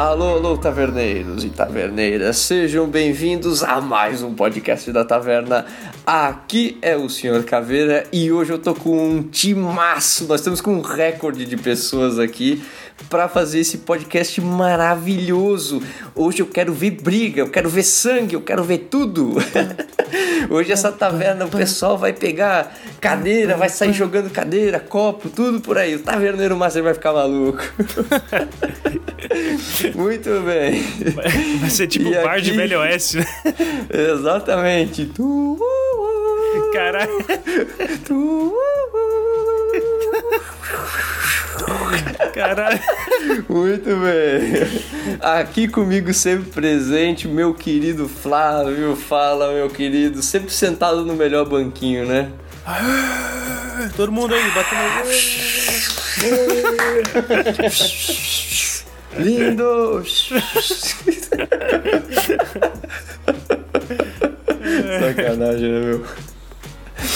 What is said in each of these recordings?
Alô, alô, taverneiros e taverneiras, sejam bem-vindos a mais um podcast da Taverna. Aqui é o Senhor Caveira e hoje eu tô com um timaço. Nós estamos com um recorde de pessoas aqui para fazer esse podcast maravilhoso. Hoje eu quero ver briga, eu quero ver sangue, eu quero ver tudo. Hoje essa taverna, o pessoal vai pegar cadeira, vai sair jogando cadeira, copo, tudo por aí. O taverneiro master vai ficar maluco. Muito bem. Vai ser tipo o bar aqui... de Velho Oeste, né? Exatamente. Tu... Caralho. Tu... Caralho. Muito bem. Aqui comigo sempre presente, meu querido Flávio. Fala, meu querido. Sempre sentado no melhor banquinho, né? Todo mundo aí, batendo. Lindo! Sacanagem, né, meu?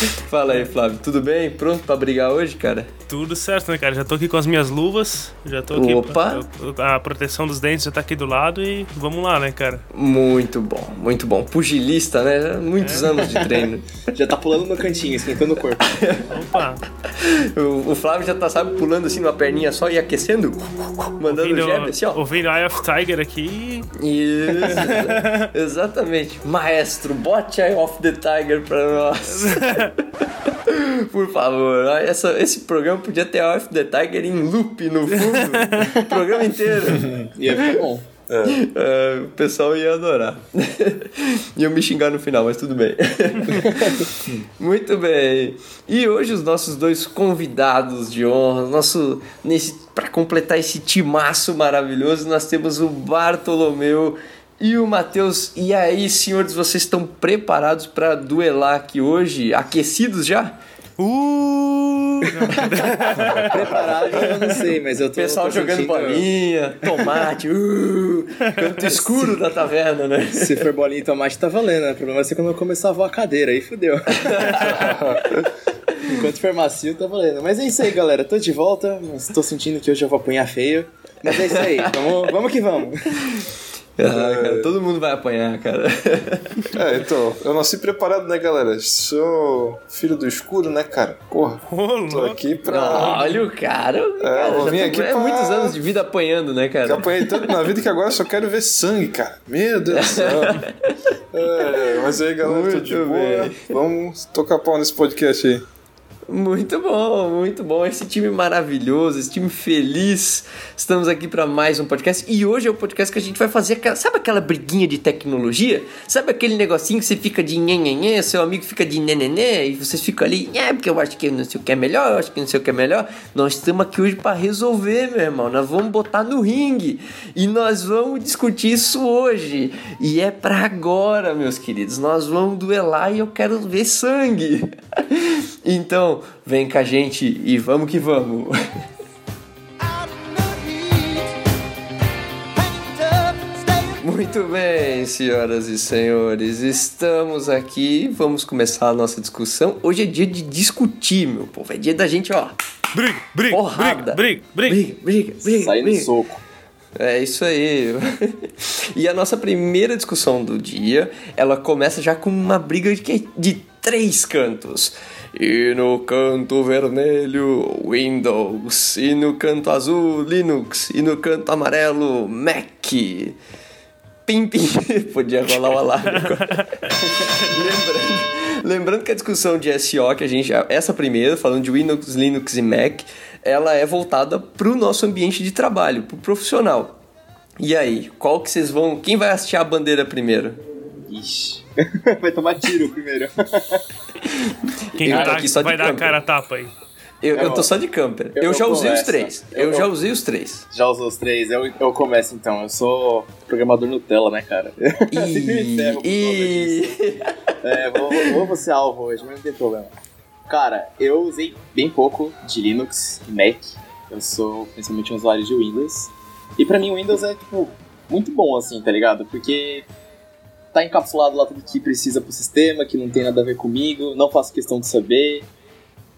Fala aí, Flávio, tudo bem? Pronto para brigar hoje, cara? Tudo certo, né, cara? Já tô aqui com as minhas luvas, já tô aqui. Opa! A proteção dos dentes já tá aqui do lado e vamos lá, né, cara? Muito bom, muito bom. Pugilista, né? Muitos é. anos de treino. já tá pulando no cantinho, esquentando o corpo. Opa! O, o, Flávio já tá, sabe, pulando assim numa perninha só e aquecendo, mandando ouvindo, jab, assim, ó. Ouvindo Eye of Tiger aqui. Isso, exatamente. Maestro, bote Eye of the Tiger pra nós. Por favor, essa, esse programa podia ter Off the Tiger em loop no fundo. o programa inteiro. Ia ficar bom. É. É, o pessoal ia adorar. Ia me xingar no final, mas tudo bem. Muito bem. E hoje os nossos dois convidados de honra, nosso nesse para completar esse timaço maravilhoso, nós temos o Bartolomeu e o Matheus. E aí, senhores, vocês estão preparados para duelar aqui hoje? Aquecidos já? Uh! Preparado eu não sei, mas eu tô. Pessoal tô jogando sentindo... bolinha, tomate, uh! Canto escuro da taverna, né? Se for bolinha e tomate, tá valendo, né? O problema é ser quando eu começar a voar a cadeira, aí fudeu. Enquanto for macio, tá valendo. Mas é isso aí, galera. Tô de volta, mas tô sentindo que hoje eu vou apanhar feio. Mas é isso aí, vamos, vamos que vamos. Ah, cara, todo mundo vai apanhar, cara. É, então, eu nasci preparado, né, galera? Sou filho do escuro, né, cara? Porra, tô aqui pra. Não, olha o cara. É, cara, eu vim aqui é pra... muitos anos de vida apanhando, né, cara? Eu apanhei tanto na vida que agora só quero ver sangue, cara. Meu Deus do céu. é, mas aí, galera, Muito tô de boa. Vamos tocar pau nesse podcast aí. Muito bom, muito bom. Esse time maravilhoso, esse time feliz. Estamos aqui para mais um podcast. E hoje é o podcast que a gente vai fazer. Aquela, sabe aquela briguinha de tecnologia? Sabe aquele negocinho que você fica de nhenhenhê, seu amigo fica de nenenê, e vocês ficam ali, é porque eu acho que não sei o que é melhor, eu acho que não sei o que é melhor. Nós estamos aqui hoje para resolver, meu irmão. Nós vamos botar no ringue e nós vamos discutir isso hoje. E é para agora, meus queridos. Nós vamos duelar e eu quero ver sangue. então, vem com a gente e vamos que vamos. Muito bem, senhoras e senhores, estamos aqui, vamos começar a nossa discussão. Hoje é dia de discutir, meu povo, é dia da gente, ó. Briga, briga, porrada. briga, briga, briga, briga, briga, Sair no soco. É isso aí. e a nossa primeira discussão do dia, ela começa já com uma briga de, de três cantos. E no canto vermelho, Windows. E no canto azul, Linux. E no canto amarelo, Mac. Pim, pim. Podia rolar o alarme agora. lembrando, lembrando que a discussão de SO, que a gente. Essa primeira, falando de Windows, Linux e Mac, ela é voltada para o nosso ambiente de trabalho, para o profissional. E aí, qual que vocês vão. Quem vai assistir a bandeira primeiro? Ixi. vai tomar tiro primeiro. Quem vai, dar, vai dar a cara tapa aí? Eu, eu tô só de camper. Eu, eu já usei começo. os três. Eu, eu, já usei os três. Já usou os três? Eu, eu começo então. Eu sou programador Nutella, né, cara? E... e... É, vou, vou, vou ser alvo hoje, mas não tem problema. Cara, eu usei bem pouco de Linux e Mac. Eu sou principalmente um usuário de Windows. E pra mim o Windows é, tipo, muito bom, assim, tá ligado? Porque tá encapsulado lá tudo que precisa pro sistema, que não tem nada a ver comigo, não faço questão de saber,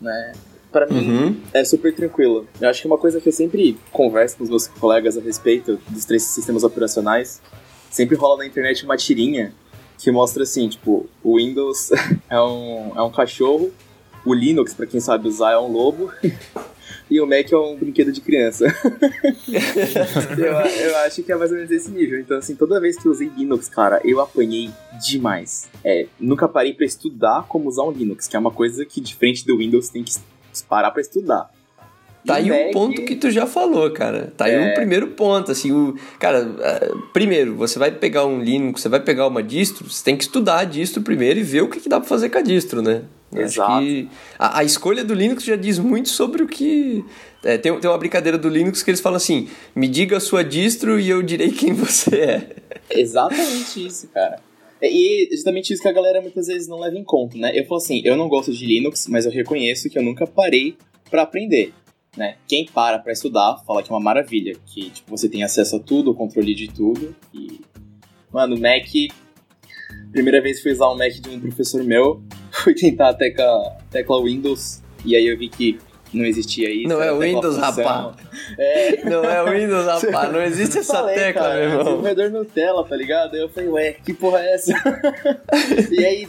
né? para mim uhum. é super tranquilo. Eu acho que uma coisa que eu sempre converso com os meus colegas a respeito dos três sistemas operacionais, sempre rola na internet uma tirinha que mostra assim, tipo, o Windows é um, é um cachorro, o Linux, para quem sabe usar, é um lobo, e o Mac é um brinquedo de criança. eu, eu, acho que é mais ou menos esse nível. Então, assim, toda vez que eu usei Linux, cara, eu apanhei demais. É, nunca parei para estudar como usar um Linux, que é uma coisa que, diferente do Windows, tem que parar para estudar. Tá aí um ponto que tu já falou, cara. Tá é... aí um primeiro ponto, assim, o... Cara, é, primeiro, você vai pegar um Linux, você vai pegar uma distro, você tem que estudar a distro primeiro e ver o que, que dá pra fazer com a distro, né? Exato. Acho que a, a, escolha do Linux já diz muito sobre o que... É, tem, tem uma brincadeira do Linux que eles falam assim, me diga a sua distro e eu direi quem você é. Exatamente isso, cara. E justamente isso que a galera muitas vezes não leva em conta, né? Eu falo assim, eu não gosto de Linux, mas eu reconheço que eu nunca parei para aprender né? Quem para para estudar fala que é uma maravilha, que tipo, você tem acesso a tudo, controle de tudo. E, mano, Mac. Primeira vez fui usar um Mac de um professor meu, fui tentar a tecla, tecla Windows, e aí eu vi que não existia isso. Não é Windows, rapaz. É. Não é Windows, rapaz. Não existe essa falei, tecla, cara, meu irmão. Desenvolvedor Nutella, tá ligado? Aí eu falei, ué, que porra é essa? e aí,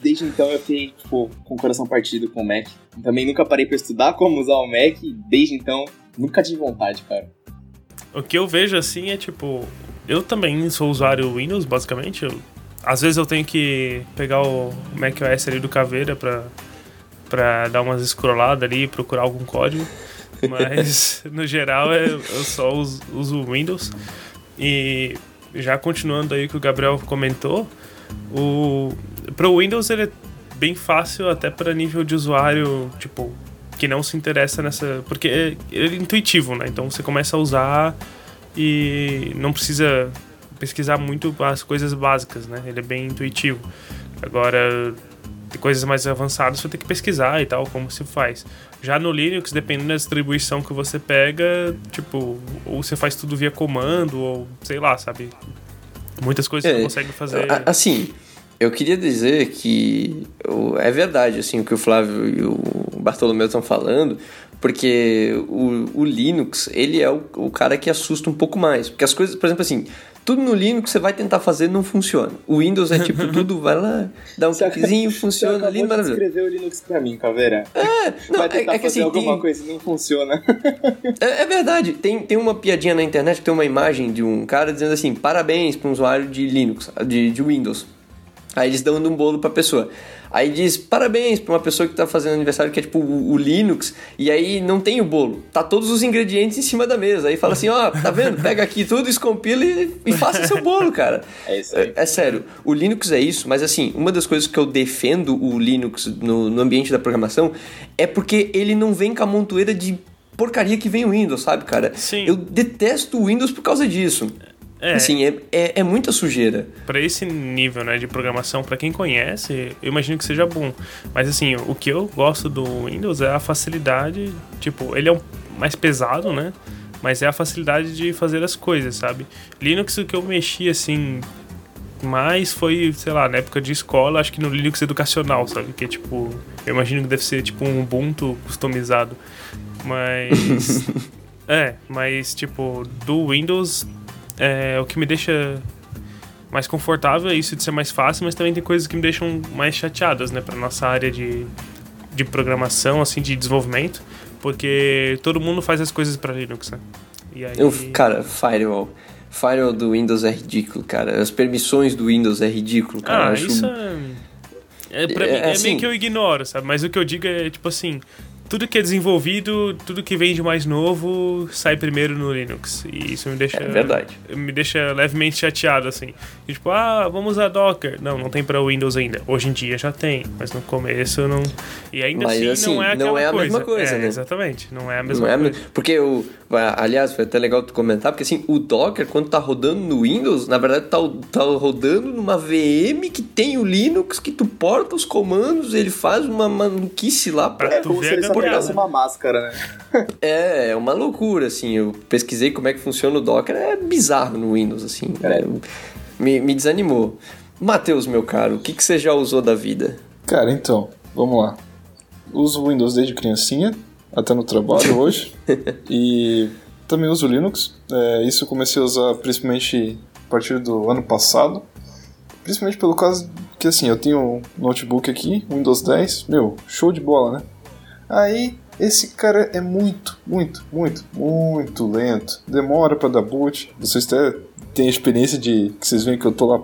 desde então, eu fiquei, tipo, com o coração partido com o Mac. Também nunca parei pra estudar como usar o Mac. Desde então, nunca tive vontade, cara. O que eu vejo assim é, tipo, eu também sou usuário Windows, basicamente. Eu, às vezes eu tenho que pegar o macOS ali do Caveira pra para dar umas scrolladas ali e procurar algum código. Mas, no geral, eu, eu só uso, uso Windows. E já continuando aí o que o Gabriel comentou, o para o Windows ele é bem fácil até para nível de usuário, tipo, que não se interessa nessa, porque é, ele é intuitivo, né? Então você começa a usar e não precisa pesquisar muito as coisas básicas, né? Ele é bem intuitivo. Agora, coisas mais avançadas você tem que pesquisar e tal, como se faz. Já no Linux, dependendo da distribuição que você pega, tipo, ou você faz tudo via comando, ou sei lá, sabe? Muitas coisas é, você consegue fazer. Assim, eu queria dizer que é verdade, assim, o que o Flávio e o Bartolomeu estão falando, porque o, o Linux, ele é o, o cara que assusta um pouco mais. Porque as coisas, por exemplo, assim, tudo no Linux você vai tentar fazer não funciona. O Windows é tipo tudo, vai lá, dá um cliquezinho, funciona ali, maravilhoso. escrever o Linux pra mim, Caveira. É, não, vai tentar é, é que assim, alguma tem... coisa não funciona. É, é, verdade, tem, tem uma piadinha na internet, tem uma imagem de um cara dizendo assim, parabéns para um usuário de Linux, de, de Windows. Aí eles dão um bolo pra pessoa. Aí diz parabéns para uma pessoa que está fazendo aniversário que é tipo o, o, Linux, e aí não tem o bolo, tá todos os ingredientes em cima da mesa. Aí fala assim: ó, oh, tá vendo? Pega aqui tudo, escompila e, e faça seu bolo, cara. É isso aí. É, é, sério, o Linux é isso, mas assim, uma das coisas que eu defendo o Linux no, no ambiente da programação é porque ele não vem com a montoeira de porcaria que vem o Windows, sabe, cara? Sim. Eu detesto o Windows por causa disso. É, assim, é, é, é muita sujeira. Para esse nível né, de programação, para quem conhece, eu imagino que seja bom. Mas assim, o que eu gosto do Windows é a facilidade. Tipo, ele é um mais pesado, né? Mas é a facilidade de fazer as coisas, sabe? Linux, o que eu mexi assim mais foi, sei lá, na época de escola, acho que no Linux educacional, sabe? Que é tipo, eu imagino que deve ser tipo um Ubuntu customizado. Mas. é, mas tipo, do Windows é, o que me deixa mais confortável é isso de ser mais fácil, mas também tem coisas que me deixam mais chateadas, né, para nossa área de, de programação, assim, de desenvolvimento, porque todo mundo faz as coisas para Linux, né? E aí... Eu, cara, Firewall. Firewall do Windows é ridículo, cara. As permissões do Windows é ridículo, cara. Ah, acho... isso é... É, pra é, mim, é, assim... meio que eu ignoro, sabe? Mas o que eu digo é, tipo assim, tudo que é desenvolvido, tudo que vem de mais novo, sai primeiro no Linux. E isso me deixa. É verdade. Me deixa levemente chateado, assim. E, tipo, ah, vamos usar Docker. Não, não tem para Windows ainda. Hoje em dia já tem, mas no começo não. E ainda mas, assim, assim, não é aquela não é a coisa. mesma coisa, é, né? Exatamente, não é a mesma não coisa. É a... Porque o. Aliás, foi até legal tu comentar, porque assim, o Docker, quando tá rodando no Windows, na verdade tá, tá rodando numa VM que tem o Linux, que tu porta os comandos, ele faz uma maluquice lá pra. Se ele só uma máscara, né? é, é uma loucura, assim. Eu pesquisei como é que funciona o Docker, é bizarro no Windows, assim. É. me, me desanimou. Matheus, meu caro, o que, que você já usou da vida? Cara, então, vamos lá. Uso Windows desde criancinha, até no trabalho hoje. E também uso Linux. É, isso eu comecei a usar principalmente a partir do ano passado. Principalmente pelo caso que assim, eu tenho um notebook aqui, Windows 10, meu, show de bola, né? Aí esse cara é muito, muito, muito, muito lento. Demora para dar boot. Vocês até têm a experiência de que vocês veem que eu tô lá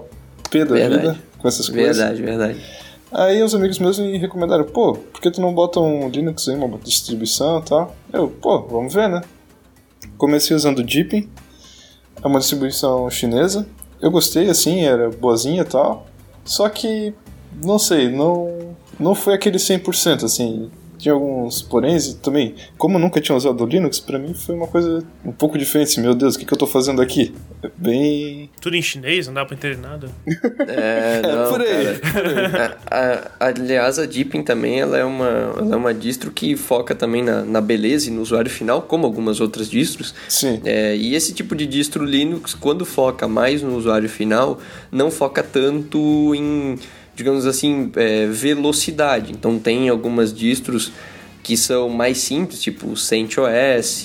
pé da Verdade. vida com essas coisas. Verdade, verdade. Aí os amigos meus me recomendaram, pô, por que tu não bota um Linux aí, uma distribuição e tal? Eu, pô, vamos ver, né? Comecei usando o Deepin, é uma distribuição chinesa. Eu gostei, assim, era boazinha e tal. Só que, não sei, não, não foi aquele 100%, assim. Tinha alguns poréns e também, como eu nunca tinha usado o Linux, pra mim foi uma coisa um pouco diferente. Assim, Meu Deus, o que, que eu tô fazendo aqui? É bem. Tudo em chinês, não dá pra entender nada. É, não, por aí, cara. A- a- aliás, a Deepin também ela é, uma, ela é uma distro que foca também na, na beleza e no usuário final, como algumas outras distros. Sim. É, e esse tipo de distro Linux, quando foca mais no usuário final, não foca tanto em, digamos assim, é, velocidade. Então tem algumas distros que são mais simples, tipo CentOS,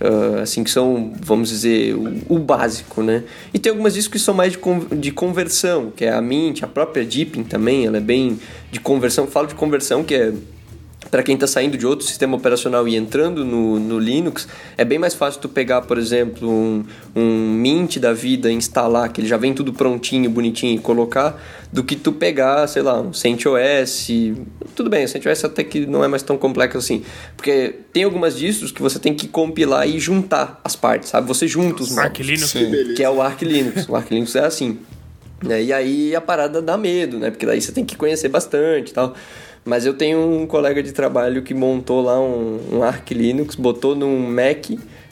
ah, assim, que são, vamos dizer, o, o básico, né? E tem algumas distros que são mais de, con- de conversão, que é a Mint, a própria Deepin também, ela é bem de conversão. Falo de conversão, que é para quem está saindo de outro sistema operacional e entrando no, no Linux, é bem mais fácil tu pegar, por exemplo, um, um Mint da vida, instalar, que ele já vem tudo prontinho, bonitinho e colocar, do que tu pegar, sei lá, um CentOS. Tudo bem, o CentOS até que não é mais tão complexo assim, porque tem algumas distros que você tem que compilar e juntar as partes, sabe? Você junta os Arc Linux. Sim. que é o Arch Linux. O Arch Linux é assim. Né? E aí a parada dá medo, né? Porque daí você tem que conhecer bastante e tal. Mas eu tenho um colega de trabalho que montou lá um, um Arch Linux, botou num Mac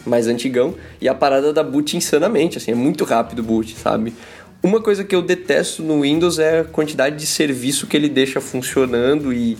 mais antigão, e a parada dá boot insanamente, assim, é muito rápido o boot, sabe? Uma coisa que eu detesto no Windows é a quantidade de serviço que ele deixa funcionando e,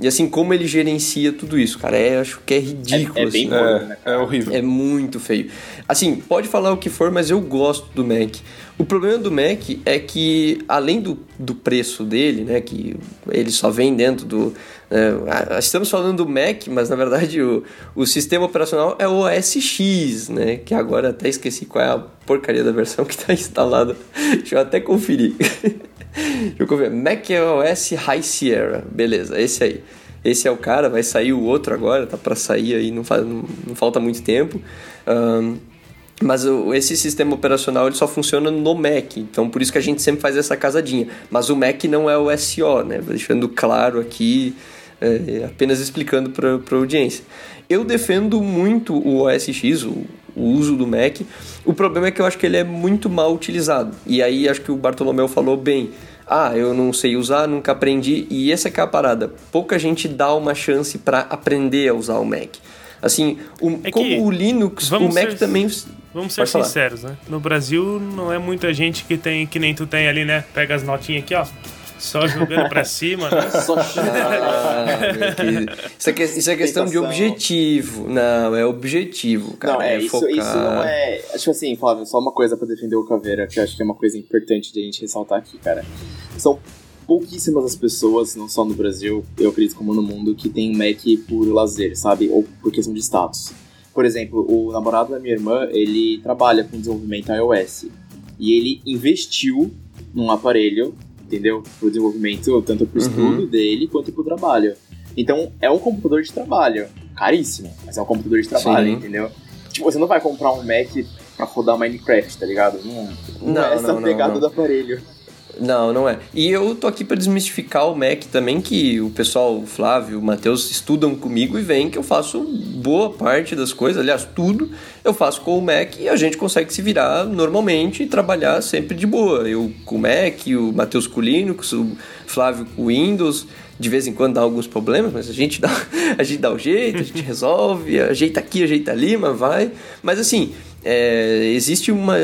e assim, como ele gerencia tudo isso, cara. É, eu acho que é ridículo. É- é bem assim. É, é horrível. É muito feio. Assim, pode falar o que for, mas eu gosto do Mac. O problema do Mac é que, além do, do preço dele, né, que ele só vem dentro do... é, ah, estamos falando do Mac, mas na verdade o, o sistema operacional é o OS X, né, que agora até esqueci qual é a porcaria da versão que está instalada. Deixa eu até conferir. Deixa eu conferir. Mac OS High Sierra. Beleza, esse aí. Esse é o cara, vai sair o outro agora, tá para sair aí, não, faz, não, não falta muito tempo. Ahn, mas esse sistema operacional ele só funciona no Mac, então por isso que a gente sempre faz essa casadinha. Mas o Mac não é o SO, né? Deixando claro aqui, é, apenas explicando para a audiência. Eu defendo muito o OS X, o, o uso do Mac. O problema é que eu acho que ele é muito mal utilizado. E aí acho que o Bartolomeu falou bem. Ah, eu não sei usar, nunca aprendi. E essa que é a parada. Pouca gente dá uma chance para aprender a usar o Mac. Assim, o- É como o Linux, o Mac ser- também Vamos ser sinceros, né? No Brasil não é muita gente que tem, que nem tu tem ali, né? Pega as notinhas aqui, ó. Só jogando pra cima, né? Só Ah, isso, é que- isso é questão de objetivo. Não, é objetivo, cara. não, é, é isso, focar. isso não é. Acho assim, Flávio, só uma coisa pra defender o Caveira, que eu acho que é uma coisa importante de a gente ressaltar aqui, cara. São pouquíssimas as pessoas, não só no Brasil, eu acredito como no mundo, que tem Mac por lazer, sabe? Ou por questão de status. Por exemplo, o namorado da minha irmã, ele trabalha com desenvolvimento iOS. E ele investiu num aparelho, entendeu? Pro desenvolvimento, tanto pro Uhum. estudo dele quanto pro trabalho. Então, é um computador de trabalho. Caríssimo, mas é um computador de trabalho, Sim. entendeu? Tipo, você não vai comprar um Mac pra rodar Minecraft, tá ligado? Não, não, Não, é essa não, pegada não. do aparelho. Não, não é. E eu tô aqui pra desmistificar o Mac também, que o pessoal, o Flávio, o Matheus, estudam comigo e veem que eu faço boa parte das coisas, aliás, tudo eu faço com o Mac e a gente consegue se virar normalmente e trabalhar sempre de boa. Eu com o Mac, o Matheus com o Linux, o Flávio com o Windows. De vez em quando dá alguns problemas, mas a gente dá, a gente dá o jeito, a gente resolve, ajeita aqui, ajeita ali, mas vai. Mas assim, é, existe uma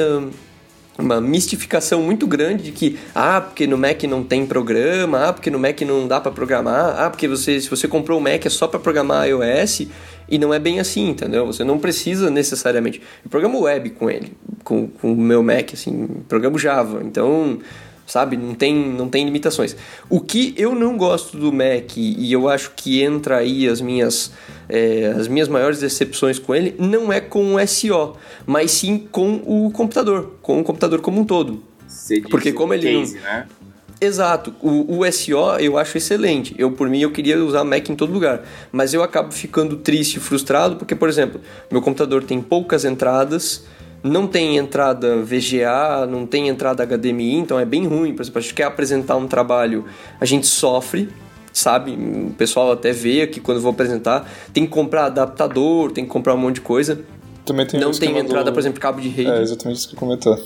uma mistificação muito grande de que ah, porque no Mac não tem programa, ah, porque no Mac não dá para programar, ah, porque você se você comprou o Mac é só para programar iOS e não é bem assim, entendeu? Você não precisa necessariamente. Eu programo web com ele, com, com o meu Mac assim, programo Java. Então, sabe, não tem não tem limitações. O que eu não gosto do Mac e eu acho que entra aí as minhas é, as minhas maiores decepções com ele não é com o SO, mas sim com o computador, com o computador como um todo. Você Porque como ele não- case, né? Exato, o, o SO eu acho excelente. Eu, por mim, eu queria usar Mac em todo lugar. Mas eu acabo ficando triste e frustrado porque, por exemplo, meu computador tem poucas entradas, não tem entrada VGA, não tem entrada HDMI, então é bem ruim. Por exemplo, a gente quer apresentar um trabalho, a gente sofre, sabe? O pessoal até vê aqui quando eu vou apresentar. Tem que comprar adaptador, tem que comprar um monte de coisa. Também tem não tem entrada, do- por exemplo, cabo de rede. É, exatamente isso que eu comentar.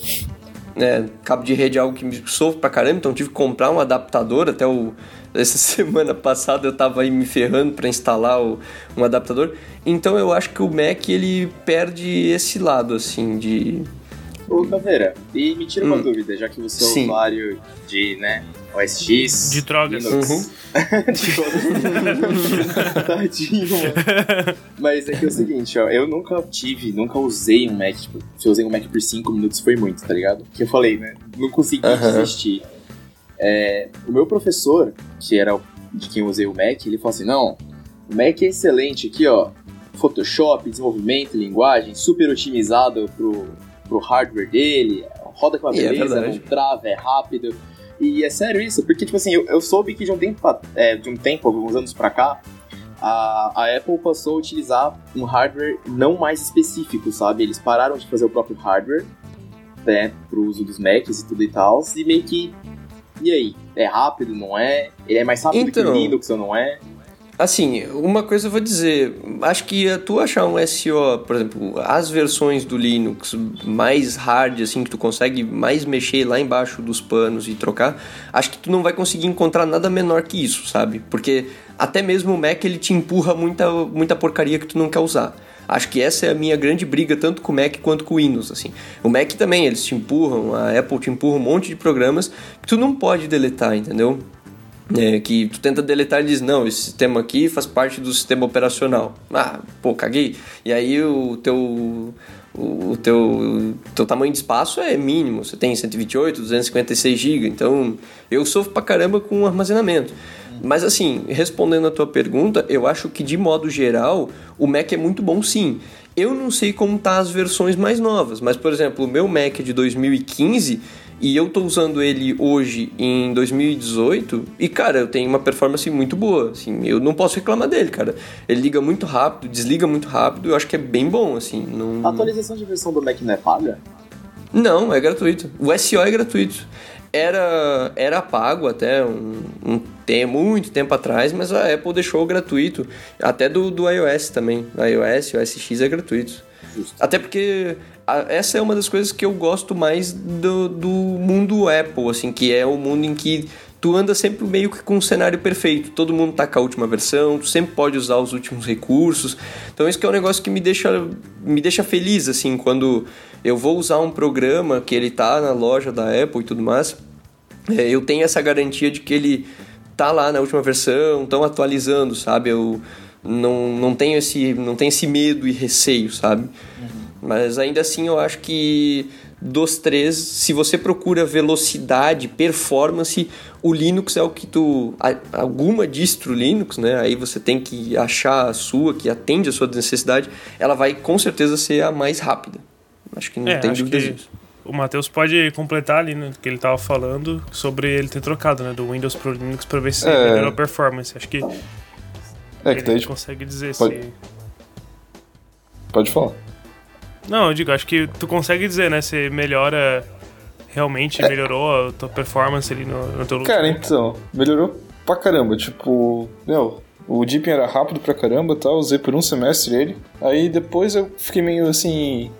né, cabo de rede é algo que me sofre pra caramba, então tive que comprar um adaptador até o essa semana passada eu tava aí me ferrando para instalar o, um adaptador. Então eu acho que o Mac ele perde esse lado assim de Ô, Caveira, e me tira uma Hum. dúvida, já que você é Sim. usuário de, né, OSX... De drogas. Uhum. de drogas. Tadinho, mano. Mas é que é o seguinte, ó, eu nunca tive, nunca usei um Mac, tipo, se eu usei um Mac por 5 minutos foi muito, tá ligado? Que eu falei, né, não consegui Aham. desistir. É, o meu professor, que era de quem eu usei o Mac, ele falou assim, não, o Mac é excelente aqui, ó, Photoshop, desenvolvimento, linguagem, super otimizado pro, pro hardware dele, roda com uma E é beleza, verdade. não trava, é rápido. E é sério isso, porque, tipo assim, eu, eu soube que de um tempo, é, de um tempo, alguns anos pra cá, a, a Apple passou a utilizar um hardware não mais específico, sabe? Eles pararam de fazer o próprio hardware, né, pro uso dos Macs e tudo e tal, e meio que. E aí? É rápido, não é? Ele é mais rápido que Então. o Linux ou não é? Assim, uma coisa eu vou dizer, acho que tu achar um SO, por exemplo, as versões do Linux mais hard, assim, que tu consegue mais mexer lá embaixo dos panos e trocar, acho que tu não vai conseguir encontrar nada menor que isso, sabe? Porque até mesmo o Mac ele te empurra muita, muita porcaria que tu não quer usar. Acho que essa é a minha grande briga, tanto com o Mac quanto com o Windows, assim. O Mac também, eles te empurram, a Apple te empurra um monte de programas que tu não pode deletar, entendeu? É, que tu tenta deletar e diz, não, esse sistema aqui faz parte do sistema operacional. Ah, pô, caguei. E aí o teu, o, teu, teu tamanho de espaço é mínimo. Você tem 128, 256 GB. Então, eu sofro pra caramba com armazenamento. Mas assim, respondendo a tua pergunta, eu acho que de modo geral, o Mac é muito bom sim. Eu não sei como tá as versões mais novas, mas por exemplo, o meu Mac é de 2015 e eu tô usando ele hoje em 2018 e, cara, eu tenho uma performance muito boa, assim, eu não posso reclamar dele, cara. Ele liga muito rápido, desliga muito rápido, eu acho que é bem bom, assim. Não... A atualização de versão do Mac não é paga? Não, é gratuito. O SO é gratuito. Era, era pago até um, um tempo, muito tempo atrás, mas a Apple deixou gratuito. Até do, do iOS também. O iOS, o OS X é gratuito. Justo. Até porque essa é uma das coisas que eu gosto mais do, do mundo Apple, assim, que é o mundo em que tu anda sempre meio que com um cenário perfeito. Todo mundo tá com a última versão, tu sempre pode usar os últimos recursos. Então isso que é um negócio que me deixa, me deixa feliz, assim, quando eu vou usar um programa que ele tá na loja da Apple e tudo mais, é, eu tenho essa garantia de que ele tá lá na última versão, estão atualizando, sabe? Eu não, não, tenho esse, não tenho esse medo e receio, sabe? Mas ainda assim eu acho que dos três, se você procura velocidade, performance, o Linux é o que tu. Alguma distro Linux, né? Aí você tem que achar a sua, que atende a sua necessidade, ela vai com certeza ser a mais rápida. Acho que não É, tem acho dúvidas que disso. o Matheus pode completar ali no que ele tava falando sobre ele ter trocado, né? Do Windows pro Linux pra ver se É. melhorou a performance. Acho que É que daí, ele consegue dizer pode- se. pode falar. Não, eu digo, acho que tu consegue dizer, né? Se melhora. Realmente melhorou a tua performance ali no, no teu Cara, notebook. então, melhorou pra caramba. Tipo, meu, o Deepin era rápido pra caramba, tá? Usei por um semestre ele. Aí depois eu fiquei meio assim,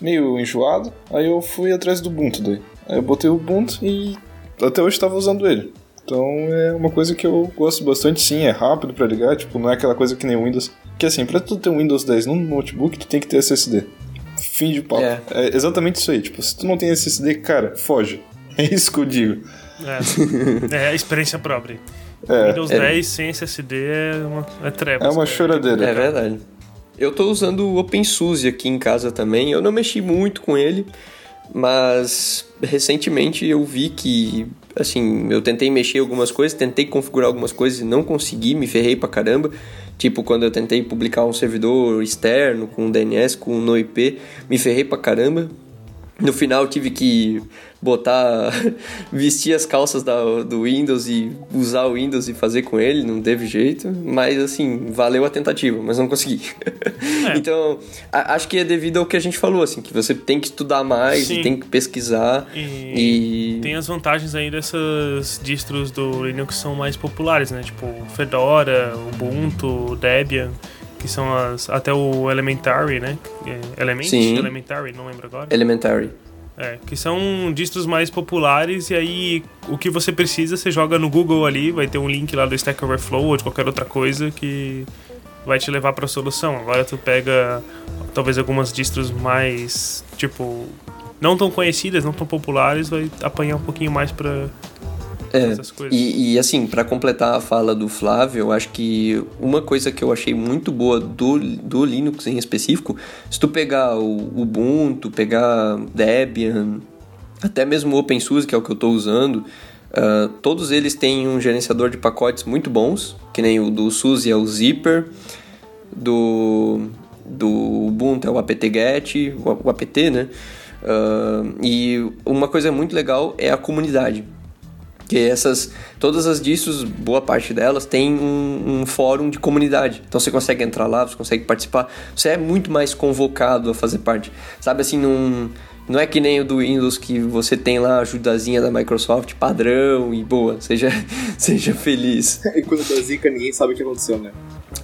meio enjoado. Aí eu fui atrás do Ubuntu daí. Aí eu botei o Ubuntu e até hoje tava usando ele. Então é uma coisa que eu gosto bastante, sim, é rápido pra ligar, tipo, não é aquela coisa que nem o Windows. Que assim, pra tu ter um Windows 10 num notebook, tu tem que ter SSD. Fim de papo. É. é exatamente isso aí. Tipo, se tu não tem SSD, cara, foge. É isso que eu digo. É, é a experiência própria. É. Windows é. 10 sem SSD é uma é trevas. É uma cara. choradeira. É verdade. Eu tô usando o OpenSUSE aqui em casa também. Eu não mexi muito com ele, mas recentemente eu vi que assim, eu tentei mexer algumas coisas, tentei configurar algumas coisas e não consegui, me ferrei pra caramba. Tipo, quando eu tentei publicar um servidor externo com DNS, com NoIP, me ferrei pra caramba. No final tive que botar, vestir as calças da, do Windows e usar o Windows e fazer com ele, não teve jeito, mas assim, valeu a tentativa, mas não consegui. É. então, a, acho que é devido ao que a gente falou, assim, que você tem que estudar mais, tem que pesquisar e, e, Tem as vantagens aí dessas distros do Linux que são mais populares, né? Tipo, Fedora, Ubuntu, Debian que são as até o Elementary, né? É, Element, Sim. Elementary, não lembro agora. Elementary. É, que são distros mais populares e aí o que você precisa você joga no Google ali, vai ter um link lá do Stack Overflow ou de qualquer outra coisa que vai te levar para a solução. Agora tu pega talvez algumas distros mais, tipo, não tão conhecidas, não tão populares, vai apanhar um pouquinho mais para é, e, e, assim, para completar a fala do Flávio, eu acho que uma coisa que eu achei muito boa do, do Linux em específico, se tu pegar o Ubuntu, pegar Debian, até mesmo o OpenSUSE, que é o que eu estou usando, uh, todos eles têm um gerenciador de pacotes muito bons, que nem o do SUSE é o Zipper, do, do Ubuntu é o apt-get, o, o apt, né? Uh, e uma coisa muito legal é a comunidade que essas todas as distros, boa parte delas tem um, um, fórum de comunidade. Então você consegue entrar lá, você consegue participar. Você é muito mais convocado a fazer parte. Sabe assim, num não é que nem o do Windows que você tem lá a ajudazinha da Microsoft padrão e boa, seja, seja feliz. e quando dá zica, ninguém sabe o que aconteceu, né?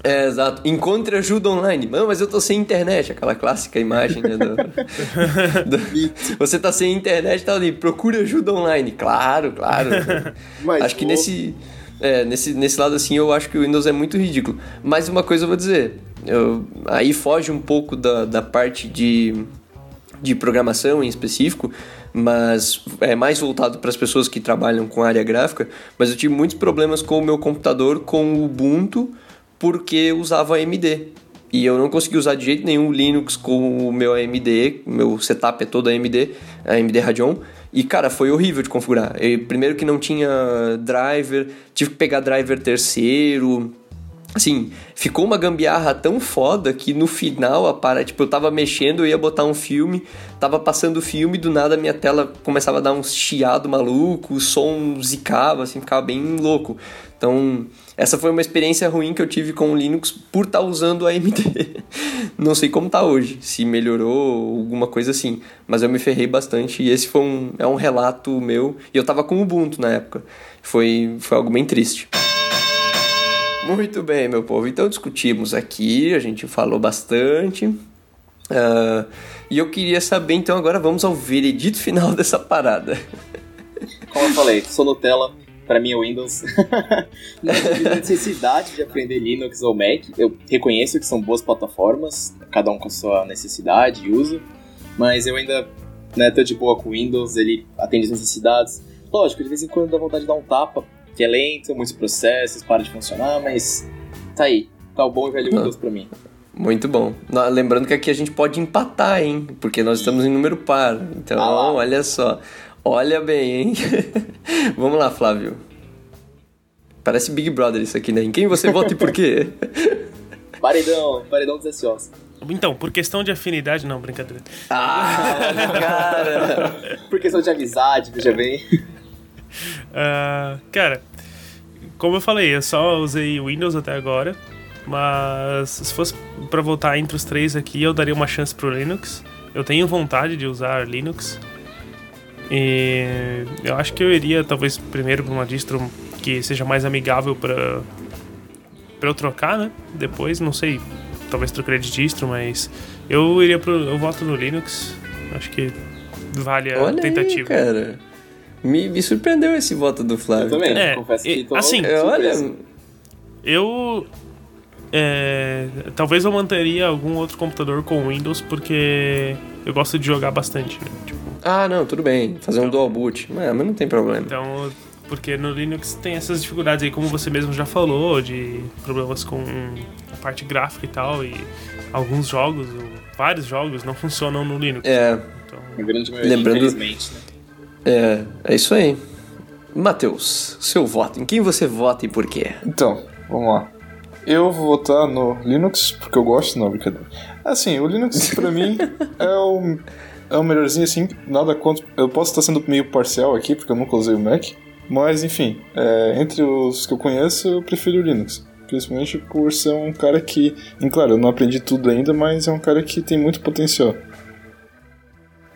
É, exato. Encontre ajuda online. Mano, mas eu tô sem internet. Aquela clássica imagem, né? Do, do, você tá sem internet, tá ali. Procure ajuda online. Claro, claro. Mas, acho que nesse, é, nesse, nesse lado, assim, eu acho que o Windows é muito ridículo. Mas uma coisa eu vou dizer. Eu, aí foge um pouco da, da parte de de programação em específico, mas é mais voltado para as pessoas que trabalham com área gráfica. Mas eu tive muitos problemas com o meu computador com o Ubuntu porque usava AMD. E eu não consegui usar de jeito nenhum Linux com o meu AMD, meu setup é todo AMD, AMD Radeon. E cara, foi horrível de configurar. Eu, primeiro que não tinha driver, tive que pegar driver terceiro, Assim, ficou uma gambiarra tão foda que no final a para, tipo, eu tava mexendo, eu ia botar um filme, tava passando o filme, do nada minha tela começava a dar um chiado maluco, o som zicava, assim, ficava bem louco. Então, essa foi uma experiência ruim que eu tive com o Linux por estar tá usando a AMD. Não sei como tá hoje, se melhorou alguma coisa assim, mas eu me ferrei bastante e esse foi um, é um relato meu. E eu tava com Ubuntu na época. Foi, foi algo bem triste. Muito bem, meu povo. Então discutimos aqui, a gente falou bastante. Uh, e eu queria saber, então agora vamos ao veredito final dessa parada. Como eu falei, sou Nutella, para mim é Windows. Não tive necessidade de aprender Linux ou Mac. Eu reconheço que são boas plataformas, cada um com a sua necessidade e uso, mas eu ainda né, tô de boa com Windows, ele atende as necessidades. Lógico, de vez em quando dá vontade de dar um tapa, que é lento, muitos processos, para de funcionar, mas tá aí. Tá o bom e velho Windows pra mim. Muito bom. Lembrando que aqui a gente pode empatar, hein? Porque nós estamos em número par. Então, ah olha só. Olha bem, hein? Vamos lá, Flávio. Parece Big Brother isso aqui, né? Em quem você vota e por quê? Paredão, paredão dos SOs. Então, por questão de afinidade, não, brincadeira. Ah, cara! por questão de amizade, veja bem. Uh, cara, como eu falei, eu só usei Windows até agora. Mas se fosse para voltar entre os três aqui, eu daria uma chance pro Linux. Eu tenho vontade de usar Linux. E eu acho que eu iria talvez primeiro para uma distro que seja mais amigável para para eu trocar, né? Depois, não sei, talvez trocaria de distro, mas eu iria pro eu voto no Linux. Acho que vale a Olha tentativa. Aí, cara. Me, me surpreendeu esse voto do Flávio. Eu também, é, confesso que tô assim, olha, eu é, talvez eu manteria algum outro computador com Windows porque eu gosto de jogar bastante, né? tipo, ah, não, tudo bem. Fazer então, um dual boot. É, mas não tem problema. Então, porque no Linux tem essas dificuldades aí, como você mesmo já falou, de problemas com a parte gráfica e tal, e alguns jogos, vários jogos, não funcionam no Linux. É. Então, Lembrando, infelizmente, né? É, é isso aí. Matheus, seu voto. Em quem você vota e por quê? Então, vamos lá. Eu vou votar no Linux, porque eu gosto, não, brincadeira. Assim, o Linux pra mim é o, é o melhorzinho, assim, nada contra. Eu posso estar sendo meio parcial aqui, porque eu nunca usei o Mac. Mas, enfim, é, entre os que eu conheço, eu prefiro o Linux. Principalmente por ser um cara que. E, claro, eu não aprendi tudo ainda, mas é um cara que tem muito potencial.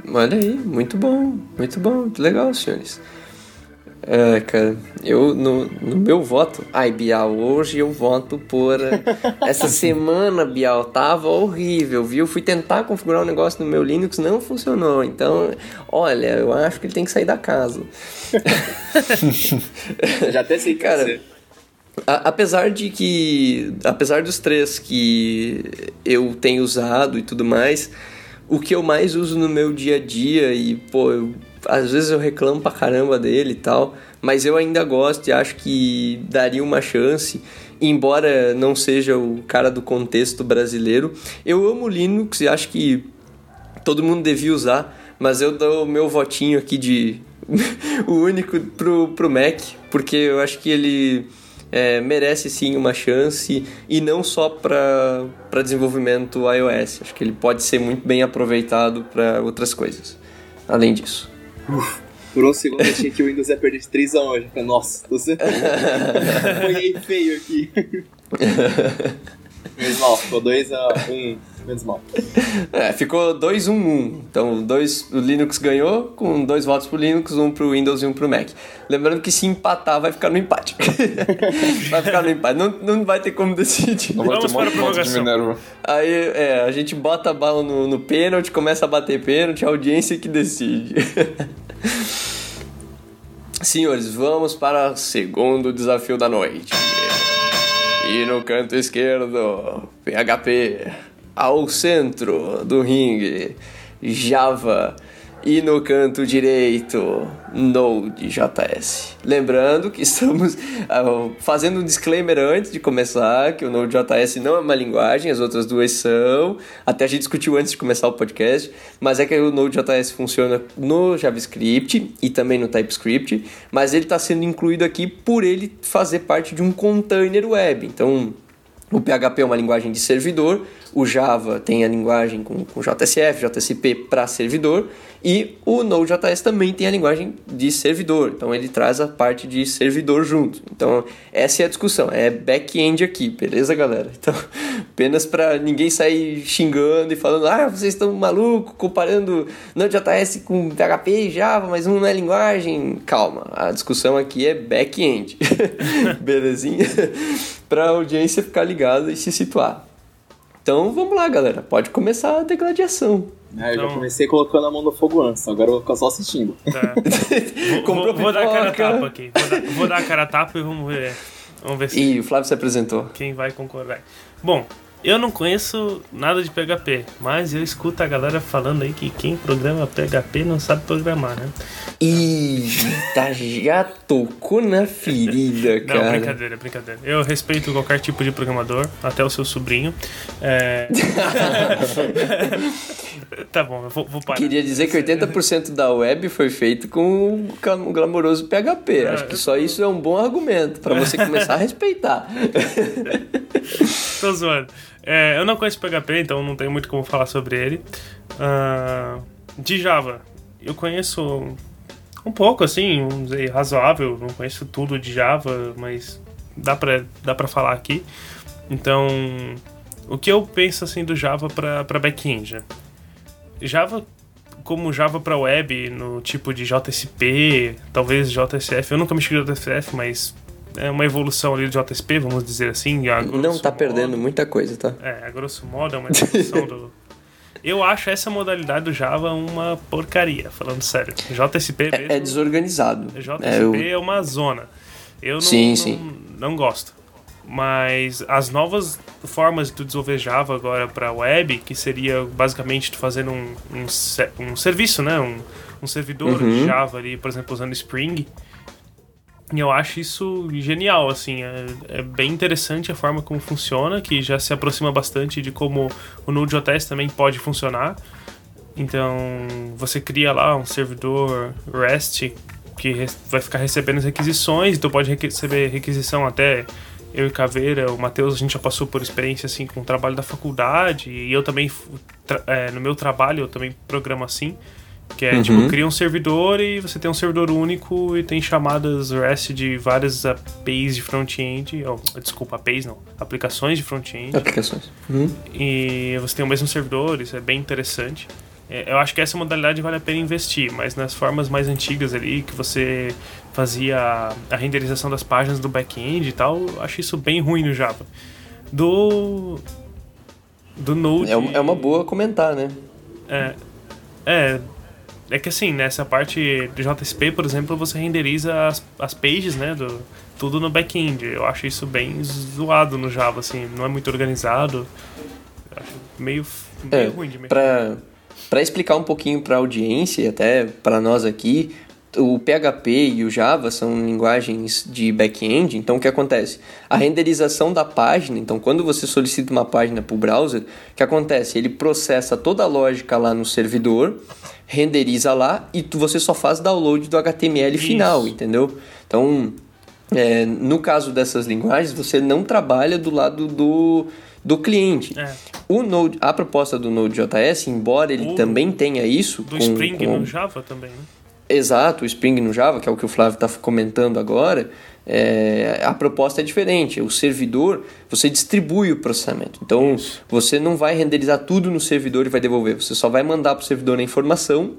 Olha aí, muito bom, muito bom, muito legal, senhores. É, cara, eu no, no meu voto, ai Bial, hoje eu voto por. Essa semana, Bial, tava horrível, viu? Fui tentar configurar um negócio no meu Linux, não funcionou. Então, olha, eu acho que ele tem que sair da casa. Já até sei, cara. A, apesar de que. Apesar dos três que eu tenho usado e tudo mais, o que eu mais uso no meu dia a dia e, pô, eu, às vezes eu reclamo pra caramba dele e tal, mas eu ainda gosto e acho que daria uma chance, embora não seja o cara do contexto brasileiro. Eu amo Linux e acho que todo mundo devia usar, mas eu dou meu votinho aqui de. o único pro, pro Mac, porque eu acho que ele é, merece sim uma chance e não só para desenvolvimento iOS. Acho que ele pode ser muito bem aproveitado para outras coisas. Além disso. Uf, por um segundo eu achei que o Windows ia perder de 3 a 1 hoje. Falei, nossa, você apanhei feio aqui. Menos mal, ficou 2 a 1 menos mal. É, ficou 2-1-1. Um, um. Então, dois, o Linux ganhou, com dois votos pro Linux, um pro Windows e um pro Mac. Lembrando que se empatar, vai ficar no empate. vai ficar no empate. Não, não vai ter como decidir. Não vai ter Vamos para a prorrogação. Aí, é, a gente bota a bala no, no pênalti, começa a bater pênalti, a audiência que decide. Senhores, vamos para o segundo desafio da noite. E no canto esquerdo, PHP. Ao centro do ringue, Java. E no canto direito, Node.js. Lembrando que estamos ah, fazendo um disclaimer antes de começar, que o Node.js não é uma linguagem, as outras duas são. Até a gente discutiu antes de começar o podcast, mas é que o Node.js funciona no JavaScript e também no TypeScript, mas ele está sendo incluído aqui por ele fazer parte de um container web. Então, o PHP é uma linguagem de servidor, o Java tem a linguagem com, com JSF, JSP para servidor, e o Node.js também tem a linguagem de servidor, então ele traz a parte de servidor junto. Então, essa é a discussão, é back-end aqui, beleza, galera? Então, apenas para ninguém sair xingando e falando, ah, vocês estão malucos comparando Node.js com PHP e Java, mas um não é linguagem. Calma, a discussão aqui é back-end, belezinha? para a audiência ficar ligada e se situar. Então vamos lá, galera. Pode começar a degladiação. Ah, eu já Então- comecei colocando a mão no fogo antes, agora eu vou ficar só assistindo. Tá. Vou, Comprou vou, vou dar a cara tapa aqui. Vou dar, vou dar a cara a tapa e vamos ver. Vamos ver se E o Flávio se apresentou. quem vai concordar. Bom, eu não conheço nada de PHP, mas eu escuto a galera falando aí que quem programa PHP não sabe programar, né? Eita, já tocou na ferida, Não, cara. brincadeira, brincadeira. Eu respeito qualquer tipo de programador, até o seu sobrinho. É... tá bom, eu vou, vou parar. Queria dizer que 80% da web foi feito com o glamouroso PHP. Acho que só isso é um bom argumento para você começar a respeitar. Tô zoando. É, eu não conheço PHP, então não tenho muito como falar sobre ele. Ah, de Java, eu conheço um pouco, assim, vamos dizer, razoável. Não conheço tudo de Java, mas dá pra, dá pra falar aqui. Então, o que eu penso, assim, do Java pra back-end? Java como Java para web, no tipo de JSP, talvez JSF. Eu nunca mexi com JSF, mas é uma evolução ali do JSP, vamos dizer assim. Não tá modo. perdendo muita coisa, tá? É, a grosso modo é uma evolução do. Eu acho essa modalidade do Java uma porcaria, falando sério. JSP mesmo. É, é desorganizado. JSP É, eu- é uma zona. Eu não, Sim, não, sim. não gosto. Mas as novas formas de tu desenvolver Java agora para web, que seria basicamente tu fazendo um, um, um serviço, né? Um, um servidor Uhum. de Java ali, por exemplo, usando Spring. Eu acho isso genial, assim, é, é bem interessante a forma como funciona, que já se aproxima bastante de como o Node.js também pode funcionar. Então, você cria lá um servidor REST que vai ficar recebendo as requisições, então pode receber requisição até eu e Caveira, o Matheus, a gente já passou por experiência assim com o trabalho da faculdade, e eu também, é, no meu trabalho, eu também programo assim, que é tipo, cria um servidor e você tem um servidor único e tem chamadas REST de várias APIs de front-end, oh, desculpa, APIs não, aplicações de front-end, Aplicações. Uhum. e você tem o mesmo servidor, isso é bem interessante. É, Eu acho que essa modalidade vale a pena investir, mas nas formas mais antigas ali, que você fazia a- renderização das páginas do back-end e tal, eu acho isso bem ruim no Java. Do. Do Node. É, um- é uma boa comentar, né? É, é, é que assim, nessa parte de JSP, por exemplo, você renderiza as, as pages, né, do, tudo no back-end. Eu acho isso bem zoado no Java, assim, não é muito organizado. Eu acho meio, meio É, ruim de mexer. Pra, pra explicar um pouquinho pra audiência e até pra nós aqui, o PHP e o Java são linguagens de back-end, então o que acontece? A renderização da página, então quando você solicita uma página para o browser, o que acontece? Ele processa toda a lógica lá no servidor, renderiza lá e tu- você só faz download do HTML final, Isso. entendeu? Então, é, no caso dessas linguagens, você não trabalha do lado do, do cliente. É. O Node, a proposta do Node.js, embora ele O- também tenha isso, Do com- Spring com- no Java também, né? exato, o Spring no Java, que é o que o Flávio está comentando agora, é, a proposta é diferente. O servidor, você distribui o processamento. Então, Isso. você não vai renderizar tudo no servidor e vai devolver. Você só vai mandar para o servidor a informação,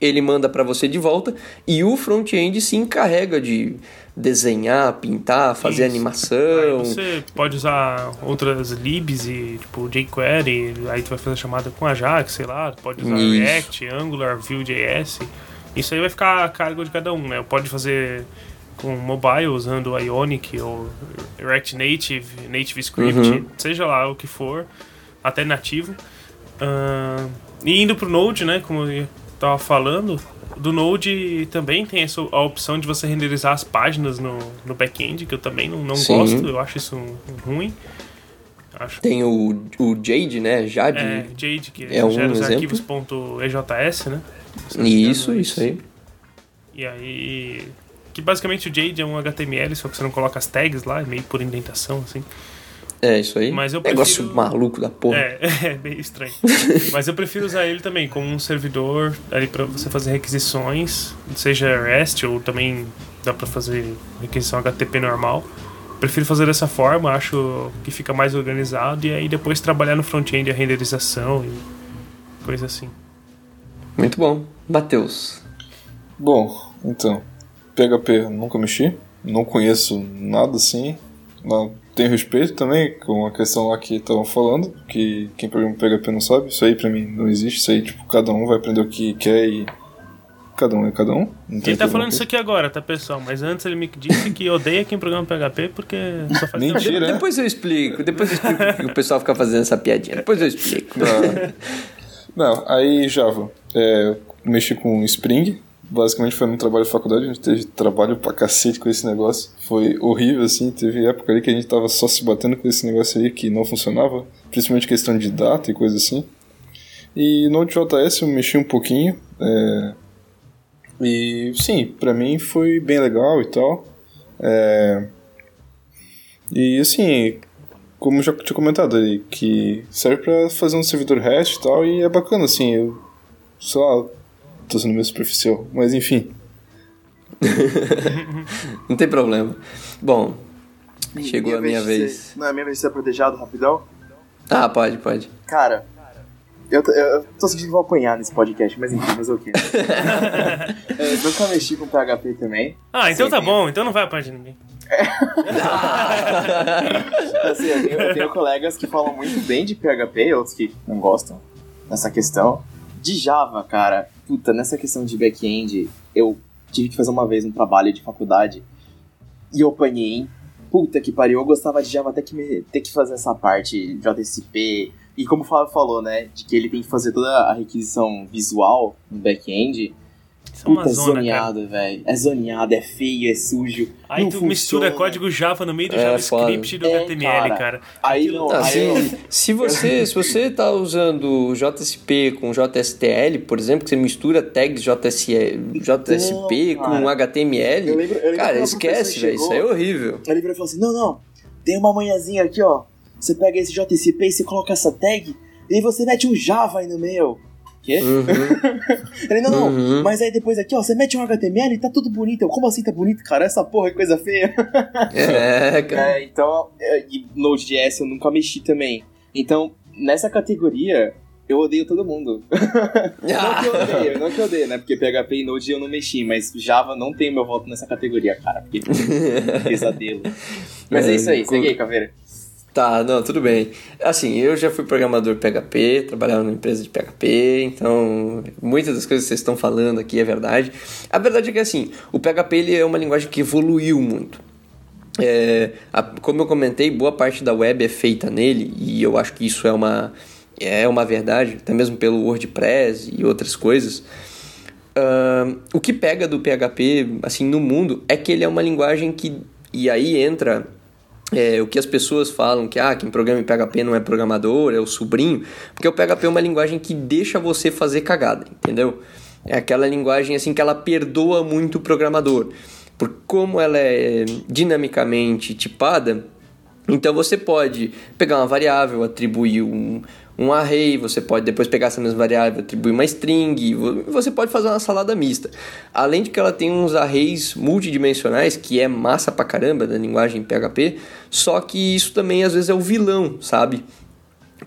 ele manda para você de volta e o front-end se encarrega de desenhar, pintar, fazer Isso. Aí animação. você pode usar outras libs e tipo jQuery, aí tu vai fazer chamada com Ajax, sei lá, pode usar Isso. React, Angular, Vue.js. Isso aí vai ficar a cargo de cada um, né? Pode fazer com mobile usando Ionic ou React Native, Native Script, Uhum. seja lá o que for, até nativo. Ahn, e indo pro Node, né, como eu tava falando, do Node também tem essa, a opção de você renderizar as páginas no, no back-end, que eu também não, não Sim. gosto, eu acho isso ruim. Acho Tem o, o Jade, né? Jade. é, Jade, que é um gera os exemplo. arquivos .ejs, né? Engano, Isso, é isso aí. E aí. Que basicamente o Jade é um HTML, só que você não coloca as tags lá, é meio por indentação, assim. É isso aí. Mas eu Negócio prefiro- maluco da porra. É, é meio estranho. Mas eu prefiro usar ele também como um servidor ali pra você fazer requisições, seja REST ou também dá pra fazer requisição HTTP normal. Prefiro fazer dessa forma, acho que fica mais organizado e aí depois trabalhar no front-end a renderização e coisa assim. Muito bom. Matheus. Bom, então, PHP nunca mexi, não conheço nada assim, não tenho respeito também com a questão lá que estavam falando, que quem programa PHP não sabe, isso aí pra mim não existe, isso aí tipo, cada um vai aprender o que quer e cada um é cada um. Não Ele tá falando isso aqui agora, tá pessoal? Mas antes ele me disse que odeia quem programa PHP porque só faz Mentira. De- né? depois eu explico. Depois eu explico porque o pessoal fica fazendo essa piadinha. Depois eu explico. Ah, Não, aí Java. É, mexi com Spring. Basicamente foi no trabalho de faculdade, a gente teve trabalho pra cacete com esse negócio. Foi horrível, assim. Teve época ali que a gente tava só se batendo com esse negócio aí que não funcionava. Principalmente questão de data e coisa assim. E no JS eu mexi um pouquinho. é, e sim, pra mim foi bem legal e tal. É, e assim, como já tinha comentado ali, que serve pra fazer um servidor REST e tal, e é bacana, assim, eu, sei lá, tô sendo meio superficial, mas enfim. Não tem problema. Bom, chegou a minha vez. Ser, não é a minha vez de ser apredejado rapidão? Ah, pode, pode. Cara, eu, tô- eu tô sentindo que vou apanhar nesse podcast, mas enfim, mas o quê? eu nunca mexi com PHP também. Ah, então Sim, tá bom, então não vai apanhar de ninguém. Assim, eu, tenho, eu tenho colegas que falam muito bem de PHP, outros que não gostam nessa questão. De Java, cara, puta, nessa questão de back-end, eu tive que fazer uma vez um trabalho de faculdade e eu apanhei, hein? Puta que pariu, eu gostava de Java até que me- ter que fazer essa parte JSP. E como o Flávio falou, né, de que ele tem que fazer toda a requisição visual no back-end. Isso é uma Puta, é zona, zoneado, velho. É zoneado, é feio, é sujo. Aí não tu mistura funciona. código Java no meio do É, JavaScript e do É, HTML, cara. cara. Aí não- Não, aí se, eu- se você se você tá usando JSP com JSTL, por exemplo, que você mistura tags JSE, JSP Não, com cara. HTML, Eu lembro- eu lembro cara, esquece, velho, isso aí é horrível. Aí ele virou e falou assim: Não, não, tem uma manhãzinha aqui, ó. Você pega esse JCP e você coloca essa tag, e aí você mete um Java aí no meio. Quê? Uhum. Ele, não, não, Uhum. mas aí depois aqui, ó, você mete um HTML e tá tudo bonito. Eu, como assim tá bonito, cara? Essa porra é coisa feia. É, cara. É, então, é, e Node.js eu nunca mexi também. Então, nessa categoria, eu odeio todo mundo. não que eu odeio, não que eu odeio, né? Porque PHP e Node eu não mexi, mas Java não tem meu voto nessa categoria, cara. Porque pesadelo. Mas é, É, isso aí, com- segue aí, Caveira. Tá, não, tudo bem. Assim, eu já fui programador PHP, trabalhava numa empresa de PHP, então muitas das coisas que vocês estão falando aqui é verdade. A verdade é que assim, o PHP ele é uma linguagem que evoluiu muito. É, a- como eu comentei, boa parte da web é feita nele e eu acho que isso é uma, é uma verdade, até mesmo pelo WordPress e outras coisas. Ahn, o que pega do PHP assim no mundo é que ele é uma linguagem que e aí entra é, o que as pessoas falam que ah, quem programa em PHP não é programador, é o sobrinho, porque o PHP é uma linguagem que deixa você fazer cagada, entendeu? É aquela linguagem assim que ela perdoa muito o programador. Por como ela é dinamicamente tipada, então você pode pegar uma variável, atribuir um, um array, você pode depois pegar essa mesma variável, atribuir uma string, vo- você pode fazer uma salada mista. Além de que ela tem uns arrays multidimensionais, que é massa pra caramba da linguagem PHP, só que isso também às vezes é o vilão, sabe?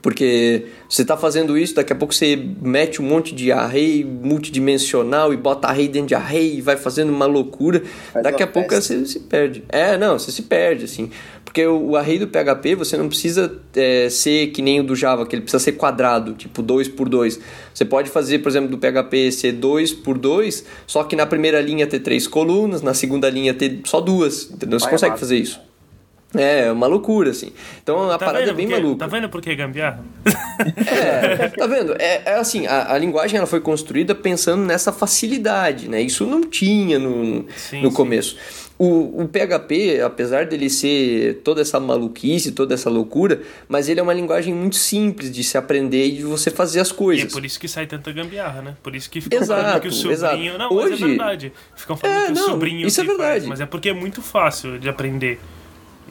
Porque você está fazendo isso, daqui a pouco você mete um monte de array multidimensional e bota array dentro de array e vai fazendo uma loucura. Faz daqui uma a pouco você se perde. É, não, você se perde, assim. Porque o, array do PHP você não precisa é, ser que nem o do Java, que ele precisa ser quadrado, tipo 2 por 2 Você pode fazer, por exemplo, do PHP ser 2 por 2 só que na primeira linha ter três colunas, na segunda linha ter só duas, entendeu? Você Vai, consegue fazer isso. É, é uma loucura, assim. Então a Tá parada é bem porque- maluca. Tá vendo por que gambiarra? É, tá vendo? É, é assim, a, a linguagem ela foi construída pensando nessa facilidade, né? Isso não tinha no, Sim, no sim. começo. O, o PHP, apesar dele ser toda essa maluquice, toda essa loucura, mas ele é uma linguagem muito simples de se aprender e de você fazer as E é coisas. por isso que sai tanta gambiarra, né? Por isso que ficam Exato, falando que o sobrinho. exato. Não, mas Hoje- é verdade. Ficam falando É, que o não, sobrinho. isso é que faz, verdade. mas é porque é muito fácil de aprender.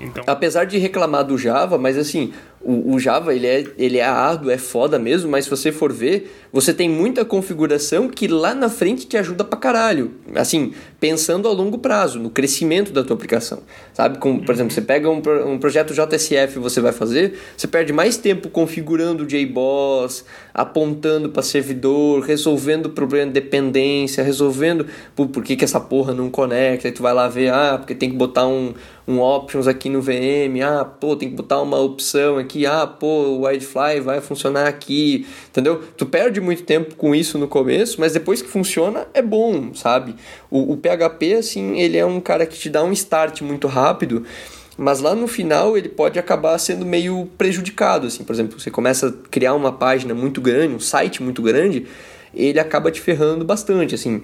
Então. Apesar de reclamar do Java, mas assim, o, o Java ele é, ele é árduo, é foda mesmo, mas se você for ver, você tem muita configuração que lá na frente te ajuda pra caralho. Assim, pensando a longo prazo, no crescimento da tua aplicação. Sabe? Como, por exemplo, você pega um, um projeto JSF e você vai fazer, você perde mais tempo configurando o JBoss, apontando para servidor, resolvendo o problema de dependência, resolvendo pô, por que, que essa porra não conecta, aí tu vai lá ver, ah, porque tem que botar um, um options aqui no VM, ah, pô, tem que botar uma opção aqui, ah, pô, o Widefly vai funcionar aqui, entendeu? Tu perde muito tempo com isso no começo, mas depois que funciona, é bom, sabe? O, o PHP, assim, ele é um cara que te dá um start muito rápido, mas lá no final ele pode acabar sendo meio prejudicado, assim, por exemplo, você começa a criar uma página muito grande, um site muito grande, ele acaba te ferrando bastante, assim,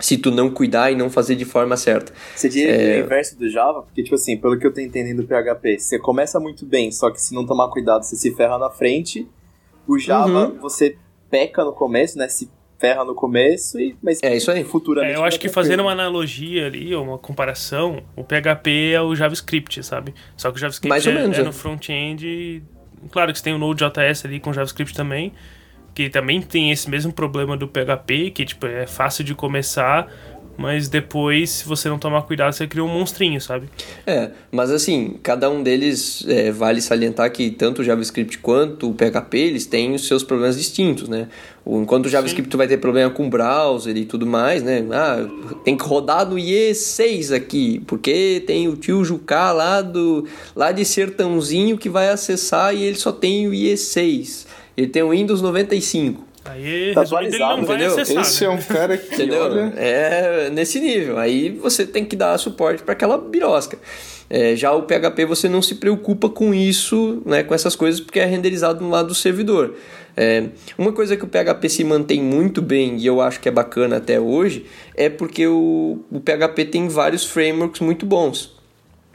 se tu não cuidar e não fazer de forma certa. Você diria que É. é o inverso do Java? Porque, tipo assim, pelo que eu tô entendendo do PHP, você começa muito bem, só que se não tomar cuidado, você se ferra na frente. O Java, Uhum. você peca no começo, né? Se ferra no começo, e, mas É isso aí. futuramente. É, eu acho que fazendo coisa. uma analogia ali, ou uma comparação, o PHP é o JavaScript, sabe? Só que o JavaScript Mais ou é, menos, é é. no front-end. Claro que você tem o Node.js ali com JavaScript também, que também tem esse mesmo problema do PHP, que tipo, é fácil de começar, mas depois, se você não tomar cuidado, você cria um monstrinho, sabe? É, mas assim, cada um deles é, vale salientar que tanto o JavaScript quanto o PHP, eles têm os seus problemas distintos, né? O- Enquanto o JavaScript tu vai ter problema com browser e tudo mais, né? Ah, tem que rodar no IE6 aqui, porque tem o tio Jucá lá, do, lá de Sertãozinho que vai acessar e ele só tem o IE6. Ele tem o Windows 95. Aí, Tá resumindo, ele não atualizado, vai entendeu? acessar. Esse né? é um cara que Entendeu? olha. É nesse nível. Aí você tem que dar suporte para aquela birosca. É, já o PHP você não se preocupa com isso, né, com essas coisas, porque é renderizado no lado do servidor. É, uma coisa que o PHP se mantém muito bem e eu acho que é bacana até hoje é porque o, o PHP tem vários frameworks muito bons.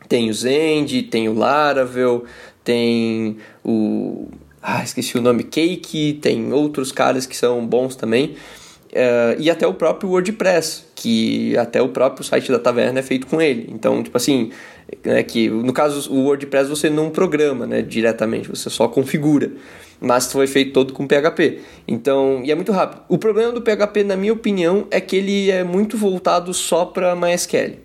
Tem o Zend, tem o Laravel, tem o. Ah, esqueci o nome, Cake, tem outros caras que são bons também. Uh, e até o próprio WordPress, que até o próprio site da Taverna é feito com ele. Então, tipo assim, é que no caso o WordPress você não programa né, diretamente, você só configura. Mas foi feito todo com PHP. Então, e é muito rápido. O problema do PHP, na minha opinião, é que ele é muito voltado só para MySQL.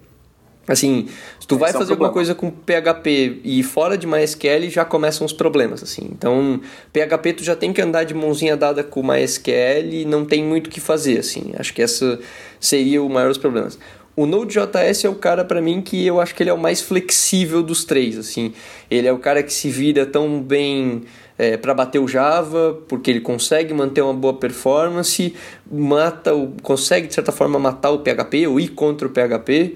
Assim, se tu vai é fazer alguma coisa com PHP e fora de MySQL, já começam os problemas, assim. Então, PHP tu já tem que andar de mãozinha dada com MySQL e não tem muito o que fazer, assim. Acho que essa seria o maior dos problemas. O Node.js é o cara para mim que eu acho que ele é o mais flexível dos três, assim. Ele é o cara que se vira tão bem é, para bater o Java, porque ele consegue manter uma boa performance, mata o, consegue de certa forma matar o PHP ou ir contra o PHP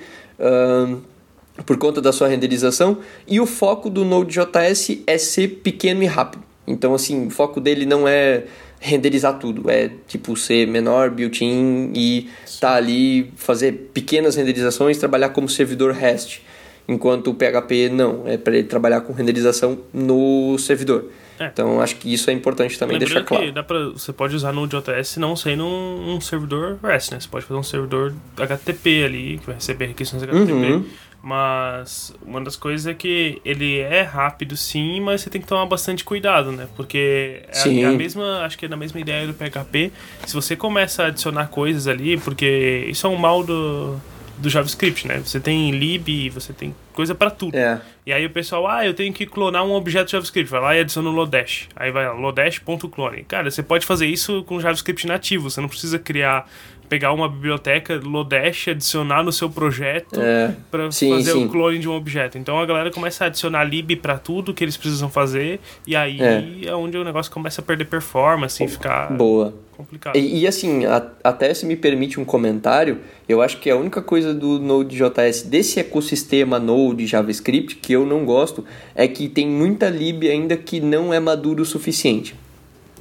por conta da sua renderização. E o foco do Node.js é ser pequeno e rápido. Então, assim, o foco dele não é renderizar tudo, é tipo ser menor, built-in e tá ali fazer pequenas renderizações, trabalhar como servidor REST. Enquanto o PHP não, é para ele trabalhar com renderização no servidor. É. Então acho que isso é importante também Lembrando deixar claro. Que dá pra, você pode usar no JS não sendo um, um, servidor REST, né? Você pode fazer um servidor HTTP ali, que vai receber requisições HTTP. Uhum. Mas uma das coisas é que ele é rápido sim, mas você tem que tomar bastante cuidado, né? Porque é, é a mesma, acho que é na mesma ideia do PHP. Se você começa a adicionar coisas ali, porque isso é um mal do do JavaScript, né? Você tem lib, você tem coisa para tudo. É. E aí o pessoal, ah, eu tenho que clonar um objeto JavaScript, vai lá e adiciona o Lodash. Aí vai lodash.clone. Cara, você pode fazer isso com JavaScript nativo, você não precisa criar pegar uma biblioteca Lodash, adicionar no seu projeto é, para fazer sim. o clone de um objeto. Então a galera começa a adicionar lib para tudo que eles precisam fazer e aí é, é onde o negócio começa a perder performance e ficar boa. Complicado. E, e assim, a, até se me permite um comentário, eu acho que a única coisa do Node.js desse ecossistema Node JavaScript que eu não gosto é que tem muita lib ainda que não é maduro o suficiente.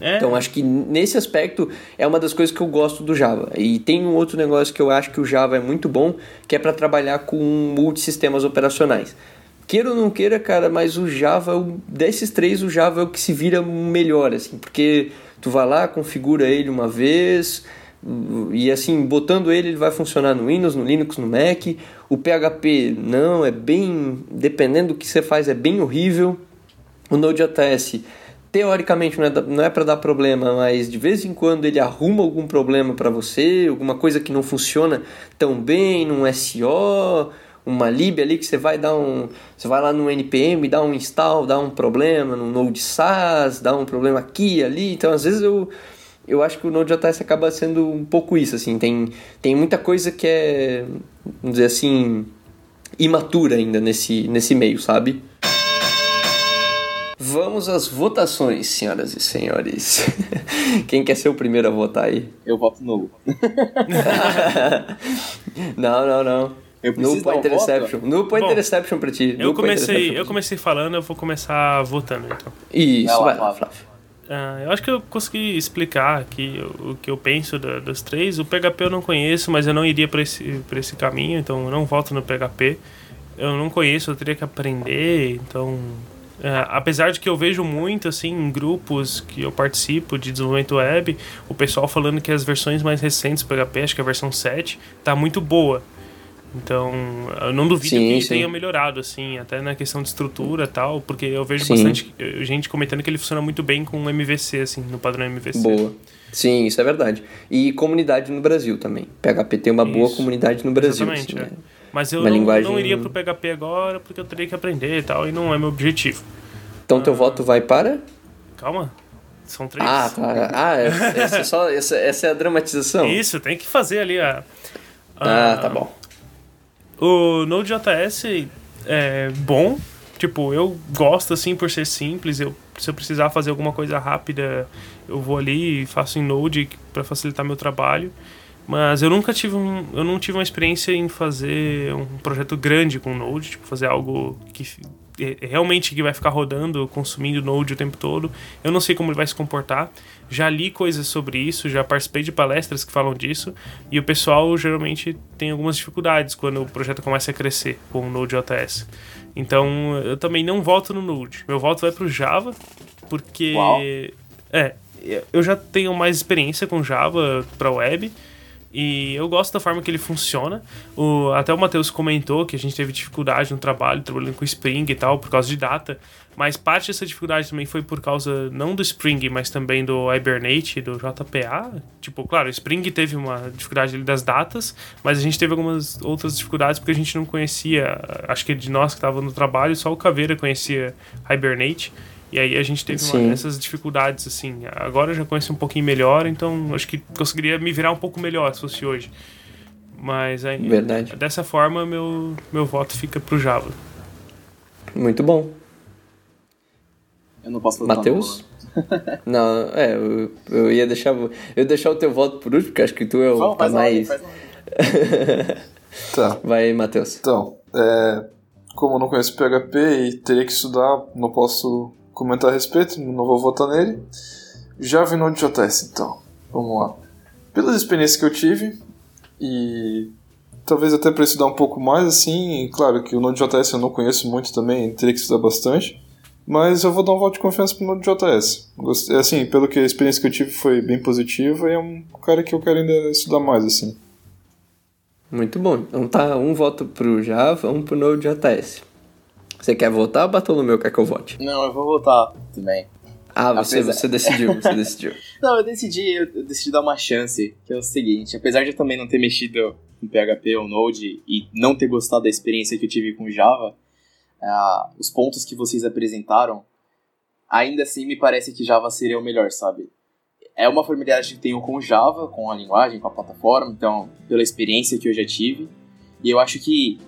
É. Então acho que nesse aspecto é uma das coisas que eu gosto do Java. E tem um outro negócio que eu acho que o Java é muito bom, que é para trabalhar com multisistemas operacionais. Queira ou não queira, cara, mas o Java, desses três, o Java é o que se vira melhor, assim, porque tu vai lá, configura ele uma vez, e assim, botando ele, ele vai funcionar no Windows, no Linux, no Mac. O PHP não, é bem, dependendo do que você faz, é bem horrível. O Node.js teoricamente não é, não é para dar problema, mas de vez em quando ele arruma algum problema para você, alguma coisa que não funciona tão bem num SO, uma lib ali que você vai dar um, você vai lá no npm, dá um install, dá um problema no Node SAS, dá um problema aqui ali. Então às vezes eu eu acho que o Node.js acaba sendo um pouco isso, assim, tem, tem muita coisa que é, vamos dizer assim, imatura ainda nesse, nesse meio, sabe? Vamos às votações, senhoras e senhores. Quem quer ser o primeiro a votar aí? Eu voto nulo. não, não, não. Eu no Point Interception. No Point Interception pra ti. Eu comecei, eu comecei falando, eu vou começar votando então. Isso, vai lá, Flávio. Uh, eu acho que eu consegui explicar aqui o, o que eu penso da, dos três. O PHP eu não conheço, mas eu não iria para esse, esse caminho, então eu não voto no PHP. Eu não conheço, eu teria que aprender, então é, apesar de que eu vejo muito assim em grupos que eu participo de desenvolvimento web, o pessoal falando que as versões mais recentes do PHP, acho que a versão 7, tá muito boa. Então, eu não duvido sim, que sim. tenha melhorado, assim, até na questão de estrutura e tal, porque eu vejo sim. bastante eh, gente comentando que ele funciona muito bem com MVC, assim, no padrão MVC. Boa. Sim, isso é verdade. E comunidade no Brasil também. PHP tem uma isso. boa comunidade no Brasil. Exatamente, assim, é. Né? Mas eu não, linguagem... não iria pro PHP agora porque eu teria que aprender e tal, e não é meu objetivo. Então teu ah, voto vai para? Calma. São três. Ah, tá. Ah, essa, é só, essa, essa é a dramatização. Isso, tem que fazer ali a. a ah, tá bom. O Node.js é bom. Tipo, eu gosto assim por ser simples. Eu, se eu precisar fazer alguma coisa rápida, eu vou ali e faço em Node para facilitar meu trabalho. Mas eu nunca tive um, eu não tive uma experiência em fazer um projeto grande com Node, tipo fazer algo que realmente que vai ficar rodando, consumindo Node o tempo todo. Eu não sei como ele vai se comportar. Já li coisas sobre isso, já participei de palestras que falam disso, e o pessoal geralmente tem algumas dificuldades quando o projeto começa a crescer com o Node.js. Então, eu também não volto no Node. Meu voto vai para o Java, porque Uau. é, eu já tenho mais experiência com Java para web. E eu gosto da forma que ele funciona. O, até o Matheus comentou que a gente teve dificuldade no trabalho, trabalhando com Spring e tal, por causa de data. Mas parte dessa dificuldade também foi por causa, não do Spring, mas também do Hibernate, do JPA. Tipo, claro, o Spring teve uma dificuldade das datas, mas a gente teve algumas outras dificuldades porque a gente não conhecia. Acho que de nós que estava no trabalho, só o Caveira conhecia Hibernate. E aí a gente teve uma, essas dificuldades, assim. Agora eu já conheço um pouquinho melhor, então acho que conseguiria me virar um pouco melhor se fosse hoje. Mas aí, Verdade. dessa forma, meu, meu voto fica pro Java. Muito bom. Eu não posso votar Matheus? Não, é, eu, eu ia deixar. Eu ia deixar o teu voto por último, porque acho que tu é no... o Vamos, tá mais. ordem. Tá. Vai, Matheus. Então, é, como eu não conheço PHP e teria que estudar, não posso comentar a respeito, não vou votar nele. Java e Node.js, então. Vamos lá. Pelas experiências que eu tive, e talvez até para estudar um pouco mais, assim, claro que o Node.js eu não conheço muito também, teria que estudar bastante. Mas eu vou dar um voto de confiança pro Node.js. Gostei- Assim, pelo que a experiência que eu tive foi bem positiva e é um cara que eu quero ainda estudar mais, assim. Muito bom. Então tá um voto pro Java, um pro Node.js. Você quer votar ou Bartolomeu quer que eu vote? Não, eu vou votar também. Ah, você, Apesar- você decidiu, você decidiu. Não, eu decidi, eu decidi dar uma chance, que é o seguinte, apesar de eu também não ter mexido com PHP ou Node e não ter gostado da experiência que eu tive com Java, ah, os pontos que vocês apresentaram, ainda assim me parece que Java seria o melhor, sabe? É uma familiaridade que tenho com Java, com a linguagem, com a plataforma, então, pela experiência que eu já tive, e eu acho que,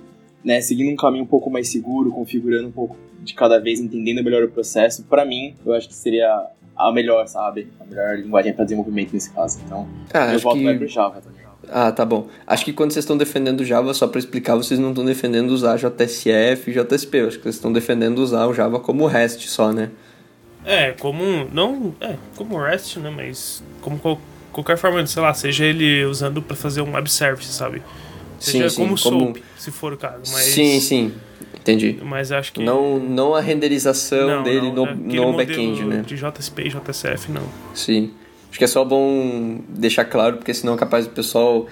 né, seguindo um caminho um pouco mais seguro, configurando um pouco de cada vez, entendendo melhor o processo, pra mim, eu acho que seria a melhor, sabe? A melhor linguagem para desenvolvimento nesse caso. Então, Ah, meu acho voto vai que... pro Java também. Ah, tá bom. Acho que quando vocês estão defendendo Java, só pra explicar, vocês não estão defendendo usar JSF e JSP. Eu acho que vocês estão defendendo usar o Java como REST só, né? É, como. Não. É, como REST, né? Mas. Como qual- qualquer forma, de, sei lá, seja ele usando pra fazer um web service, sabe? Seja Sim, sim, como como- SOAP, se for o caso. Mas, Sim, sim. Entendi. Mas acho que. Não, não a renderização não, dele não, no, aquele no back-end, né? De JSP e JSF, não. Sim. Acho que é só bom deixar claro, porque senão é capaz do pessoal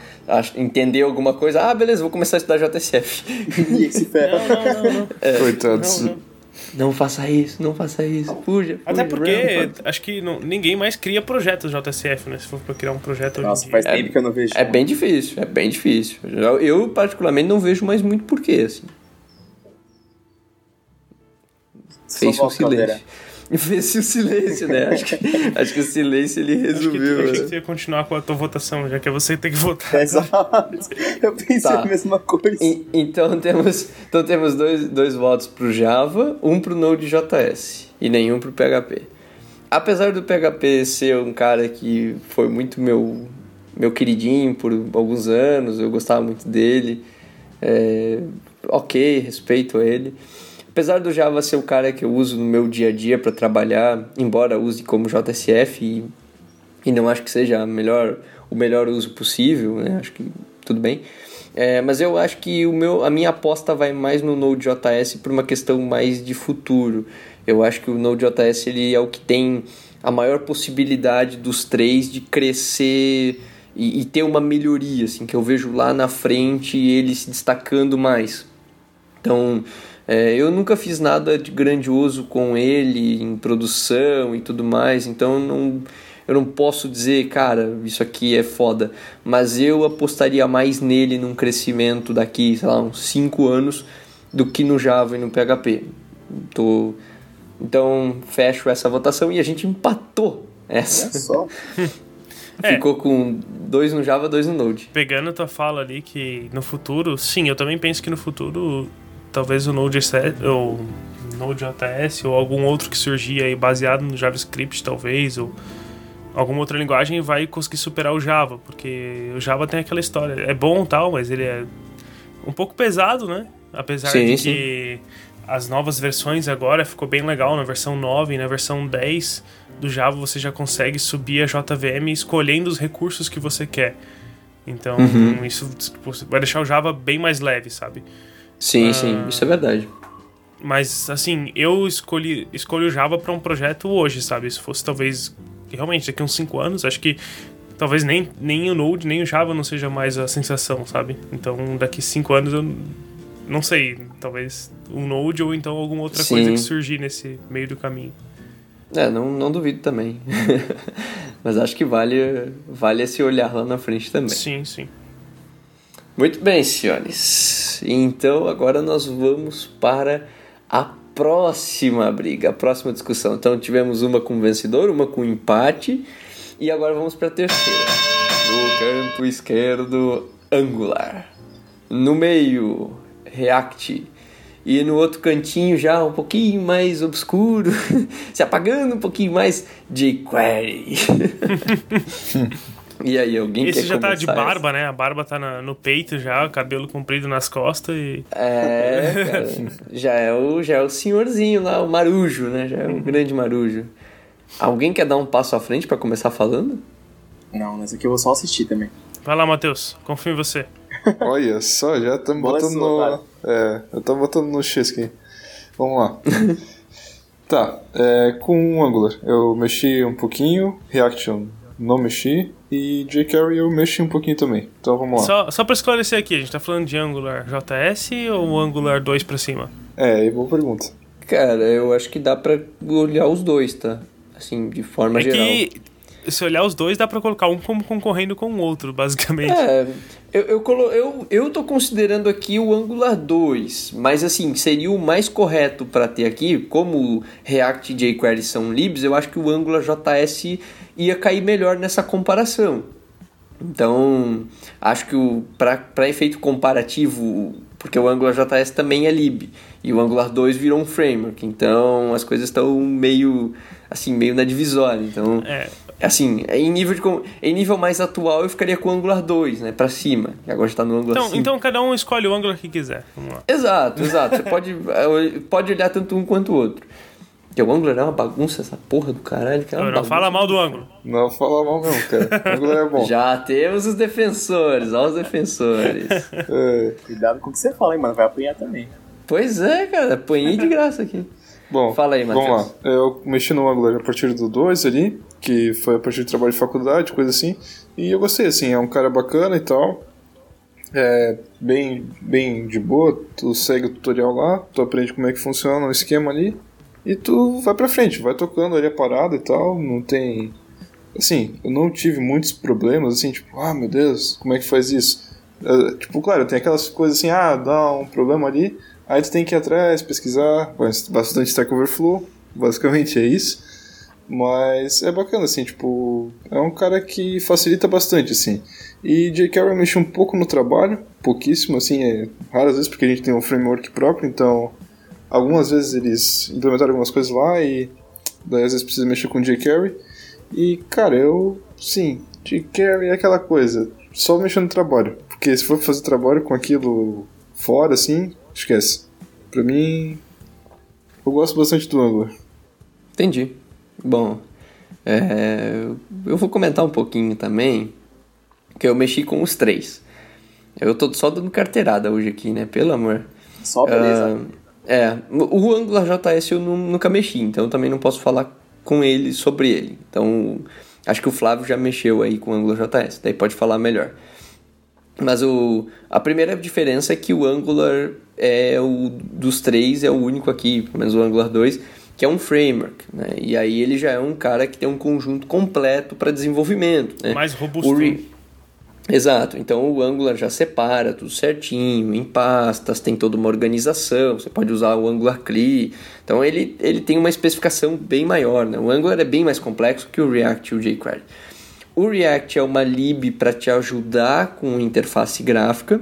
entender alguma coisa. Ah, beleza, vou começar a estudar JSF. e esse ferro. Não, não, não, não. É. Coitados. Não, não. Não faça isso, não faça isso. Fuja. Até fuja, porque run, acho que não- ninguém mais cria projetos JSF, né? Se for pra criar um projeto Nossa, dia. faz tempo que eu não vejo. É bem difícil, é bem difícil. Eu, eu, particularmente, não vejo mais muito porquê, assim. Só Fez um Caldeira. Fez um silêncio, né? Acho que, acho que o silêncio ele Acho que, resumiu. achei que né? você ia continuar com a tua votação, já que é você que tem que votar. Exato. Eu pensei Tá. a mesma coisa. E- Então temos, então temos dois, dois votos pro Java, um pro Node.js e nenhum pro PHP. Apesar do PHP ser um cara que foi muito meu, meu queridinho por alguns anos, eu gostava muito dele, é, ok, respeito a ele. Apesar do Java ser o cara que eu uso no meu dia a dia para trabalhar, embora use como JSF e e não acho que seja melhor, o melhor uso possível, né? Acho que tudo bem. É, mas eu acho que o meu, a minha aposta vai mais no Node.js por uma questão mais de futuro. Eu acho que o Node.js ele é o que tem a maior possibilidade dos três de crescer e, e ter uma melhoria, assim, que eu vejo lá na frente ele se destacando mais. Então, é, eu nunca fiz nada de grandioso com ele em produção e tudo mais, então não, eu não posso dizer, cara, isso aqui é foda. Mas eu apostaria mais nele num crescimento daqui, sei lá, uns 5 anos do que no Java e no PHP. Tô... Então, fecho essa votação e a gente empatou essa. Olha só. É. Ficou com dois no Java, dois no Node. Pegando a tua fala ali que no futuro, sim, eu também penso que no futuro talvez o Node.js ou Node.js ou algum outro que surgir aí baseado no JavaScript talvez ou alguma outra linguagem vai conseguir superar o Java, porque o Java tem aquela história, é bom tal, mas ele é um pouco pesado, né? Apesar Sim, de sim. que as novas versões agora ficou bem legal, na versão 9 e na versão 10 do Java você já consegue subir a JVM escolhendo os recursos que você quer. Então, Uhum. isso tipo, vai deixar o Java bem mais leve, sabe? Sim, Ah. sim, isso é verdade. Mas, assim, eu escolhi, escolhi o Java para um projeto hoje, sabe? Se fosse talvez, realmente, daqui a uns 5 anos, acho que talvez nem, nem o Node, nem o Java não seja mais a sensação, sabe? Então, daqui 5 anos eu não sei, talvez um Node ou então alguma outra Sim. coisa que surgir nesse meio do caminho. É, não, não duvido também. Mas acho que vale, vale esse olhar lá na frente também. Sim, sim. Muito bem, senhores. Então agora nós vamos para a próxima briga, a próxima discussão. Então tivemos uma com vencedor, uma com empate e agora vamos para a terceira. No canto esquerdo, Angular. No meio, React. E no outro cantinho já um pouquinho mais obscuro, se apagando um pouquinho mais, jQuery. e aí, alguém Esse quer já tá de barba, né? A barba tá na- no peito já, o cabelo comprido nas costas e. É, cara, já é o já é o senhorzinho lá, o marujo, né? Já é o grande marujo. Alguém quer dar um passo à frente pra começar falando? Não, nessa aqui eu vou só assistir também. Vai lá, Matheus, confio em você. Olha só, já estamos botando sua, no. É, eu tô botando no X aqui. Vamos lá. tá, é, com o Angular eu mexi um pouquinho, React eu não mexi, e jQuery eu mexi um pouquinho também. Então vamos lá. Só, só pra esclarecer aqui, a gente tá falando de Angular JS ou Angular 2 pra cima? É, e boa pergunta. Cara, eu acho que dá pra olhar os dois, tá? Assim, de forma É geral. que se olhar os dois, dá pra colocar um como concorrendo com o outro, basicamente. É, eu, eu, colo- eu, eu tô considerando aqui o Angular 2, mas assim, seria o mais correto para ter aqui, como React e jQuery são libs, eu acho que o Angular JS ia cair melhor nessa comparação. Então, acho que para efeito comparativo, porque o Angular JS também é lib, e o Angular 2 virou um framework, então as coisas estão meio assim, meio na divisória. Então, É. Assim, em nível, de, em nível mais atual eu ficaria com o Angular 2, né? Pra cima. E agora está no Angular Então, 5. então cada um escolhe o Angular que quiser. Exato, exato. Você pode, eh, pode olhar tanto um quanto o outro. Porque o Angular é uma bagunça, essa porra do caralho. Que é Não, não fala mal do Angular. Não fala mal mesmo, cara. Angular é bom. Já temos os defensores, ó os defensores. É, Cuidado com o que você fala, hein, mano. Vai apanhar também. pois é, cara. Apanhei de graça aqui. Bom, Fala aí, vamos Matheus. lá. Eu mexi no Angular a partir do 2 ali, que foi a partir do trabalho de faculdade, coisa assim. E eu gostei, assim, é um cara bacana e tal. É bem, bem de boa, tu segue o tutorial lá, tu aprende como é que funciona o esquema ali. E tu vai pra frente, vai tocando ali a parada e tal, não tem... Assim, eu não tive muitos problemas, assim, tipo, ah, meu Deus, como é que faz isso? É, tipo, claro, tem aquelas coisas assim, ah, dá um problema ali, aí tu tem que ir atrás, pesquisar, bastante Stack Overflow, basicamente é isso. Mas é bacana, assim, tipo, é um cara que facilita bastante, assim. E jQuery mexe um pouco no trabalho, pouquíssimo, assim, é, raras vezes, porque a gente tem um framework próprio, então algumas vezes eles implementaram algumas coisas lá e daí às vezes precisa mexer com jQuery. E, cara, eu, sim, jQuery é aquela coisa, só mexer no trabalho. Porque se for fazer trabalho com aquilo fora, assim, esquece. Pra mim, eu gosto bastante do Angular. Entendi. Bom, é, eu vou comentar um pouquinho também, que eu mexi com os três. Eu tô só dando carteirada hoje aqui, né? Pelo amor. Só beleza. Ah, é, o Angular JS eu nu- nunca mexi, então eu também não posso falar com ele sobre ele. Então, acho que o Flávio já mexeu aí com o Angular JS, daí pode falar melhor. Mas o, a primeira diferença é que o Angular é o dos três, é o único aqui, pelo menos o Angular 2, que é um framework, né? E aí ele já é um cara que tem um conjunto completo para desenvolvimento, né? Mais robusto. O Re- Exato, então o Angular já separa tudo certinho, em pastas, tem toda uma organização, você pode usar o Angular CLI, então ele, ele tem uma especificação bem maior, né? o Angular é bem mais complexo que o React e o jQuery. O React é uma lib para te ajudar com interface gráfica,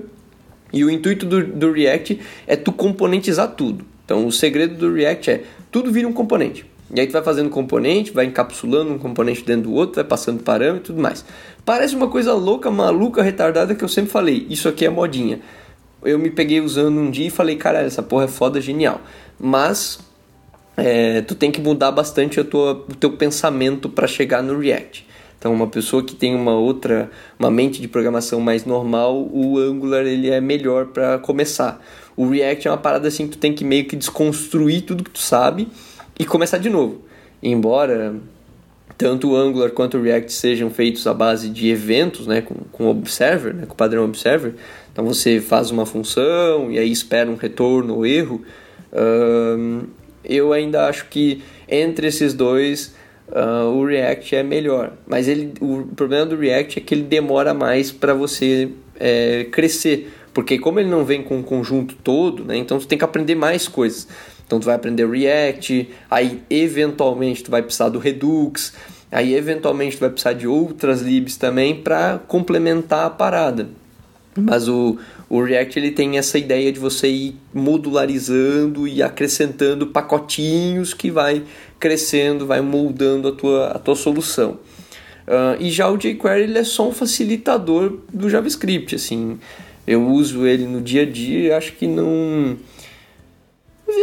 e o intuito do, do React é tu componentizar tudo. Então o segredo do React é tudo vira um componente. E aí tu vai fazendo componente, vai encapsulando um componente dentro do outro, vai passando parâmetro e tudo mais. Parece uma coisa louca, maluca, retardada que eu sempre falei. Isso aqui é modinha. Eu me peguei usando um dia e falei, caralho, essa porra é foda, genial. Mas é, tu tem que mudar bastante a tua, o teu pensamento para chegar no React. Então, uma pessoa que tem uma outra, uma mente de programação mais normal, o Angular ele é melhor para começar. O React é uma parada assim que tu tem que meio que desconstruir tudo que tu sabe e começar de novo. Embora tanto o Angular quanto o React sejam feitos à base de eventos, né, com, com Observer, né, com o padrão Observer, então você faz uma função e aí espera um retorno ou erro. eu ainda acho que entre esses dois uh, o React é melhor. Mas ele, o problema do React é que ele demora mais para você é, crescer. Porque como ele não vem com o conjunto todo, né, então você tem que aprender mais coisas. Então tu vai aprender React, aí eventualmente tu vai precisar do Redux, aí eventualmente tu vai precisar de outras libs também para complementar a parada. Mas o, o React ele tem essa ideia de você ir modularizando e acrescentando pacotinhos que vai crescendo, vai moldando a tua, a tua solução. Uh, e já o jQuery ele é só um facilitador do JavaScript, assim. Eu uso ele no dia a dia e acho que não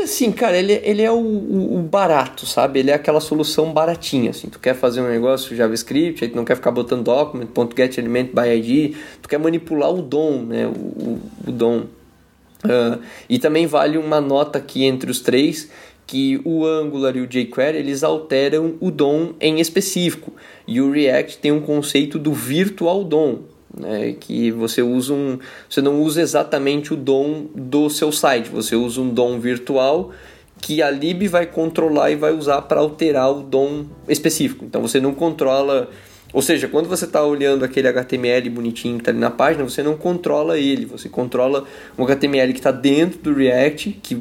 assim, cara, ele, ele é o, o, barato, sabe? Ele é aquela solução baratinha, assim. Tu quer fazer um negócio JavaScript, aí tu não quer ficar botando document, .get element by ID, tu quer manipular o DOM, né? O, o, o DOM. Uh, e também vale uma nota aqui entre os três, que o Angular e o jQuery eles alteram o DOM em específico. E o React tem um conceito do virtual DOM, né, que você usa um, você não usa exatamente o DOM do seu site, você usa um DOM virtual que a lib vai controlar e vai usar para alterar o DOM específico. Então você não controla, ou seja, quando você está olhando aquele HTML bonitinho que está ali na página, você não controla ele, você controla um HTML que está dentro do React, que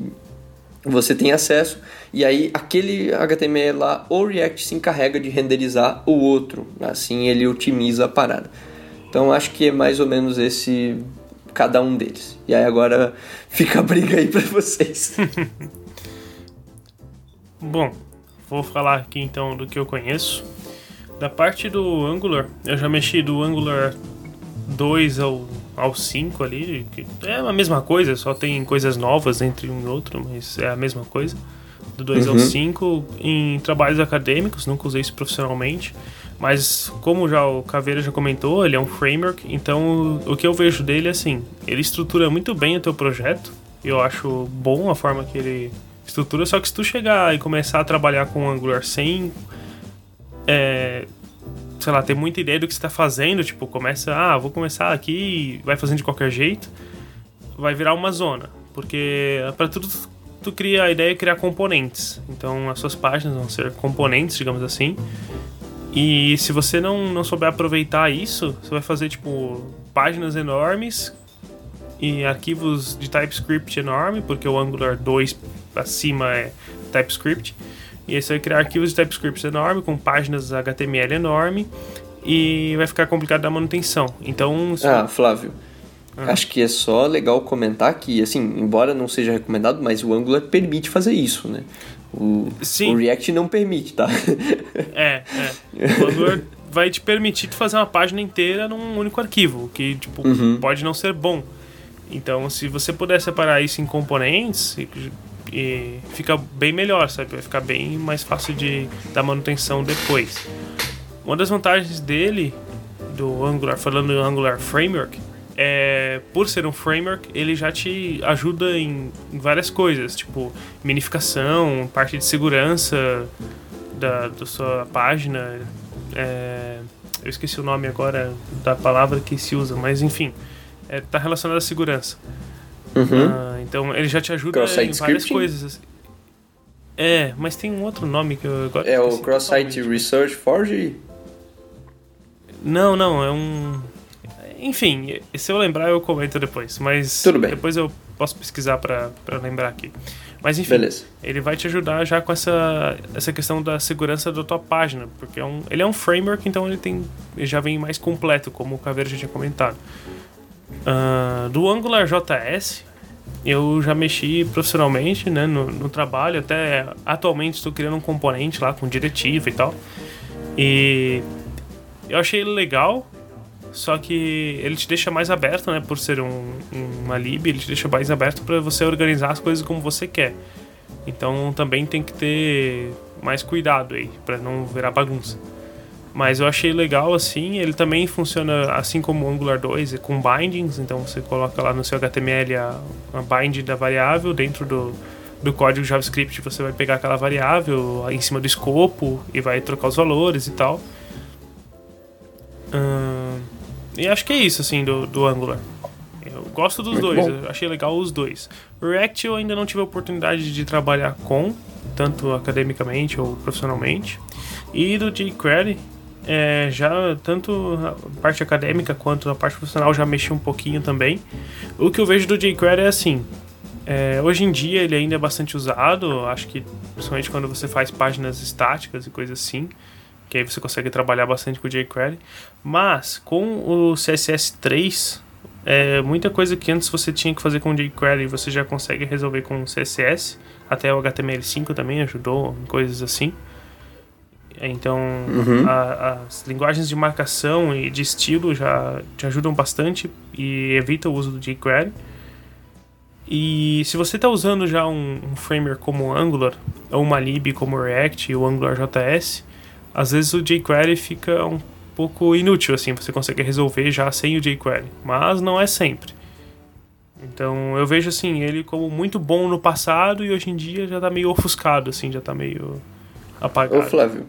você tem acesso, e aí aquele HTML lá, o React se encarrega de renderizar o outro, assim ele otimiza a parada. Então acho que é mais ou menos esse cada um deles. E aí agora fica a briga aí para vocês. Bom, vou falar aqui então do que eu conheço. Da parte do Angular, eu já mexi do Angular 2 ao, ao 5 ali, que é a mesma coisa, só tem coisas novas entre um e outro, mas é a mesma coisa. Do 2 uhum. ao 5 em trabalhos acadêmicos, nunca usei isso profissionalmente. Mas como já o Caveira já comentou, ele é um framework, então o que eu vejo dele é assim, ele estrutura muito bem o teu projeto. Eu acho bom a forma que ele estrutura, só que se tu chegar e começar a trabalhar com Angular sem é, sei lá, ter muita ideia do que você está fazendo, tipo, começa, ah, vou começar aqui e vai fazendo de qualquer jeito, vai virar uma zona, porque para tudo tu cria a ideia de criar componentes. Então as suas páginas vão ser componentes, digamos assim. E se você não, não souber aproveitar isso, você vai fazer tipo páginas enormes e arquivos de TypeScript enorme, porque o Angular 2 acima é TypeScript. E aí você vai criar arquivos de TypeScript enorme com páginas HTML enorme e vai ficar complicado da manutenção. Então, ah, Flávio, ah. Acho que é só legal comentar que, assim, embora não seja recomendado, mas o Angular permite fazer isso, né? O, Sim. o React não permite, tá? É, é. O Angular vai te permitir fazer uma página inteira num único arquivo, que tipo, uhum. pode não ser bom. Então, se você puder separar isso em componentes, e, fica bem melhor, sabe? Vai ficar bem mais fácil de dar manutenção depois. Uma das vantagens dele, do Angular, falando do Angular Framework, é, por ser um framework, ele já te ajuda em, em várias coisas, tipo minificação, parte de segurança da, da sua página. É, eu esqueci o nome agora da palavra que se usa, mas enfim, está é, tá relacionado à segurança. Uhum. Ah, então ele já te ajuda em várias coisas. Assim. É, mas tem um outro nome que eu agora É o Cross-Site Research Forge? Não, não, é um enfim, se eu lembrar eu comento depois, mas Tudo bem. depois eu posso pesquisar para lembrar aqui. Mas enfim, Beleza. ele vai te ajudar já com essa, essa questão da segurança da tua página, porque é um, ele é um framework, então ele tem ele já vem mais completo, como o Caveira já tinha comentado. Uh, do Angular JS, eu já mexi profissionalmente, né, no, no trabalho, até atualmente estou criando um componente lá com diretiva e tal. E eu achei ele legal, só que ele te deixa mais aberto, né, por ser um, uma lib, ele te deixa mais aberto para você organizar as coisas como você quer. Então também tem que ter mais cuidado aí, para não virar bagunça. Mas eu achei legal assim, ele também funciona assim como o Angular 2, com bindings, então você coloca lá no seu HTML a, a bind da variável dentro do, do código JavaScript, você vai pegar aquela variável em cima do escopo e vai trocar os valores e tal. Hum, e acho que é isso assim do, do Angular. Eu gosto dos Muito dois, achei legal os dois. React eu ainda não tive a oportunidade de trabalhar com, tanto academicamente ou profissionalmente. E do jQuery, é, já tanto a parte acadêmica quanto a parte profissional já mexi um pouquinho também. O que eu vejo do jQuery é assim, é, hoje em dia ele ainda é bastante usado, acho que principalmente quando você faz páginas estáticas e coisas assim, aí você consegue trabalhar bastante com o jQuery. Mas com o CSS3, é, muita coisa que antes você tinha que fazer com o jQuery você já consegue resolver com o CSS, até o HTML5 também ajudou, coisas assim. Então, uhum. a, as linguagens de marcação e de estilo já te ajudam bastante e evita o uso do jQuery. E se você está usando já um, um framework como Angular, ou uma lib como React e o Angular JS, às vezes o jQuery fica um pouco inútil, assim, você consegue resolver já sem o jQuery, mas não é sempre. Então eu vejo assim ele como muito bom no passado e hoje em dia já está meio ofuscado, assim, já está meio apagado. Ô Flávio,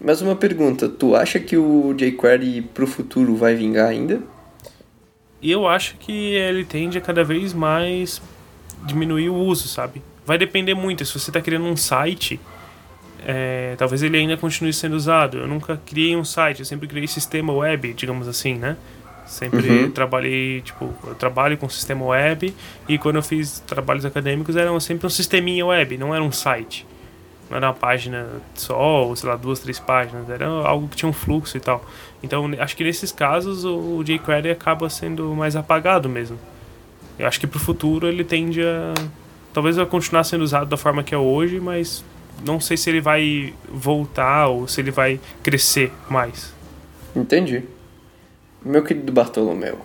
mais uma pergunta. Tu acha que o jQuery pro futuro vai vingar ainda? Eu acho que ele tende a cada vez mais diminuir o uso, sabe? Vai depender muito. Se você está criando um site, é, talvez ele ainda continue sendo usado. Eu nunca criei um site, eu sempre criei sistema web, digamos assim, né? Sempre uhum. trabalhei, tipo, eu trabalho com sistema web e quando eu fiz trabalhos acadêmicos eram sempre um sisteminha web, não era um site não era uma página só, ou sei lá, duas, três páginas, era algo que tinha um fluxo e tal. Então, acho que nesses casos o jQuery acaba sendo mais apagado mesmo. Eu acho que pro futuro ele tende a. Talvez vai continuar sendo usado da forma que é hoje, mas não sei se ele vai voltar ou se ele vai crescer mais. Entendi. Meu querido Bartolomeu.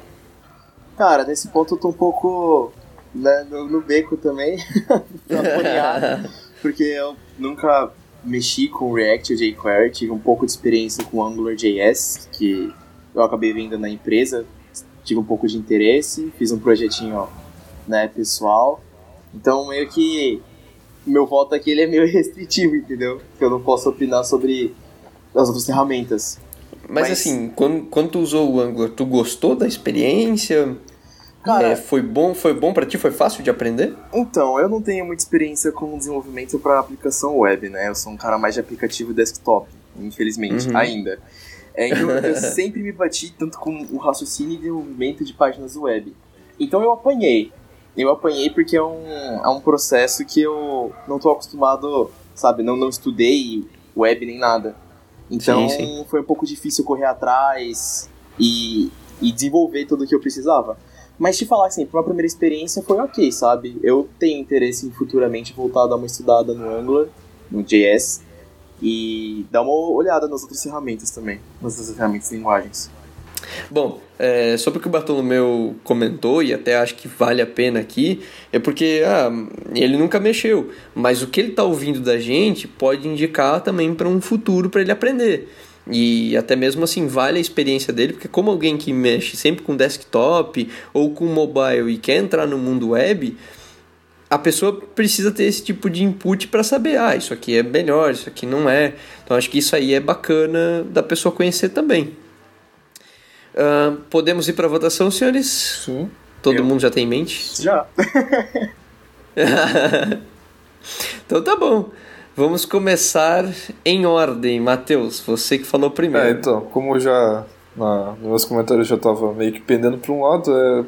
Cara, nesse ponto eu tô um pouco né, no, no beco também. porque eu nunca mexi com React ou jQuery, tive um pouco de experiência com AngularJS, que eu acabei vendo na empresa, tive um pouco de interesse, fiz um projetinho né, pessoal. Então, meio que meu voto aqui ele é meio restritivo, entendeu? Que eu não posso opinar sobre as outras ferramentas. Mas, Mas assim, quando, quando tu usou o Angular, tu gostou da experiência? Cara, é, foi bom, foi bom para ti, foi fácil de aprender? Então, eu não tenho muita experiência com desenvolvimento para aplicação web, né? Eu sou um cara mais de aplicativo desktop, infelizmente, uhum. ainda. É, então, eu sempre me bati tanto com o raciocínio e desenvolvimento de páginas web. Então eu apanhei. Eu apanhei porque é um, é um processo que eu não estou acostumado, sabe? Não, não estudei web nem nada. Então sim, sim. foi um pouco difícil correr atrás e, e desenvolver tudo o que eu precisava. Mas te falar assim, pra uma primeira experiência foi ok, sabe? Eu tenho interesse em futuramente voltar a dar uma estudada no Angular, no JS, e dar uma olhada nas outras ferramentas também, nas outras ferramentas e linguagens. Bom, é, sobre o que o Bartolomeu comentou, e até acho que vale a pena aqui, é porque ah, ele nunca mexeu, mas o que ele está ouvindo da gente pode indicar também para um futuro para ele aprender. E até mesmo assim vale a experiência dele, porque como alguém que mexe sempre com desktop ou com mobile e quer entrar no mundo web, a pessoa precisa ter esse tipo de input para saber, ah, isso aqui é melhor, isso aqui não é. Então acho que isso aí é bacana da pessoa conhecer também. Uh, podemos ir para a votação, senhores? Sim. Todo Eu... mundo já tem em mente? Já. então tá bom. Vamos começar em ordem. Matheus, você que falou primeiro. É, então, como já na, nos meus comentários já tava meio que pendendo para um lado, é,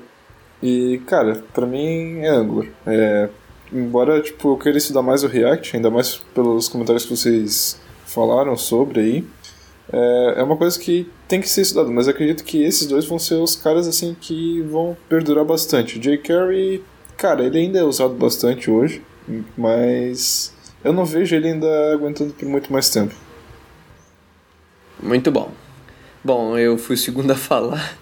e cara, para mim é Angular. É, embora tipo, eu queira estudar mais o React, ainda mais pelos comentários que vocês falaram sobre aí, é, é uma coisa que tem que ser estudado, mas acredito que esses dois vão ser os caras assim que vão perdurar bastante. O jQuery Cara, ele ainda é usado bastante hoje, mas eu não vejo ele ainda aguentando por muito mais tempo. Muito bom. Bom, eu fui o segundo a falar.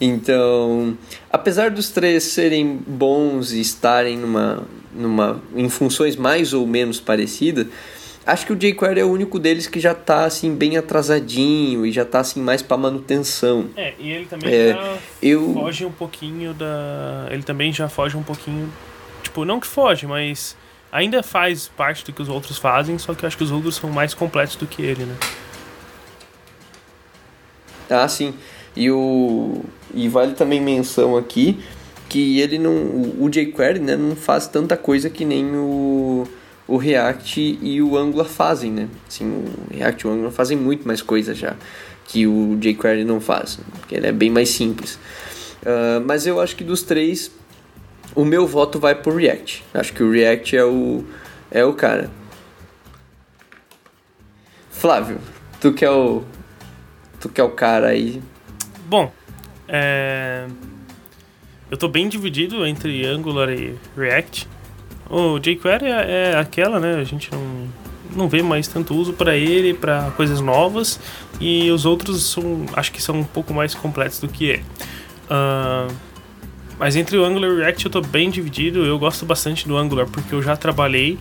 Então, apesar dos três serem bons e estarem numa, numa, em funções mais ou menos parecidas, acho que o jQuery é o único deles que já está assim bem atrasadinho e já está assim mais para manutenção. É, e ele também É, já eu- foge um pouquinho da. Ele também já foge um pouquinho. Tipo, não que foge, mas ainda faz parte do que os outros fazem, só que eu acho que os outros são mais completos do que ele, né? Ah, sim. E o e vale também menção aqui que ele não o, o jQuery, né, não faz tanta coisa que nem o o React e o Angular fazem, né? Assim, o React e o Angular fazem muito mais coisa já que o jQuery não faz, porque ele é bem mais simples. Ah, mas eu acho que dos três o meu voto vai pro React. Acho que o React é o é o cara. Flávio, tu que é o tu que é o cara aí Bom, é... eu tô bem dividido entre Angular e React. O jQuery é, é aquela, né? A gente não, não vê mais tanto uso para ele, para coisas novas, e os outros são, acho que são um pouco mais completos do que ele. Ah, mas entre o Angular e o React eu tô bem dividido. Eu gosto bastante do Angular porque eu já trabalhei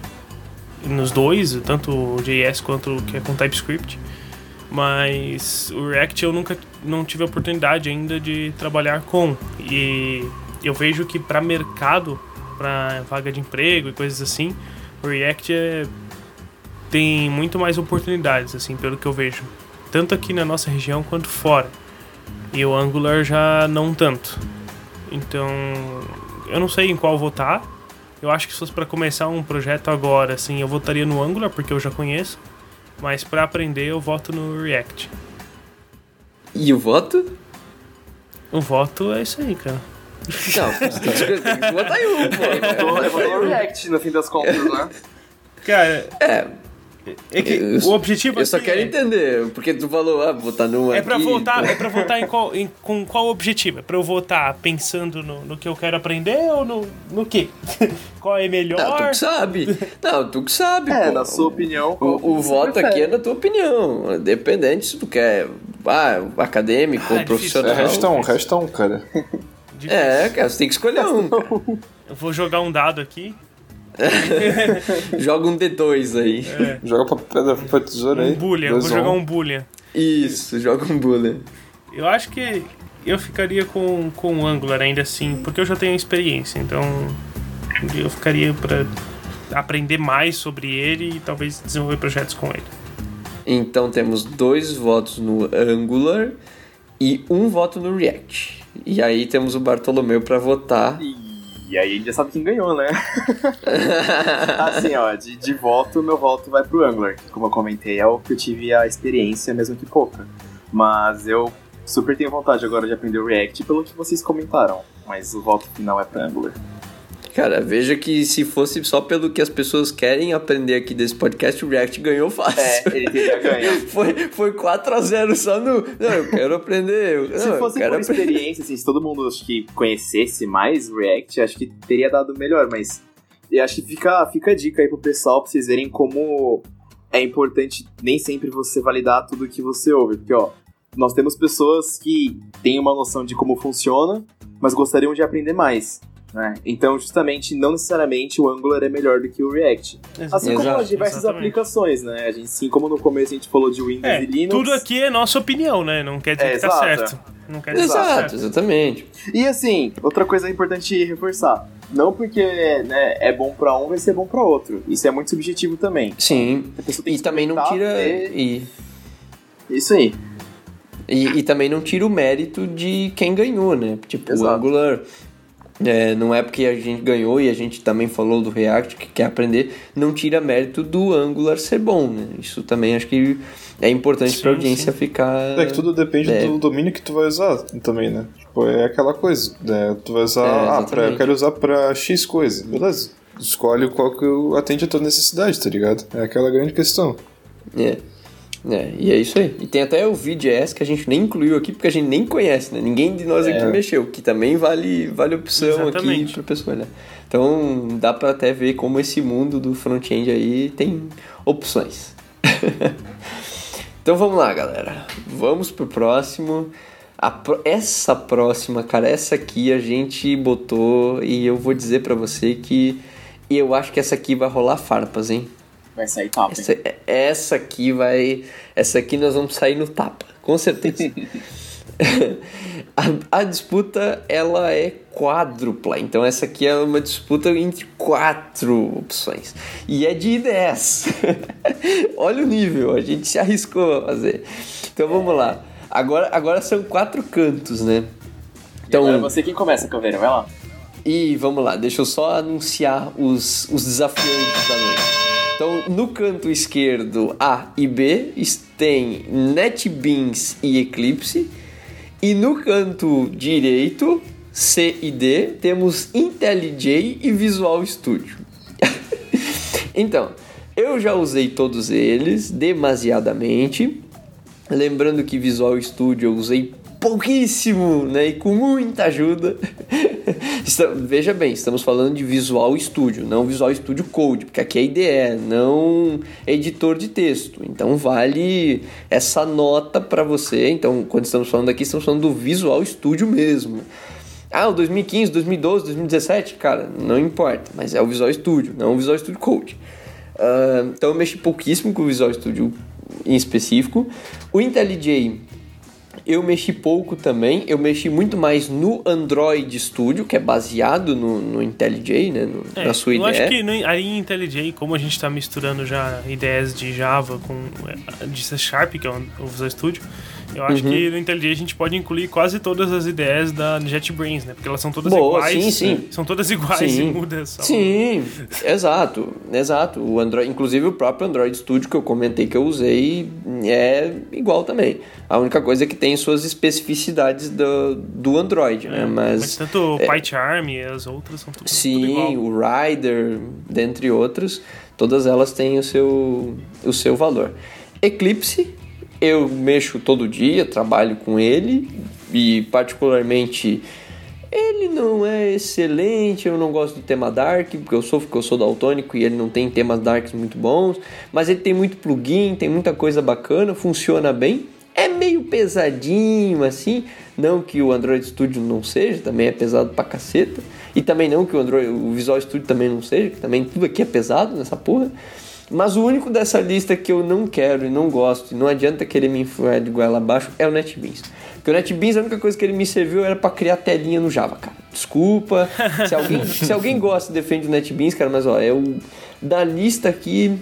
nos dois, tanto o JS quanto o que é com TypeScript. Mas o React eu nunca não tive a oportunidade ainda de trabalhar com. E eu vejo que para mercado, para vaga de emprego e coisas assim, o React é, tem muito mais oportunidades, assim, pelo que eu vejo. Tanto aqui na nossa região quanto fora. E o Angular já não tanto. Então, eu não sei em qual votar. Eu acho que se fosse para começar um projeto agora, assim, eu votaria no Angular, porque eu já conheço. Mas para aprender, eu voto no React. E o voto? O voto é isso aí, cara. Não, você tem que tem que botar em um, pô. Eu vou- eu vou no React no fim das contas, né? Cara, É, é que Eu- o objetivo eu só quero é, entender, porque tu falou, ah, botar num é aqui. pra votar, pô. é pra votar em qual, em- com qual objetivo? É pra eu votar pensando no, no que eu quero aprender ou no, no quê? qual é Não, tu melhor? que sabe. Não, tu que sabe, É, pô. na sua opinião. O, o voto prefere? aqui é da tua opinião. Dependente se tu quer ah, acadêmico Ah, ou é difícil. É, profissional. resta um, resta um, cara. Difícil. É, cara, você tem que escolher um. cara. Eu vou jogar um dado aqui. Joga um D2 aí. Joga pra pedra, pra tesoura aí. Um Boolean. Vou dois a jogar um. Boolean. Isso, joga um bullet. Eu acho que eu ficaria com, com o Angular ainda assim, porque eu já tenho experiência, então eu ficaria pra aprender mais sobre ele e talvez desenvolver projetos com ele. Então temos dois votos no Angular e um voto no React. E aí temos o Bartolomeu pra votar. E aí gente já sabe quem ganhou, né? assim, ó, de, de voto, meu voto vai pro Angular. que, Como eu comentei, é o que eu tive a experiência, mesmo que pouca. Mas eu super tenho vontade agora de aprender o React pelo que vocês comentaram. Mas o voto final é pro Angular. Cara, veja que se fosse só pelo que as pessoas querem aprender aqui desse podcast, o React ganhou fácil. É, ele teria ganho. Foi, foi 4x0 só no. Não, eu quero aprender. Eu, Se não, eu fosse por aprender. experiência, assim, se todo mundo acho que conhecesse mais React, acho que teria dado melhor, mas eu acho que fica, fica a dica aí pro pessoal pra vocês verem como é importante nem sempre você validar tudo que você ouve. Porque, ó, nós temos pessoas que têm uma noção de como funciona, mas gostariam de aprender mais. Né? Então, justamente, não necessariamente o Angular é melhor do que o React. Assim como Exato, as diversas exatamente. aplicações, né? A gente, assim como no começo a gente falou de Windows É, e Linux. tudo aqui é nossa opinião, né? Não quer dizer É, que tá certo. Não quer dizer que tá Exato, certo. exatamente. E assim, outra coisa importante reforçar. Não porque né, é bom pra um vai ser bom pra outro. Isso é muito subjetivo também. Sim. A pessoa tem E que também não tira. E, Isso aí. e, e também não tira o mérito de quem ganhou, né? Tipo, o Exato. Angular. É, não é porque a gente ganhou e a gente também falou do React que quer aprender, não tira mérito do Angular ser bom, né? Isso também acho que é importante Sim, pra audiência ficar. É que tudo depende É. do domínio que tu vai usar também, né? Tipo, é aquela coisa. Né? Tu vai usar. É, ah, pra, eu quero usar pra X coisa. Beleza. Escolhe qual que atende a tua necessidade, tá ligado? É aquela grande questão. É. É, e é isso aí. E tem até o VJS que a gente nem incluiu aqui porque a gente nem conhece, né? Ninguém de nós aqui É. mexeu, que também vale, vale opção Exatamente. aqui pra pessoa, né? Então dá pra até ver como esse mundo do front-end aí tem opções. então vamos lá, galera. Vamos pro próximo. Pro- Essa próxima, cara, essa aqui a gente botou e eu vou dizer pra você que eu acho que essa aqui vai rolar farpas, hein? Vai sair tapa. hein? Essa, essa aqui vai. Essa aqui nós vamos sair no tapa, com certeza. a, a disputa ela é quádrupla, então essa aqui é uma disputa entre quatro opções. E é de 10. Olha o nível, a gente se arriscou a fazer. Então vamos lá. Agora, agora são quatro cantos, né? Então, Então, Agora você quem começa, Caveira, vai lá. e vamos lá, deixa eu só anunciar os, os desafiantes da noite. Então, no canto esquerdo, A e B, tem NetBeans e Eclipse. E no canto direito, C e D, temos IntelliJ e Visual Studio. então, eu já usei todos eles demasiadamente. Lembrando que Visual Studio eu usei pouquíssimo, né? E com muita ajuda. Veja bem, estamos falando de Visual Studio, não Visual Studio Code, porque aqui é IDE, não editor de texto. Então vale essa nota para você. Então, quando estamos falando aqui, estamos falando do Visual Studio mesmo. Ah, o 2015, 2012, 2017, cara, não importa, mas é o Visual Studio, não o Visual Studio Code. Ah, então eu mexi pouquíssimo com o Visual Studio em específico. O IntelliJ eu mexi pouco também, eu mexi muito mais no Android Studio, que é baseado no, no IntelliJ, né, no- É, na sua eu ideia. acho que no, aí em IntelliJ, como a gente está misturando já ideias de Java com é, de C Sharp, que é o Visual Studio, eu acho Uhum. que no IntelliJ a gente pode incluir quase todas as ideias da JetBrains, né? Porque elas são todas Boa, iguais. sim, sim. São todas iguais Sim. e muda só. Sim, exato, exato. O Android, inclusive o próprio Android Studio que eu comentei que eu usei é igual também. A única coisa é que tem suas especificidades do, do Android, né? Mas, Mas tanto o PyCharm e as outras são tudo, tudo sim, igual. o Rider, dentre outros, todas elas têm o seu, o seu valor. Eclipse, eu mexo todo dia, trabalho com ele e particularmente ele não é excelente, eu não gosto do tema Dark, porque eu sou porque eu sou daltônico e ele não tem temas Darks muito bons, mas ele tem muito plugin, tem muita coisa bacana, funciona bem. É meio pesadinho assim, não que o Android Studio não seja, também é pesado pra caceta. E também não que o Android, o Visual Studio também não seja, que também tudo aqui é pesado nessa porra. Mas o único dessa lista que eu não quero e não gosto, e não adianta querer me enfiar de goela abaixo, é o NetBeans. Porque o NetBeans, a única coisa que ele me serviu era pra criar telinha no Java, cara. Desculpa. Se alguém, se alguém gosta e defende o NetBeans, cara, mas ó, eu. Da lista aqui,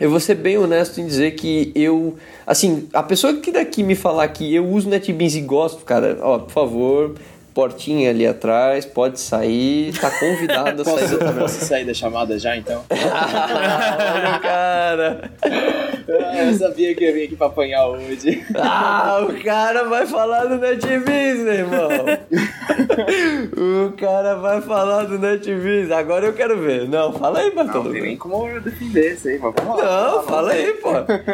eu vou ser bem honesto em dizer que eu. Assim, a pessoa que daqui me falar que eu uso NetBeans e gosto, cara, ó, por favor, portinha ali atrás, pode sair, tá convidado a sair Posso, do posso sair da chamada já, então? Olha, cara. Ah, eu sabia que eu vim aqui pra apanhar hoje. Ah, o cara vai falar do NetBeans, meu irmão. o cara vai falar do NetBeans. Agora eu quero ver. Não, fala aí, Não Bartolomeu. tem nem como eu defender isso aí, mas vamos lá. Não, vamos fala aí, pô.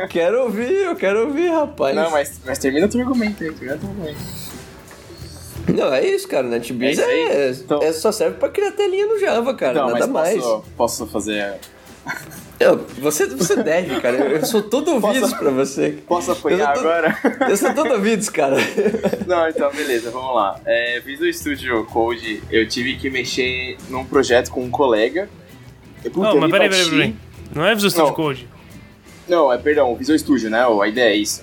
Quero ouvir, eu quero ouvir, rapaz. Não, mas, mas termina o teu argumento aí, termina o teu argumento. Não, é isso, cara. NetBeans É é, Então- é- só serve pra criar telinha no Java, cara. Não, nada mas mais. posso, posso fazer. Eu- você, você deve, cara. Eu, sou todo ouvidos Posso- pra você. Posso apanhar Eu tô- agora? Eu sou todo ouvidos, cara. Não, então, beleza, vamos lá. É, Visual Studio Code, eu tive que mexer num projeto com um colega. Eu, puta, Não, mas peraí, peraí, peraí. Não é Visual Studio Não. Code. Não, é, perdão, Visual Studio, né? A ideia é isso.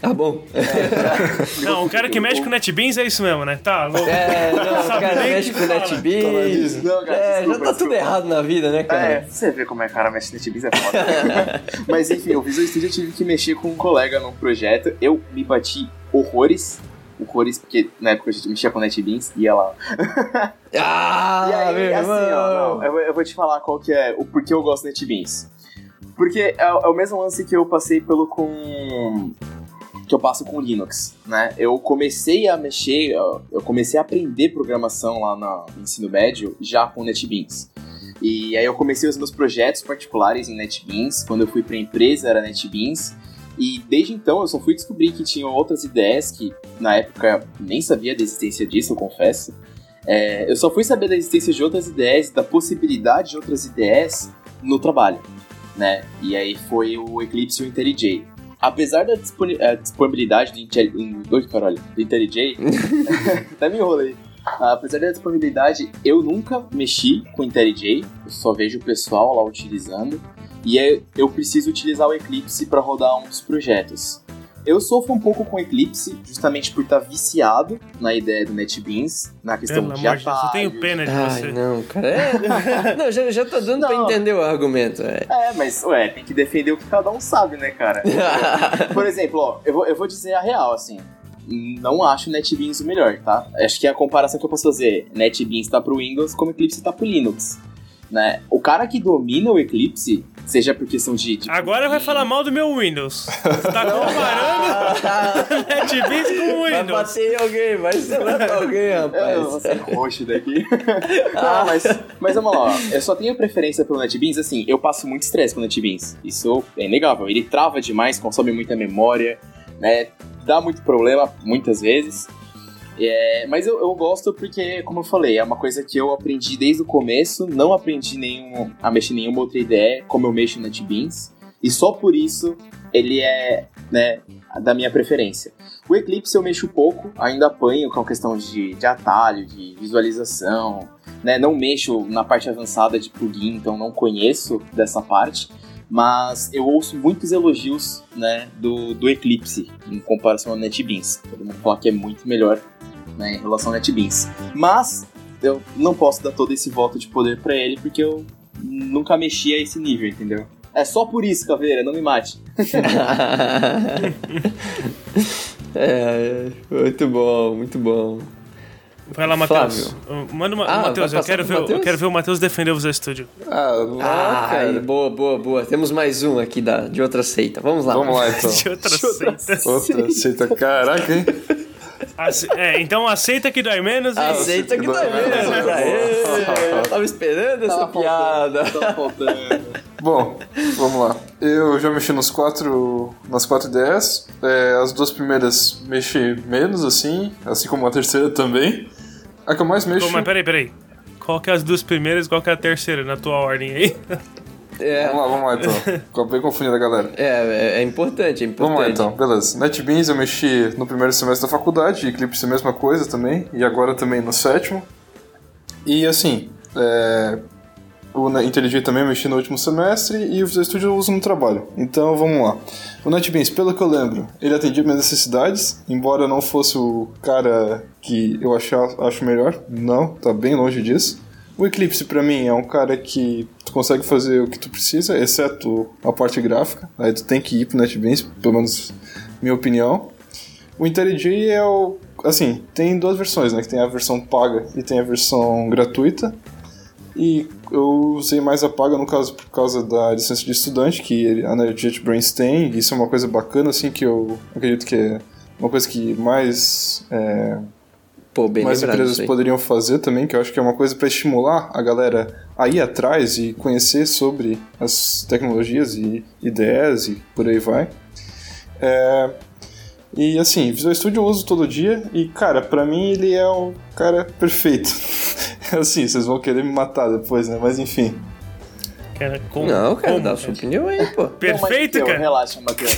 Tá bom. Não, o cara que mexe com NetBeans é isso mesmo, né? Tá, louco. É, não, o cara mexe o que com. NetBeans. Não, cara, É, já desculpa, tá tudo errado na vida, né, cara? É, você vê como é que o cara mexe no NetBeans, é foda. Mas enfim, o Visual Studio eu tive que mexer com um colega num projeto. Eu me bati horrores. Horrores, porque na época a gente mexia com NetBeans e ela. Ah, e aí, meu assim, irmão. ó, não, eu, vou- eu vou te falar qual que é o porquê eu gosto do NetBeans. Porque é, é o mesmo lance que eu passei pelo com. Que eu passo com Linux, né? Eu comecei a mexer, eu comecei a aprender programação lá no ensino médio já com NetBeans. E aí eu comecei os meus projetos particulares em NetBeans. Quando eu fui pra empresa era NetBeans. E desde então eu só fui descobrir que tinha outras ideias que na época nem sabia da existência disso, eu confesso. É, eu só fui saber da existência de outras ideias, da possibilidade de outras ideias no trabalho, né? E aí foi o Eclipse e o IntelliJ. Apesar da disponibilidade do, Intel, do, caralho, do IntelliJ, até me enrolei. Apesar da disponibilidade, eu nunca mexi com o IntelliJ, eu só vejo o pessoal lá utilizando. E é, eu preciso utilizar o Eclipse para rodar uns projetos. Eu sofro um pouco com Eclipse, justamente por estar viciado na ideia do NetBeans, na questão Pelo de atalhos. Deus, eu tenho pena de Ai, você. não, cara. É... não, já, já tá dando pra Não. entender o argumento. É. É, mas, ué, tem que defender o que cada um sabe, né, cara? Por exemplo, ó, eu vou, eu vou dizer a real, assim. Não acho o NetBeans o melhor, tá? Acho que a comparação que eu posso fazer, NetBeans tá pro Windows como Eclipse tá pro Linux. Né? O cara que domina o Eclipse, seja por questão de. de Agora vai falar mal do meu Windows. Você tá comparando NetBeans com o Vai Windows. bater em alguém, vai pra alguém, Eu vou rapaz. ser roxo daqui. Não, mas, mas vamos lá, ó. eu só tenho preferência pelo NetBeans, assim, eu passo muito estresse com o NetBeans. Isso é inegável. Ele trava demais, consome muita memória, né? Dá muito problema, muitas vezes. É, mas eu, eu gosto porque, como eu falei, é uma coisa que eu aprendi desde o começo, não aprendi nenhum, a mexer nenhuma outra ideia, como eu mexo no NetBeans. E só por isso ele é, né, da minha preferência. O Eclipse eu mexo pouco, ainda apanho com a questão de, de atalho, de visualização, né? Não mexo na parte avançada de plugin, então não conheço dessa parte. Mas eu ouço muitos elogios, né, do, do Eclipse em comparação ao NetBeans. Todo mundo fala que é muito melhor, né, em relação ao NetBeans. Mas eu não posso dar todo esse voto de poder pra ele porque eu nunca mexi a esse nível, entendeu? É só por isso, Caveira, não me mate. é, muito bom, muito bom. Vai lá, Matheus. Flávio. Manda uma. Ah, Matheus, eu quero, ver, eu Matheus? quero ver o Matheus defender o Studio. Ah, Ah, cara. boa, boa, boa. Temos mais um aqui da, de outra seita. Vamos lá. Vamos lá então. De outra seita. Outra aceita. Caraca, hein? Ace- É, então aceita que dói menos e. Aceita que dói Dói menos. menos. Aê, eu tava esperando essa Tava piada. tava faltando. Bom, vamos lá. Eu já mexi nos quatro, nas quatro ideias. É, as duas primeiras mexi menos, assim, assim como a terceira também. A que eu mais mexo. Pô, mas peraí, peraí. Qual que é as duas primeiras e qual que é a terceira na tua ordem aí? É, Vamos lá, vamos lá então. Acabei confundindo a galera. é, é, é importante, é importante. Vamos lá então, beleza. NetBeans eu mexi no primeiro semestre da faculdade, Eclipse a mesma coisa também, e agora também no sétimo. E assim, é, o IntelliJ também eu mexi no último semestre e o Visual Studio eu uso no trabalho. Então vamos lá. O NetBeans, pelo que eu lembro, ele atendia minhas necessidades, embora não fosse o cara que eu achar, acho melhor, não, tá bem longe disso. O Eclipse, pra mim, é um cara que tu consegue fazer o que tu precisa, exceto a parte gráfica. Aí tu tem que ir pro NetBeans, pelo menos minha opinião. O IntelliJ é o... Assim, tem duas versões, né? Que tem a versão paga e tem a versão gratuita. E eu usei mais a paga, no caso, por causa da licença de estudante, que a JetBrains tem. Isso é uma coisa bacana, assim, que eu acredito que é uma coisa que mais... é, Pô, bem mais lembrado empresas poderiam fazer também, que eu acho que é uma coisa para estimular a galera a ir atrás e conhecer sobre as tecnologias e ideias e por aí vai. É, e assim, Visual Studio eu uso todo dia e, cara, pra mim ele é o cara perfeito. assim, vocês vão querer me matar depois, né? Mas enfim. Cara, como- Não, cara, como, dá a sua opinião aí, pô. Perfeito, Não, cara. Relaxa, Matheus.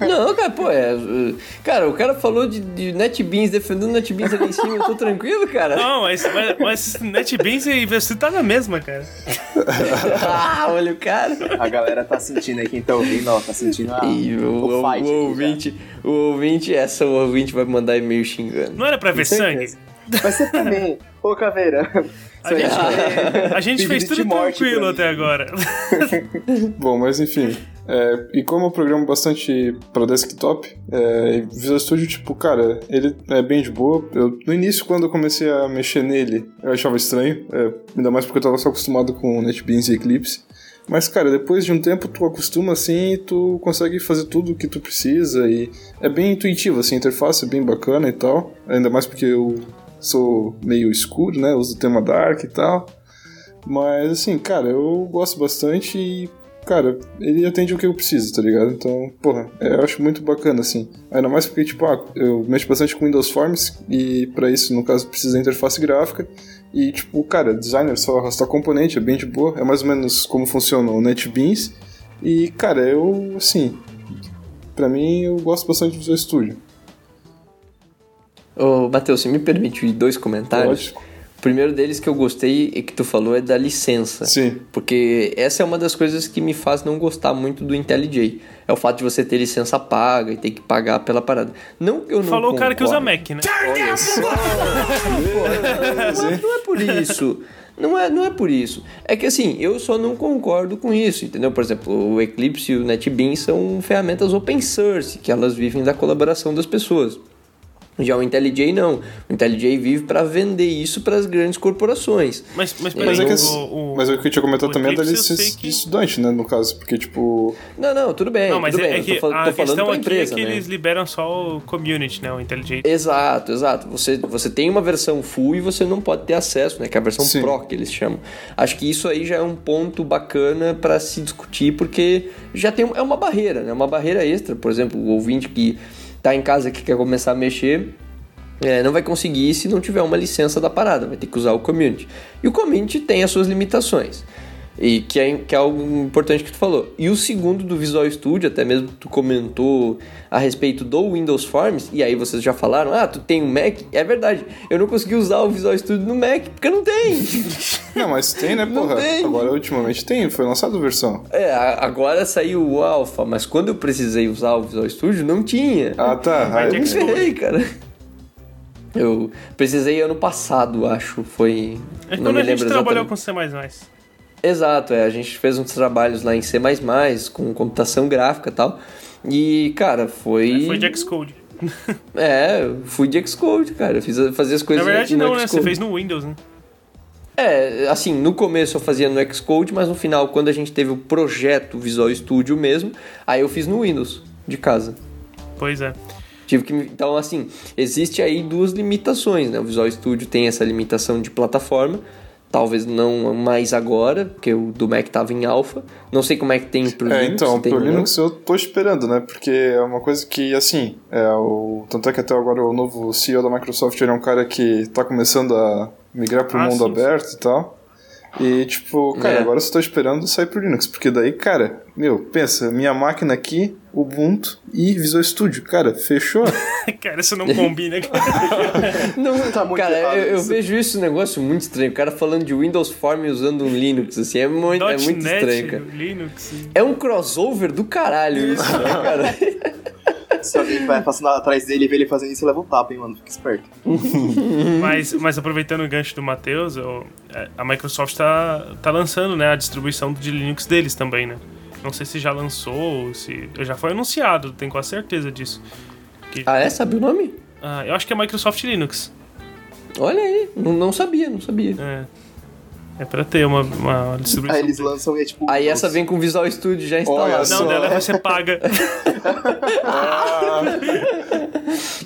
Não, cara, pô, é. uh, Cara, o cara falou de, de NetBeans, defendendo NetBeans ali em cima, eu tô tranquilo, cara. Não, mas, mas, mas NetBeans e VST tá na mesma, cara. Ah, olha o cara. A galera tá sentindo aí, quem tá ouvindo, ó, tá sentindo a, E o, o o- fight. o ouvinte, o ouvinte, essa o ouvinte vai mandar e-mail xingando. Não era pra ver sangue? Mas você também, ô Caveira. A gente, a gente fez tudo tranquilo até agora. Bom, mas enfim. é, e como eu programo bastante para desktop, é, Visual Studio, tipo, cara, ele é bem de boa. Eu, no início, quando eu comecei a mexer nele, eu achava estranho, é, ainda mais porque eu tava só acostumado com NetBeans e Eclipse. Mas, cara, depois de um tempo tu acostuma assim e tu consegue fazer tudo o que tu precisa e é bem intuitivo, assim, a interface é bem bacana e tal. Ainda mais porque eu sou meio escuro, né? Uso o tema dark e tal. Mas, assim, cara, eu gosto bastante e cara, ele atende o que eu preciso, tá ligado? Então, porra, é, eu acho muito bacana, assim. Ainda mais porque, tipo, ah, eu mexo bastante com Windows Forms e para isso, no caso, precisa interface gráfica. E, tipo, cara, designer só arrastar componente, é bem de boa. É mais ou menos como funciona o NetBeans. E, cara, eu, assim, pra mim, eu gosto bastante do Visual Studio. Ô, Matheus, você me permite dois comentários? Lógico. O primeiro deles que eu gostei e que tu falou é da licença. Sim. Porque essa é uma das coisas que me faz não gostar muito do IntelliJ. É o fato de você ter licença paga e ter que pagar pela parada. Não que eu não Falou o cara que usa concordo. Mac, né? Olha só. Não é, não é por isso. Não é, não é por isso. É que assim, eu só não concordo com isso, entendeu? Por exemplo, o Eclipse e o NetBeans são ferramentas open source, que elas vivem da colaboração das pessoas. Já o IntelliJ não. O IntelliJ vive para vender isso para as grandes corporações. Mas, mas, Mas Mas é que, o, o- mas é o que eu tinha comentado também é da de que- estudante, né, no caso. Porque, tipo, Não, não, tudo bem. Não, mas tudo é, bem. é eu que tô, a tô falando questão pra aqui empresa, é que né? eles liberam só o community, né? O IntelliJ. Exato, exato. Você, você tem uma versão full e você não pode ter acesso, né? Que é a versão Sim. Pro que eles chamam. Acho que isso aí já é um ponto bacana para se discutir, porque já tem é uma barreira, né? Uma barreira extra. Por exemplo, o ouvinte que tá em casa que quer começar a mexer. é, não vai conseguir se não tiver uma licença da parada, vai ter que usar o community. E o community tem as suas limitações. E que é, que é algo importante que tu falou. E o segundo do Visual Studio, até mesmo tu comentou a respeito do Windows Forms, e aí vocês já falaram, ah, tu tem um Mac? É verdade, eu não consegui usar o Visual Studio no Mac, porque não tem. Não, mas tem, né, Não porra? tem. Agora, ultimamente tem, foi lançada a versão. é, agora saiu o Alpha, mas quando eu precisei usar o Visual Studio, não tinha. Ah, tá. Aí- Eu me ferrei, cara. Eu precisei ano passado, acho, foi... É não quando me a gente lembro trabalhou exatamente. com C++. Exato, é. A gente fez uns trabalhos lá em C++, com computação gráfica e tal. E, cara, foi... Foi de Xcode. É, eu fui de Xcode, cara. Eu fiz, fazia as Na coisas verdade, no não, né? Você Xcode. fez no Windows, né? É, assim, no começo eu fazia no Xcode, mas no final, quando a gente teve o projeto Visual Studio mesmo, aí eu fiz no Windows, de casa. Pois é. Tive que, então, assim, existe aí duas limitações, né? O Visual Studio tem essa limitação de plataforma, talvez não mais agora, porque o do Mac tava em alpha. Não sei como é que tem pro É, Linux. então, pro. Linux eu tô esperando, né? Porque é uma coisa que, assim, é o... tanto é que até agora o novo CEO da Microsoft ele é um cara que tá começando a migrar pro Ah, mundo sim, aberto e tal. E, tipo, cara, É. agora eu só tô esperando sair pro Linux, porque daí, cara, meu, pensa, minha máquina aqui, Ubuntu e Visual Studio, cara, fechou? cara, isso não combina. Não, Tá muito cara, errado eu, eu vejo isso um negócio muito estranho. O cara falando de Windows Form usando um Linux, assim, é muito, é muito .NET, estranho, cara. Linux. É um crossover do caralho isso, né, cara? Se alguém vai passando atrás dele e vê ele fazendo isso, leva um tapa, hein, mano. Fica esperto. Mas, mas aproveitando o gancho do Matheus, eu- é, a Microsoft tá, tá lançando né, a distribuição de Linux deles também, né? Não sei se já lançou, se. Já foi anunciado, tenho quase certeza disso. Que, Ah, é? Sabe o nome? Ah, eu acho que é Microsoft Linux. Olha aí, não, não sabia, não sabia. É. É pra ter uma, uma distribuição. Aí eles lançam e é tipo. Aí essa vem com o Visual Studio já instalado. Não, dela você paga.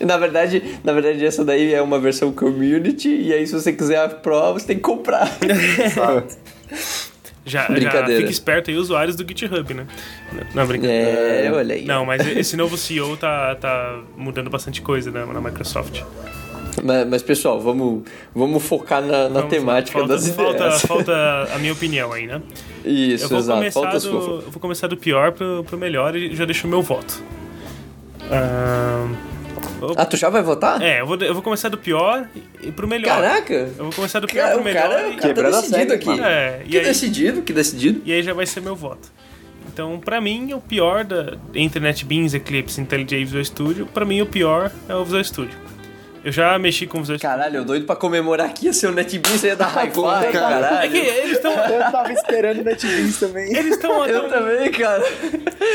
Na verdade, na verdade, essa daí é uma versão community, e aí se você quiser a Pro, você tem que comprar. exato. Já, já fica esperto aí, usuários do GitHub, né? Não, brincadeira. É, olha aí. Não, mas esse novo CEO tá, tá mudando bastante coisa né, na Microsoft. Mas, mas, pessoal, vamos, vamos focar na, na Vamos- temática falta, das falta, ideias. falta a minha opinião aí, né? Isso, eu vou exato. começar Falta do, eu vou começar do pior pro, pro melhor e já deixo o meu voto. Ah, eu- Ah, tu já vai votar? é, eu vou, eu vou começar do pior e, pro melhor. Caraca! Eu vou começar do pior Cara, pro o melhor cara, o e, cara tá decidido aqui. mano. É, e Que aí- decidido, que decidido. e aí já vai ser meu voto. Então, pra mim, o pior da entre NetBeans, Eclipse, IntelliJ e Visual Studio, pra mim o pior é o Visual Studio. Eu já mexi com o Visual Studio. Caralho, eu doido pra comemorar aqui ia ser o NetBeans, ia dar hi-fi, Porra, cara. caralho. É que eles estão. Eu tava esperando o NetBeans também. Eles estão. Eu também, cara.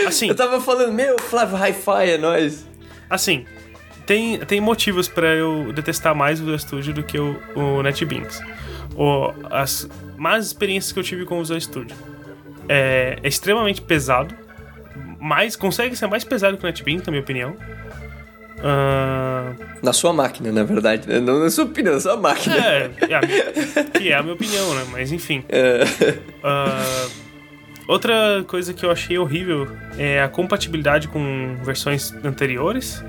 Assim, Eu tava falando, meu, Flávio, hi-fi é nóis. assim, tem, tem motivos pra eu detestar mais o Visual Studio do que o, o NetBeans. O, as más experiências que eu tive com o Visual Studio. É, é extremamente pesado, mas consegue ser mais pesado que o NetBeans, na minha opinião. Ah, Na sua máquina, na verdade, né? Não na sua opinião, na sua máquina. é, é minha- que é a minha opinião, né? Mas enfim. É. Ah, Outra coisa que eu achei horrível é a compatibilidade com versões anteriores.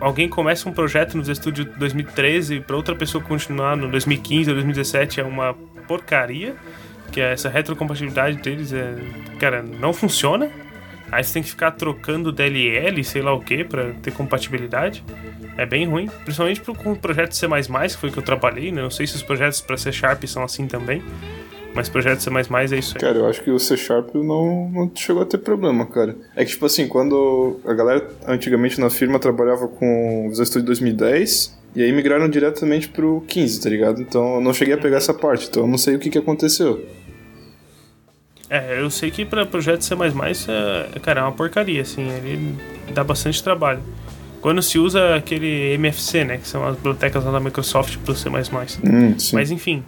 Alguém começa um projeto no Studio 2013 para outra pessoa continuar no 2015 ou 2017 é uma porcaria. Que essa retrocompatibilidade deles é, cara, não funciona. Aí você tem que ficar trocando DLL, sei lá o que, para ter compatibilidade. É bem ruim, principalmente com o projeto C++, que foi que eu trabalhei, né? Não sei se os projetos para C Sharp são assim também. Mas projeto C++ é isso aí. Cara, eu acho que o C Sharp não, não chegou a ter problema, cara. É que, tipo assim, quando a galera antigamente na firma trabalhava com Visual Studio 2010, e aí migraram diretamente pro 15, tá ligado? Então eu não cheguei a pegar essa parte, então eu não sei o que, que aconteceu. É, eu sei que pra projeto C++, é, cara, é uma porcaria, assim, ele dá bastante trabalho. Quando se usa aquele MFC, né, que são as bibliotecas lá da Microsoft pro C++. Hum, sim. Mas enfim,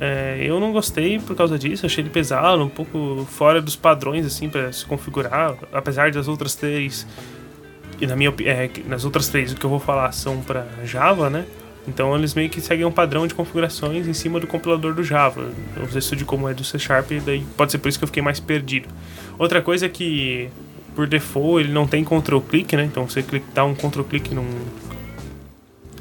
é, eu não gostei por causa disso, achei ele pesado, um pouco fora dos padrões, assim, para se configurar, apesar das outras três, e na minha é, nas outras três o que eu vou falar são para Java, né? Então eles meio que seguem um padrão de configurações em cima do compilador do Java. Eu não sei como é do C Sharp, daí pode ser por isso que eu fiquei mais perdido. Outra coisa é que por default ele não tem control click, né? Então você dá um control click num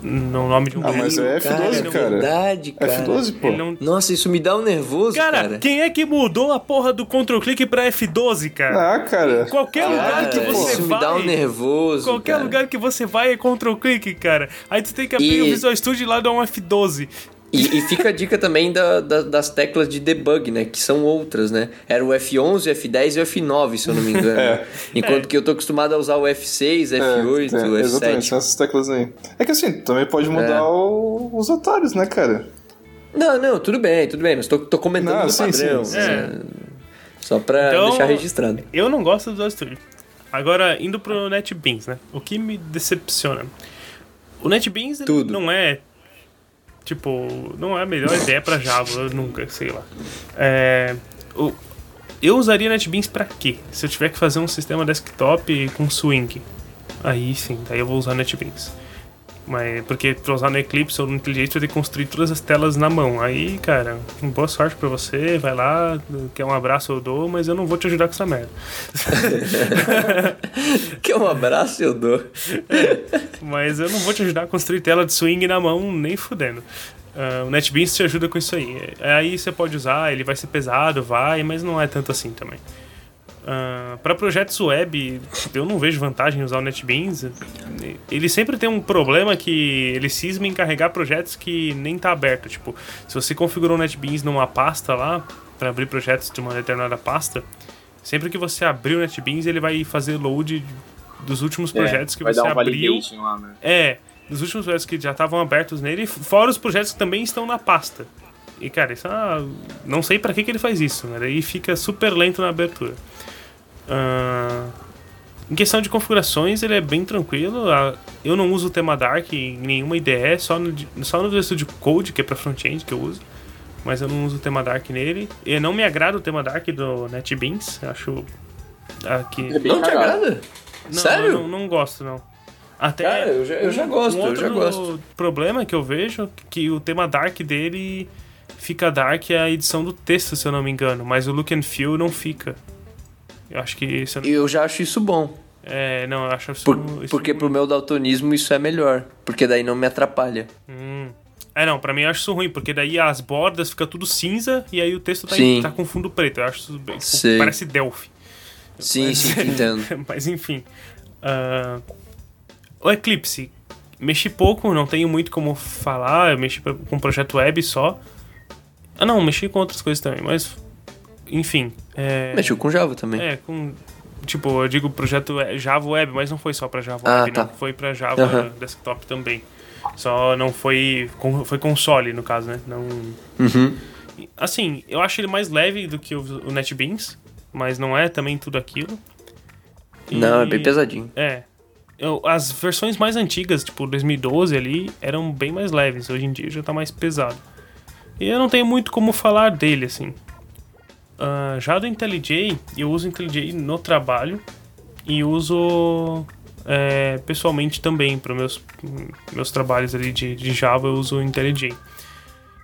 no nome de um Ah, mas é F12, cara. cara. verdade, cara. F12, pô. Não... Nossa, isso me dá um nervoso, Cara, cara. quem é que mudou a porra do control click pra F12, cara? Ah, cara. Qualquer lugar que você isso vai. me dá um nervoso. Qualquer cara. lugar que você vai é control click, cara. Aí tu tem que abrir E- o Visual Studio e lá dar um F12. E, e fica a dica também da- da- das teclas de debug, né? Que são outras, né? Era o F11, o F10 e o F9, se eu não me engano. É. Enquanto que eu tô acostumado a usar o F6, É, F8, é, o exatamente, F7. são essas teclas aí. É que assim, também pode mudar É. o- os atalhos, né, cara? Não, não, tudo bem, tudo bem. Mas tô, tô comentando Não, o sim, padrão. sim, sim. né? Só pra Então- deixar registrado. Eu não gosto do Visual Studio. Agora, indo pro NetBeans, né? O que me decepciona? O NetBeans não é. Tipo, não é a melhor ideia pra Java, nunca, sei lá. É, o- eu usaria NetBeans pra quê? Se eu tiver que fazer um sistema desktop com swing. Aí sim, daí eu vou usar NetBeans. Mas, porque pra usar no Eclipse ou no IntelliJ eu tenho que construir todas as telas na mão. Aí, cara, boa sorte pra você, vai lá, quer um abraço eu dou, mas eu não vou te ajudar com essa merda. Que um abraço eu dou. Mas eu não vou te ajudar a construir tela de swing na mão, nem fudendo. Ah, o NetBeans te ajuda com isso aí. Aí você pode usar, ele vai ser pesado, vai, mas não é tanto assim também. Para projetos web, eu não vejo vantagem em usar o NetBeans. Ele sempre tem um problema que ele cisma em carregar projetos que nem tá aberto. Tipo, se você configurou o NetBeans numa pasta lá, para abrir projetos de uma determinada pasta, sempre que você abrir o NetBeans, ele vai fazer load dos últimos projetos que É, vai você um abriu. lá, né? É, dos últimos projetos que já estavam abertos nele, fora os projetos que também estão na pasta. E, cara, isso é uma- não sei pra que, que ele faz isso, né? Daí fica super lento na abertura. Ah, em questão de configurações, ele é bem tranquilo. Ah, Eu não uso o tema Dark em nenhuma IDE, só no, só no Studio Code, que é pra front-end que eu uso. Mas eu não uso o tema Dark nele. E não me agrada o tema Dark do NetBeans. Eu acho. Aqui. É bem Não te agrada? Não, Sério? Não, não gosto, não. Até Cara, eu já- eu já gosto, eu outro já gosto. problema que eu vejo é que o tema Dark dele fica Dark é a edição do texto, se eu não me engano, mas o look and feel não fica. Eu acho que eu não... Eu já acho isso bom. É, não, eu acho isso, Por- isso porque pro meu daltonismo isso é melhor. Porque daí não me atrapalha. Hum. É, não, pra mim eu acho isso ruim, porque daí as bordas fica tudo cinza e aí o texto tá, Sim. tá com fundo preto. Eu acho isso bem, Sei. parece Delphi. Sim, sim, te entendo. Mas enfim. ah, o Eclipse. Mexi pouco, não tenho muito como falar. Eu mexi com um projeto web só. Ah, não, mexi com outras coisas também, mas. Enfim. É, Mexeu com Java também. é, com. Tipo, eu digo projeto we- Java Web, mas não foi só pra Java Ah, Web, tá. não. Foi pra Java Aham. Desktop também. Só não foi. Foi console, no caso, né? Não. Uhum. Assim, eu acho ele mais leve do que o, NetBeans, mas não é também tudo aquilo. Não, é E- bem pesadinho. É. Eu- as versões mais antigas, tipo 2012 ali, eram bem mais leves. Hoje em dia já tá mais pesado. E eu não tenho muito como falar dele, assim. Ah, já do IntelliJ, eu uso IntelliJ no trabalho e uso é, pessoalmente também para meus meus trabalhos ali de, de Java, eu uso o IntelliJ.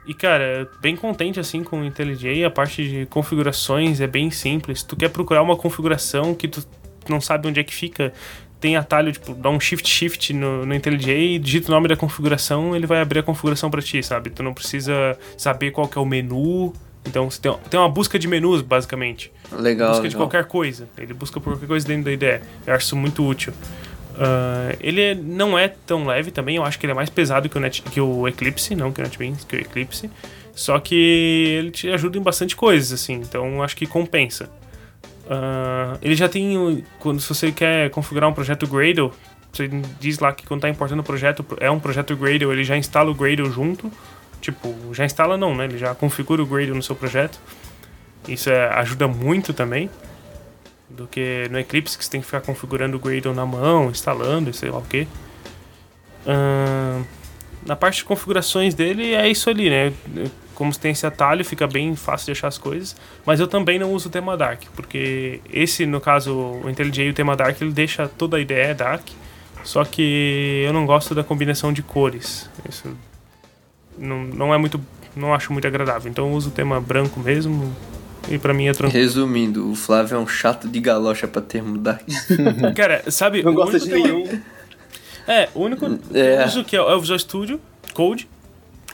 E, cara, bem contente assim com o IntelliJ. A parte de configurações é bem simples. Tu quer procurar uma configuração que tu não sabe onde é que fica, tem atalho, tipo, dá um shift shift no, no IntelliJ, digita o nome da configuração, ele vai abrir a configuração para ti, sabe? Tu não precisa saber qual que é o menu. Então você tem, tem uma busca de menus, basicamente. Legal. Busca legal. de qualquer coisa. Ele busca por qualquer coisa dentro da IDE. Eu acho isso muito útil. Uh, ele é- não é tão leve também, eu acho que ele é mais pesado que o, Net, que o Eclipse, não que o NetBeans, que o Eclipse. Só que ele te ajuda em bastante coisas, assim, então acho que compensa. Uh, ele já tem. Quando se você quer configurar um projeto Gradle, você diz lá que quando está importando o projeto, é um projeto Gradle, ele já instala o Gradle junto. Tipo, já instala não, né? Ele já configura o Gradle no seu projeto. Isso é- ajuda muito também. Do que no Eclipse, que você tem que ficar configurando o Gradle na mão, instalando e sei lá o que. na parte de configurações dele, é isso ali, né? Como tem esse atalho, fica bem fácil de achar as coisas. Mas eu também não uso o tema Dark, porque esse, no caso, o IntelliJ e o tema Dark, ele deixa toda a ideia Dark. Só que eu não gosto da combinação de cores. Isso não, não é muito. Não acho muito agradável. Então eu uso o tema branco mesmo. E pra mim é tranquilo. Resumindo, o Flávio é um chato de galocha pra termo Dark. Cara, sabe. Não o gosta único de tema- nenhum. É, o único É. uso que é o Visual Studio Code,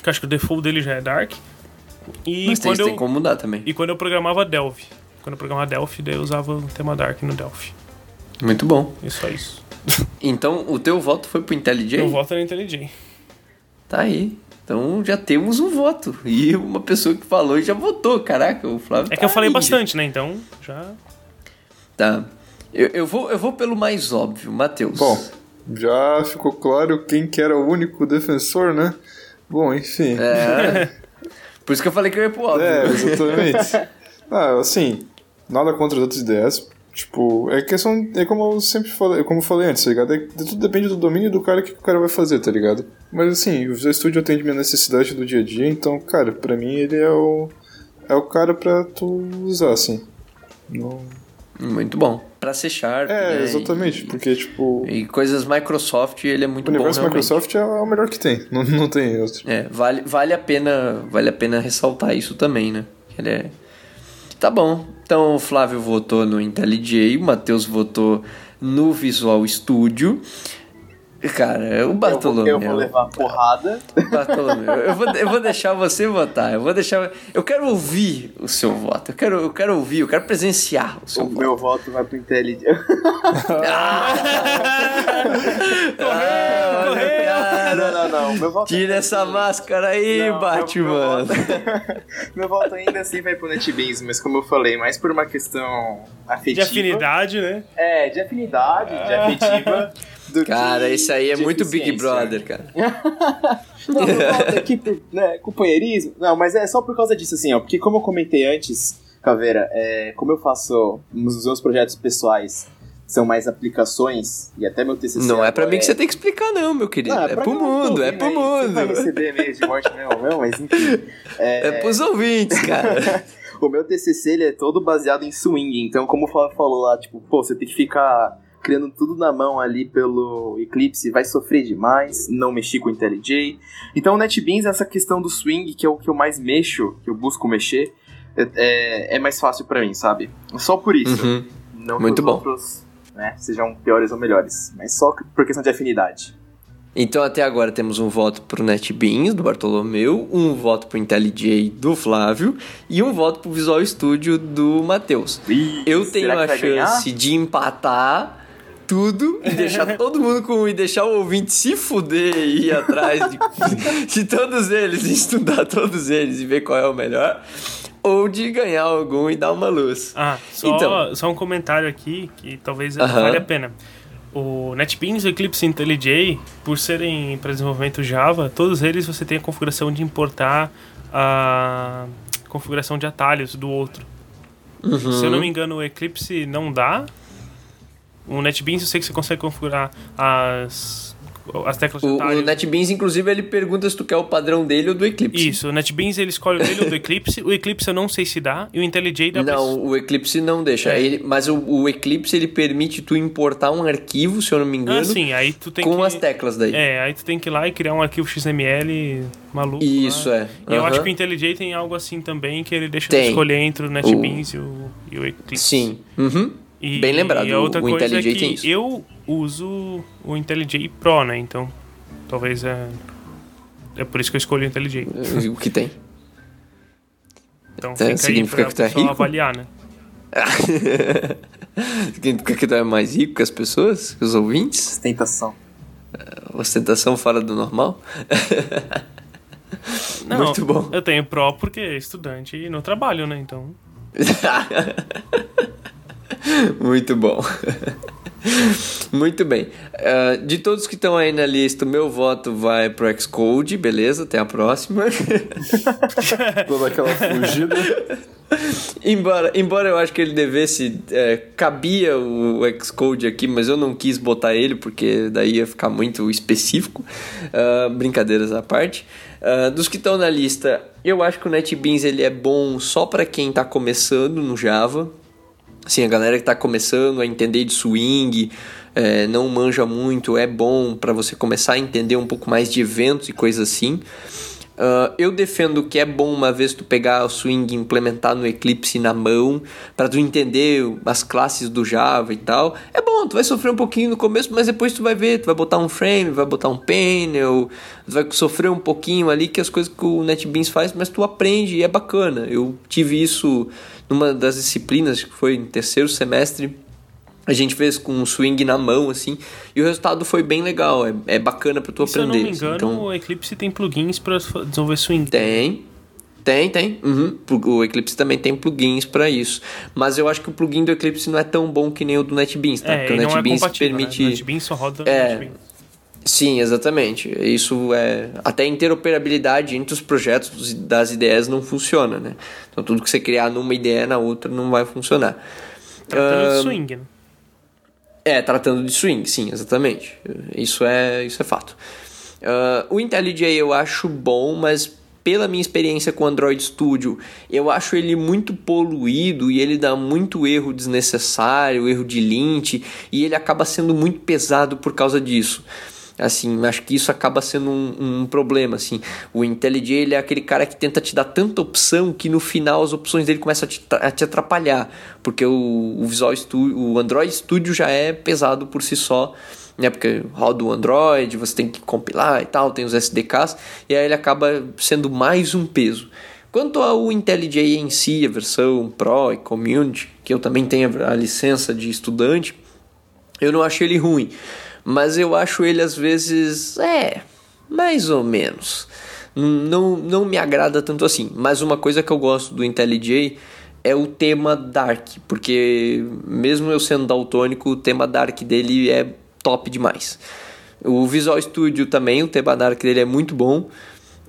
que eu acho que o default dele já é Dark. E Mas tem, quando, tem eu, como mudar também. e quando eu programava Delphi. Quando eu programava Delphi, daí eu usava o tema Dark no Delphi. Muito bom. E só isso. Então, o teu voto foi pro IntelliJ? Eu voto no IntelliJ. Tá aí. Então já temos um voto. E uma pessoa que falou e já votou. Caraca, o Flávio. É tá que eu falei aí. bastante, né? Então, já. Tá. Eu, eu, vou, eu vou pelo mais óbvio, Matheus. Bom, já ficou claro quem que era o único defensor, né? Bom, enfim. É. Por isso que eu falei que eu ia pro óbvio. É, exatamente. ah, assim, nada contra as outras ideias. Tipo, é questão. É como eu sempre falei, como eu falei antes, tá ligado? É, tudo depende do domínio do cara que o cara vai fazer, tá ligado? Mas assim, o Visual Studio atende minha necessidade do dia a dia, então, cara, pra mim ele é o. É o cara pra tu usar, assim. Não... Muito bom. Pra ser Sharp. É, né, exatamente, E, porque, tipo. e coisas Microsoft, ele é muito O bom. universo realmente. Microsoft é o melhor que tem, não, não tem outro. É, vale, vale a pena, vale a pena ressaltar isso também, né? Ele é Tá bom. Então o Flávio votou no IntelliJ, o Matheus votou no Visual Studio. Cara, o Eu vou, Bartolomeu. eu vou levar porrada. Bartolomeu, eu vou, eu vou deixar você votar. Eu vou deixar. Eu quero ouvir o seu voto. Eu quero, eu quero ouvir, eu quero presenciar o seu O voto. meu voto vai pro Intelligent. Ah, cara. Não, não, não. Meu voto Tira essa máscara aí, Não, meu- Batman. Meu, voto, meu voto ainda assim vai pro NetBeans, mas como eu falei, mais por uma questão De afetiva. afinidade, né? É, de afinidade, de afetiva. do Cara, que isso aí é muito Big. Brother, cara. Não, voto aqui por né, companheirismo. Não, mas é só por causa disso, assim, ó. Porque como eu comentei antes, Caveira, é, como eu faço nos meus projetos pessoais, são mais aplicações, e até meu TCC Não é pra agora mim que você tem que explicar, não, meu querido. Não, é pra pro não tá mundo, é ouvindo pro aí, Você vai mundo. receber e-mail de morte mesmo, mesmo, mas enfim. É, É pros ouvintes, cara. o meu TCC ele é todo baseado em swing, então como o Flávio falou lá, tipo, pô, você tem que ficar criando tudo na mão ali pelo Eclipse, vai sofrer demais, não mexi com o IntelliJ. Então o NetBeans, essa questão do swing, que é o que eu mais mexo, que eu busco mexer, é, é- é mais fácil pra mim, sabe? Só por isso. Uhum. Não Muito os bom. outros né, sejam piores ou melhores, mas só por questão de afinidade. Então até agora temos um voto pro NetBeans, do Bartolomeu, um voto pro IntelliJ, do Flávio, e um voto pro Visual Studio, do Matheus. Eu tenho a vai ganhar? chance de empatar tudo e deixar todo mundo com e deixar o ouvinte se fuder e ir atrás de, de todos eles, e estudar todos eles e ver qual é o melhor, ou de ganhar algum e dar uma luz. Ah, só, Então. só um comentário aqui que talvez Aham. valha a pena. O NetBeans e o Eclipse IntelliJ, por serem para desenvolvimento Java, todos eles você tem a configuração de importar a configuração de atalhos do outro. Se eu não me engano, o Eclipse não dá. O NetBeans eu sei que você consegue configurar as as teclas de O, o NetBeans, inclusive, ele pergunta se tu quer o padrão dele ou do Eclipse. Isso, o NetBeans ele escolhe o dele ou do Eclipse. O Eclipse eu não sei se dá. E o IntelliJ dá pra- Não, o Eclipse não deixa. É. Ele, mas o, o Eclipse ele permite tu importar um arquivo, se eu não me engano, Ah, sim, aí tu tem com que... as teclas daí. É, aí tu tem que ir lá e criar um arquivo XML maluco. Isso, lá. é. E eu acho que o IntelliJ tem algo assim também, que ele deixa tu escolher entre o NetBeans e, o, e o Eclipse. Sim. Uhum. E, Bem lembrado, E a outra o coisa IntelliJ é que tem isso. eu uso o IntelliJ Pro, né? Então, talvez é... É por isso que eu escolhi o IntelliJ. O que tem. Então, Então, aí significa pra que tu é rico? avaliar, né? Significa que tu é mais rico que as pessoas, que os ouvintes? Ostentação. Ostentação fora do normal? Não, Muito bom. eu tenho Pro porque é estudante e não trabalho, né? Então... Muito bom. Muito bem. Ah, de todos que estão aí na lista, o meu voto vai pro Xcode, beleza? Até a próxima. Toda aquela fugida. embora, embora eu acho que ele devesse. é, cabia o Xcode aqui, mas eu não quis botar ele porque daí ia ficar muito específico. Ah, brincadeiras à parte. Ah, dos que estão na lista, eu acho que o NetBeans ele é bom só para quem está começando no Java. Assim, a galera que está começando a entender de swing, é, não manja muito, é bom para você começar a entender um pouco mais de eventos e coisas assim. Ah, eu defendo que é bom uma vez tu pegar o swing e implementar no Eclipse na mão, para tu entender as classes do Java e tal. É bom, tu vai sofrer um pouquinho no começo, mas depois tu vai ver, tu vai botar um frame, vai botar um panel, tu vai sofrer um pouquinho ali que as coisas que o NetBeans faz, mas tu aprende e é bacana. Eu tive isso numa das disciplinas, que foi no terceiro semestre, a gente fez com um swing na mão, assim, e o resultado foi bem legal, é, é bacana pra tu Se eu não aprender. me engano, assim. Então, o Eclipse tem plugins pra desenvolver swing. tem, tem, tem. Uhum. O Eclipse também tem plugins pra isso. Mas eu acho que o plugin do Eclipse não é tão bom que nem o do NetBeans, tá? É, Porque o é NetBeans compatível, permite. né? O NetBeans só roda É. NetBeans. Sim, exatamente. Isso é. Até a interoperabilidade entre os projetos das ideias não funciona, né? Então tudo que você criar numa ideia na outra não vai funcionar. Tratando de swing, né? É, tratando de swing, sim, exatamente. Isso é, isso é fato. Ah, o IntelliJ eu acho bom, mas pela minha experiência com o Android Studio, eu acho ele muito poluído e ele dá muito erro desnecessário, erro de lint, e ele acaba sendo muito pesado por causa disso. Assim, acho que isso acaba sendo um, um problema, assim. O IntelliJ, ele é aquele cara que tenta te dar tanta opção que no final as opções dele começam a te, a te atrapalhar, porque o, o Visual Studio, o Android Studio já é pesado por si só, né? Porque roda o Android, você tem que compilar e tal, tem os SDKs, e aí ele acaba sendo mais um peso. Quanto ao IntelliJ em si, a versão Pro e Community, que eu também tenho a licença de estudante, eu não acho ele ruim, mas eu acho ele às vezes, é, mais ou menos. Não, não me agrada tanto assim. Mas uma coisa que eu gosto do IntelliJ é o tema Dark, porque mesmo eu sendo daltônico, o tema Dark dele é top demais. O Visual Studio também, o tema Dark dele é muito bom.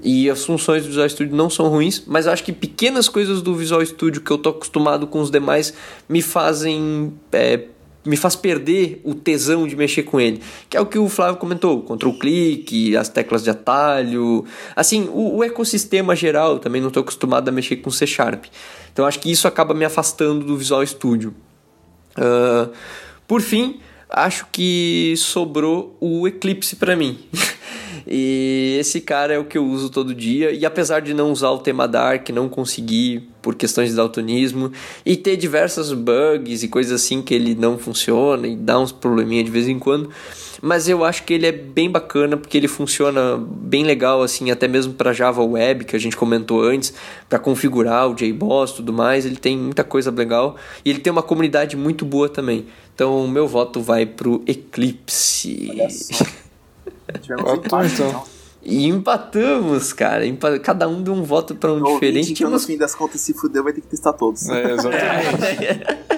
E as funções do Visual Studio não são ruins, mas acho que pequenas coisas do Visual Studio que eu tô acostumado com os demais me fazem é, me faz perder o tesão de mexer com ele. Que é o que o Flávio comentou, control clique, as teclas de atalho, assim, o, o ecossistema geral, também não estou acostumado a mexer com C Sharp. Então acho que isso acaba me afastando do Visual Studio. Ah, por fim, acho que sobrou o Eclipse para mim. e esse cara é o que eu uso todo dia. E apesar de não usar o tema Dark, não conseguir por questões de daltonismo e ter diversas bugs e coisas assim que ele não funciona e dá uns probleminha de vez em quando, mas eu acho que ele é bem bacana porque ele funciona bem legal assim, até mesmo para Java Web que a gente comentou antes, para configurar o JBoss e tudo mais, ele tem muita coisa legal e ele tem uma comunidade muito boa também. Então, o meu voto vai pro Eclipse. Tivemos empate, então. então. E empatamos, cara. Empa- Cada um deu um voto para um O diferente. ouvinte, então, no fim das contas, se fudeu, vai ter que testar todos. É, exatamente.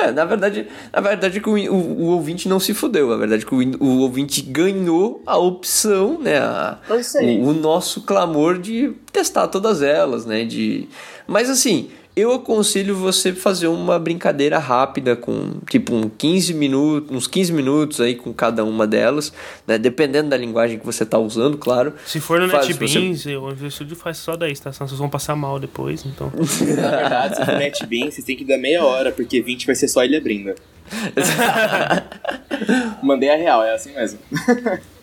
É, na verdade, na verdade que o, o, o ouvinte não se fudeu. Na verdade que o, o ouvinte ganhou a opção, né? a- É isso aí. o, o nosso clamor de testar todas elas, né? De... Mas assim, eu aconselho você fazer uma brincadeira rápida com tipo um 15 minutos, uns 15 minutos aí com cada uma delas, né? Dependendo da linguagem que você está usando, claro. Se for no NetBeans, você... o Studio faz só 10, tá? Senão vocês vão passar mal depois, então. Na verdade, se for NetBeans, vocês têm que dar meia hora, porque 20 vai ser só ele abrindo. Mandei a real, é assim mesmo.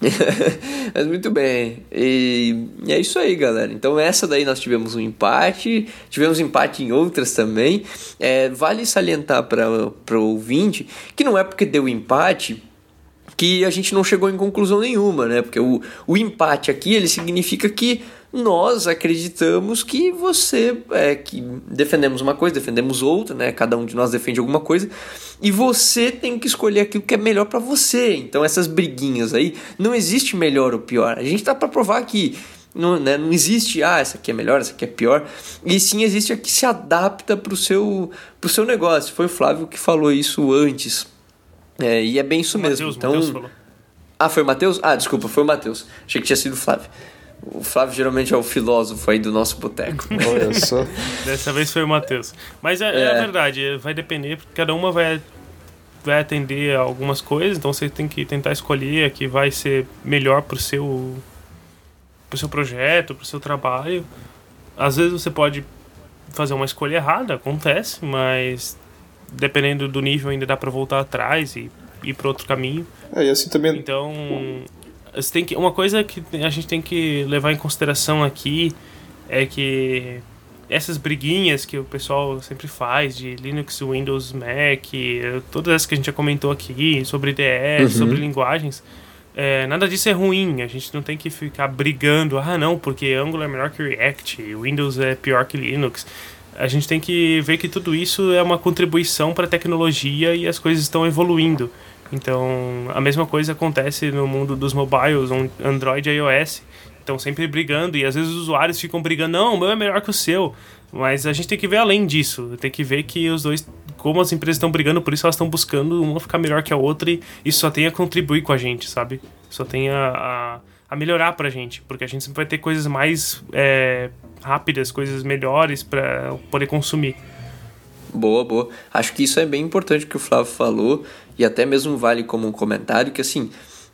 Mas muito bem. E, e, é isso aí, galera. Então, essa daí nós tivemos um empate, tivemos empate em outras também. É, vale salientar para o ouvinte que não é porque deu empate que a gente não chegou em conclusão nenhuma, né? Porque o, o empate aqui ele significa que nós acreditamos que você é que defendemos uma coisa, defendemos outra, né? Cada um de nós defende alguma coisa e você tem que escolher aquilo que é melhor para você. Então essas briguinhas aí não existe melhor ou pior. A gente tá para provar que não, né, não existe, ah, essa aqui é melhor, essa aqui é pior. E sim existe a que se adapta para o seu, pro seu negócio. Foi o Flávio que falou isso antes. É, e é bem isso mesmo. Mateus, então, Mateus falou. Ah, foi o Matheus? Ah, desculpa, foi o Matheus. Achei que tinha sido o Flávio. O Flávio geralmente é o filósofo aí do nosso boteco. Olha só. Dessa vez foi o Matheus. Mas é, é. é verdade, vai depender, porque cada uma vai, vai atender a algumas coisas, então você tem que tentar escolher a que vai ser melhor pro seu, pro seu projeto, pro seu trabalho. Às vezes você pode fazer uma escolha errada, acontece, mas dependendo do nível ainda dá para voltar atrás e ir para outro caminho. É, e assim também. Então, você tem que uma coisa que a gente tem que levar em consideração aqui é que essas briguinhas que o pessoal sempre faz de Linux, Windows, Mac, todas essas que a gente já comentou aqui sobre IDE, uhum. sobre linguagens, é, nada disso é ruim. A gente não tem que ficar brigando, ah não, porque Angular é melhor que React, Windows é pior que Linux. A gente tem que ver que tudo isso é uma contribuição para a tecnologia e as coisas estão evoluindo. Então, a mesma coisa acontece no mundo dos mobiles, Android e iOS. Estão sempre brigando e às vezes os usuários ficam brigando, não, o meu é melhor que o seu. Mas a gente tem que ver além disso. Tem que ver que os dois, como as empresas estão brigando, por isso elas estão buscando uma ficar melhor que a outra e isso só tem a contribuir com a gente, sabe? Só tem a, a, a melhorar pra gente, porque a gente sempre vai ter coisas mais é, rápidas, coisas melhores para poder consumir. Boa, boa. Acho que isso é bem importante que o Flávio falou e até mesmo vale como um comentário que assim.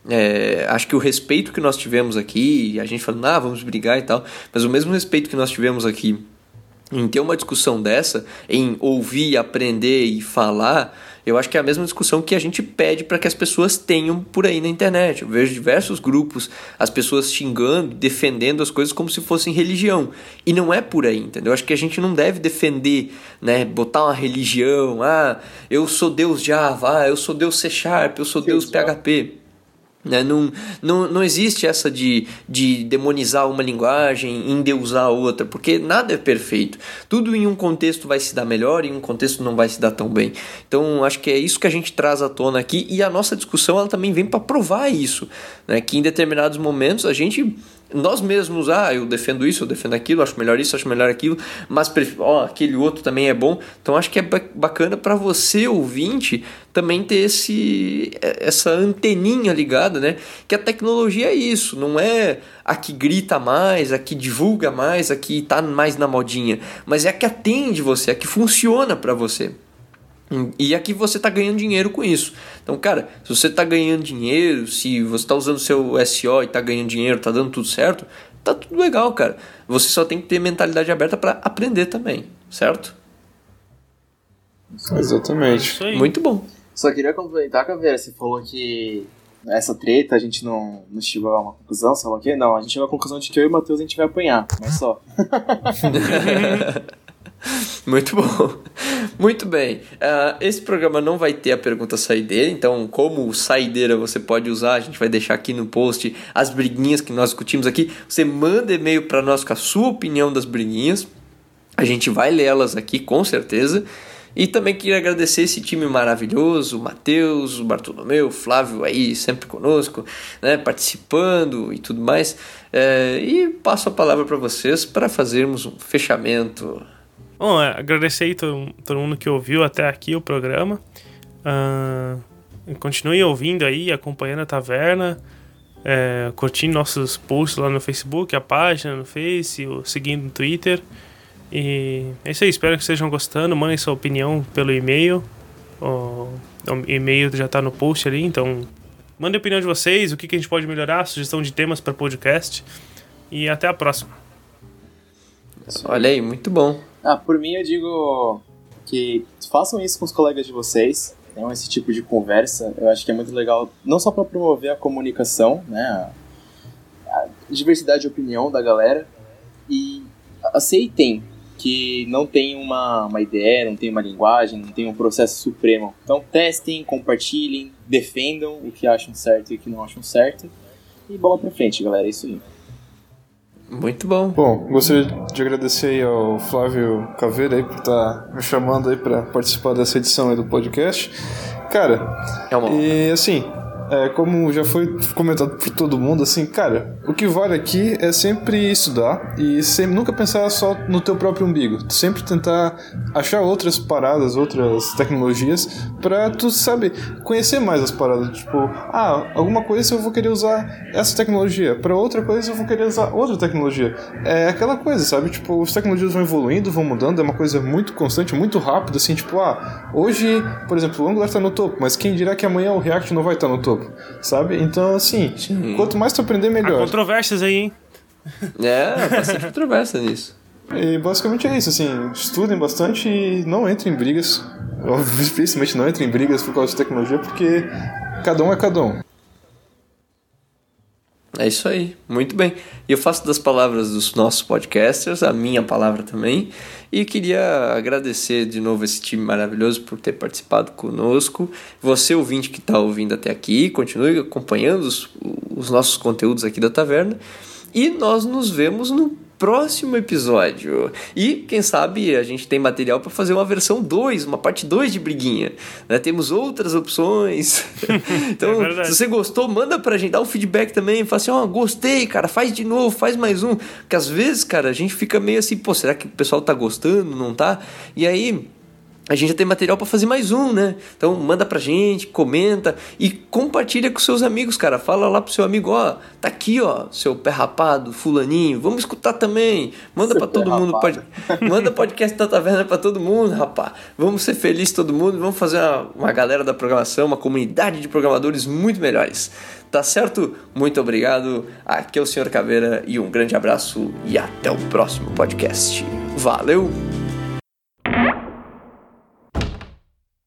É, acho que o respeito que nós tivemos aqui, a gente falando, ah, vamos brigar e tal, mas o mesmo respeito que nós tivemos aqui em ter uma discussão dessa, em ouvir, aprender e falar, eu acho que é a mesma discussão que a gente pede para que as pessoas tenham por aí na internet. Eu vejo diversos grupos, as pessoas xingando, defendendo as coisas como se fossem religião. E não é por aí, entendeu? Eu acho que a gente não deve defender, né, botar uma religião, ah, eu sou Deus Java, ah, eu sou Deus C Sharp, eu sou Deus PHP. Né? Não, não, não existe essa de, de demonizar uma linguagem, endeusar a outra, porque nada é perfeito. Tudo em um contexto vai se dar melhor e em um contexto não vai se dar tão bem. Então, acho que é isso que a gente traz à tona aqui e a nossa discussão ela também vem para provar isso, né? que em determinados momentos a gente nós mesmos, ah, eu defendo isso, eu defendo aquilo, acho melhor isso, acho melhor aquilo, mas ó, aquele outro também é bom. Então acho que é bacana para você ouvinte também ter esse essa anteninha ligada, né? Que a tecnologia é isso, não é a que grita mais, a que divulga mais, a que tá mais na modinha, mas é a que atende você, a que funciona para você. E aqui você está ganhando dinheiro com isso. Então, cara, se você está ganhando dinheiro, se você está usando seu SEO e está ganhando dinheiro, está dando tudo certo, tá tudo legal, cara. Você só tem que ter mentalidade aberta para aprender também, certo? Exatamente. É Muito bom. Só queria complementar, Caveira, você falou que essa treta a gente não, não chegou a uma conclusão, sei lá o quê? Não, a gente chegou à conclusão de que eu e o Matheus a gente vai apanhar, mas só. Muito bom. Muito bem. Uh, esse programa não vai ter a pergunta saideira, então, como saideira você pode usar, a gente vai deixar aqui no post as briguinhas que nós discutimos aqui. Você manda e-mail para nós com a sua opinião das briguinhas. A gente vai ler elas aqui com certeza. E também queria agradecer esse time maravilhoso, o Matheus, o Bartolomeu, o Flávio aí sempre conosco, né, participando e tudo mais. É, e passo a palavra para vocês para fazermos um fechamento Bom, é, agradecer aí todo, todo mundo que ouviu até aqui o programa. Uh, continue ouvindo aí, acompanhando a taverna, é, curtindo nossos posts lá no Facebook, a página no Face, seguindo no Twitter. E é isso aí, espero que estejam gostando. Mandem sua opinião pelo e-mail. O e-mail já está no post ali, então mandem a opinião de vocês, o que, que a gente pode melhorar, sugestão de temas para podcast. E até a próxima. Olha aí, muito bom. Ah, por mim eu digo que façam isso com os colegas de vocês, tenham esse tipo de conversa. Eu acho que é muito legal, não só para promover a comunicação, né, a, diversidade de opinião da galera, e aceitem que não tem uma, uma ideia, não tem uma linguagem, não tem um processo supremo. Então testem, compartilhem, defendam o que acham certo e o que não acham certo. E bola pra frente, galera. É isso aí. Muito bom. Bom, gostaria de agradecer aí ao Flávio Caveira aí por estar tá me chamando aí para participar dessa edição aí do podcast. Cara, é uma e assim, é, como já foi comentado por todo mundo, assim, cara, o que vale aqui é sempre estudar e sempre, nunca pensar só no teu próprio umbigo. Sempre tentar achar outras paradas, outras tecnologias para tu, sabe, conhecer mais as paradas. Tipo, ah, alguma coisa eu vou querer usar essa tecnologia, para outra coisa eu vou querer usar outra tecnologia. É aquela coisa, sabe? Tipo, as tecnologias vão evoluindo, vão mudando, é uma coisa muito constante, muito rápida, assim, tipo, ah, hoje, por exemplo, o Angular tá no topo, mas quem dirá que amanhã o React não vai estar tá no topo? Sabe? Então, assim, Sim. quanto mais tu aprender, melhor. Há controvérsias aí, hein? É, bastante controvérsia nisso. E basicamente é isso, assim, estudem bastante e não entrem em brigas. Principalmente não entrem em brigas por causa de tecnologia, porque cada um é cada um. É isso aí, muito bem. E eu faço das palavras dos nossos podcasters a minha palavra também. E queria agradecer de novo esse time maravilhoso por ter participado conosco. Você, ouvinte que está ouvindo até aqui, continue acompanhando os, os nossos conteúdos aqui da Taverna. E nós nos vemos no próximo episódio. E quem sabe a gente tem material para fazer uma versão 2, uma parte 2 de briguinha. Né? Temos outras opções. então, é se você gostou, manda pra gente, dá um feedback também. Fala assim: ó, oh, gostei, cara, faz de novo, faz mais um. Porque às vezes, cara, a gente fica meio assim, pô, será que o pessoal tá gostando, não tá? E aí a gente já tem material para fazer mais um, né? Então manda pra gente, comenta e compartilha com seus amigos, cara. Fala lá pro seu amigo, ó, tá aqui, ó, seu pé rapado, fulaninho, vamos escutar também. Manda para todo mundo, pode, manda podcast da taverna para todo mundo, rapá. Vamos ser felizes todo mundo, vamos fazer uma, uma galera da programação, uma comunidade de programadores muito melhores. Tá certo? Muito obrigado. Aqui é o Senhor Caveira e um grande abraço e até o próximo podcast. Valeu!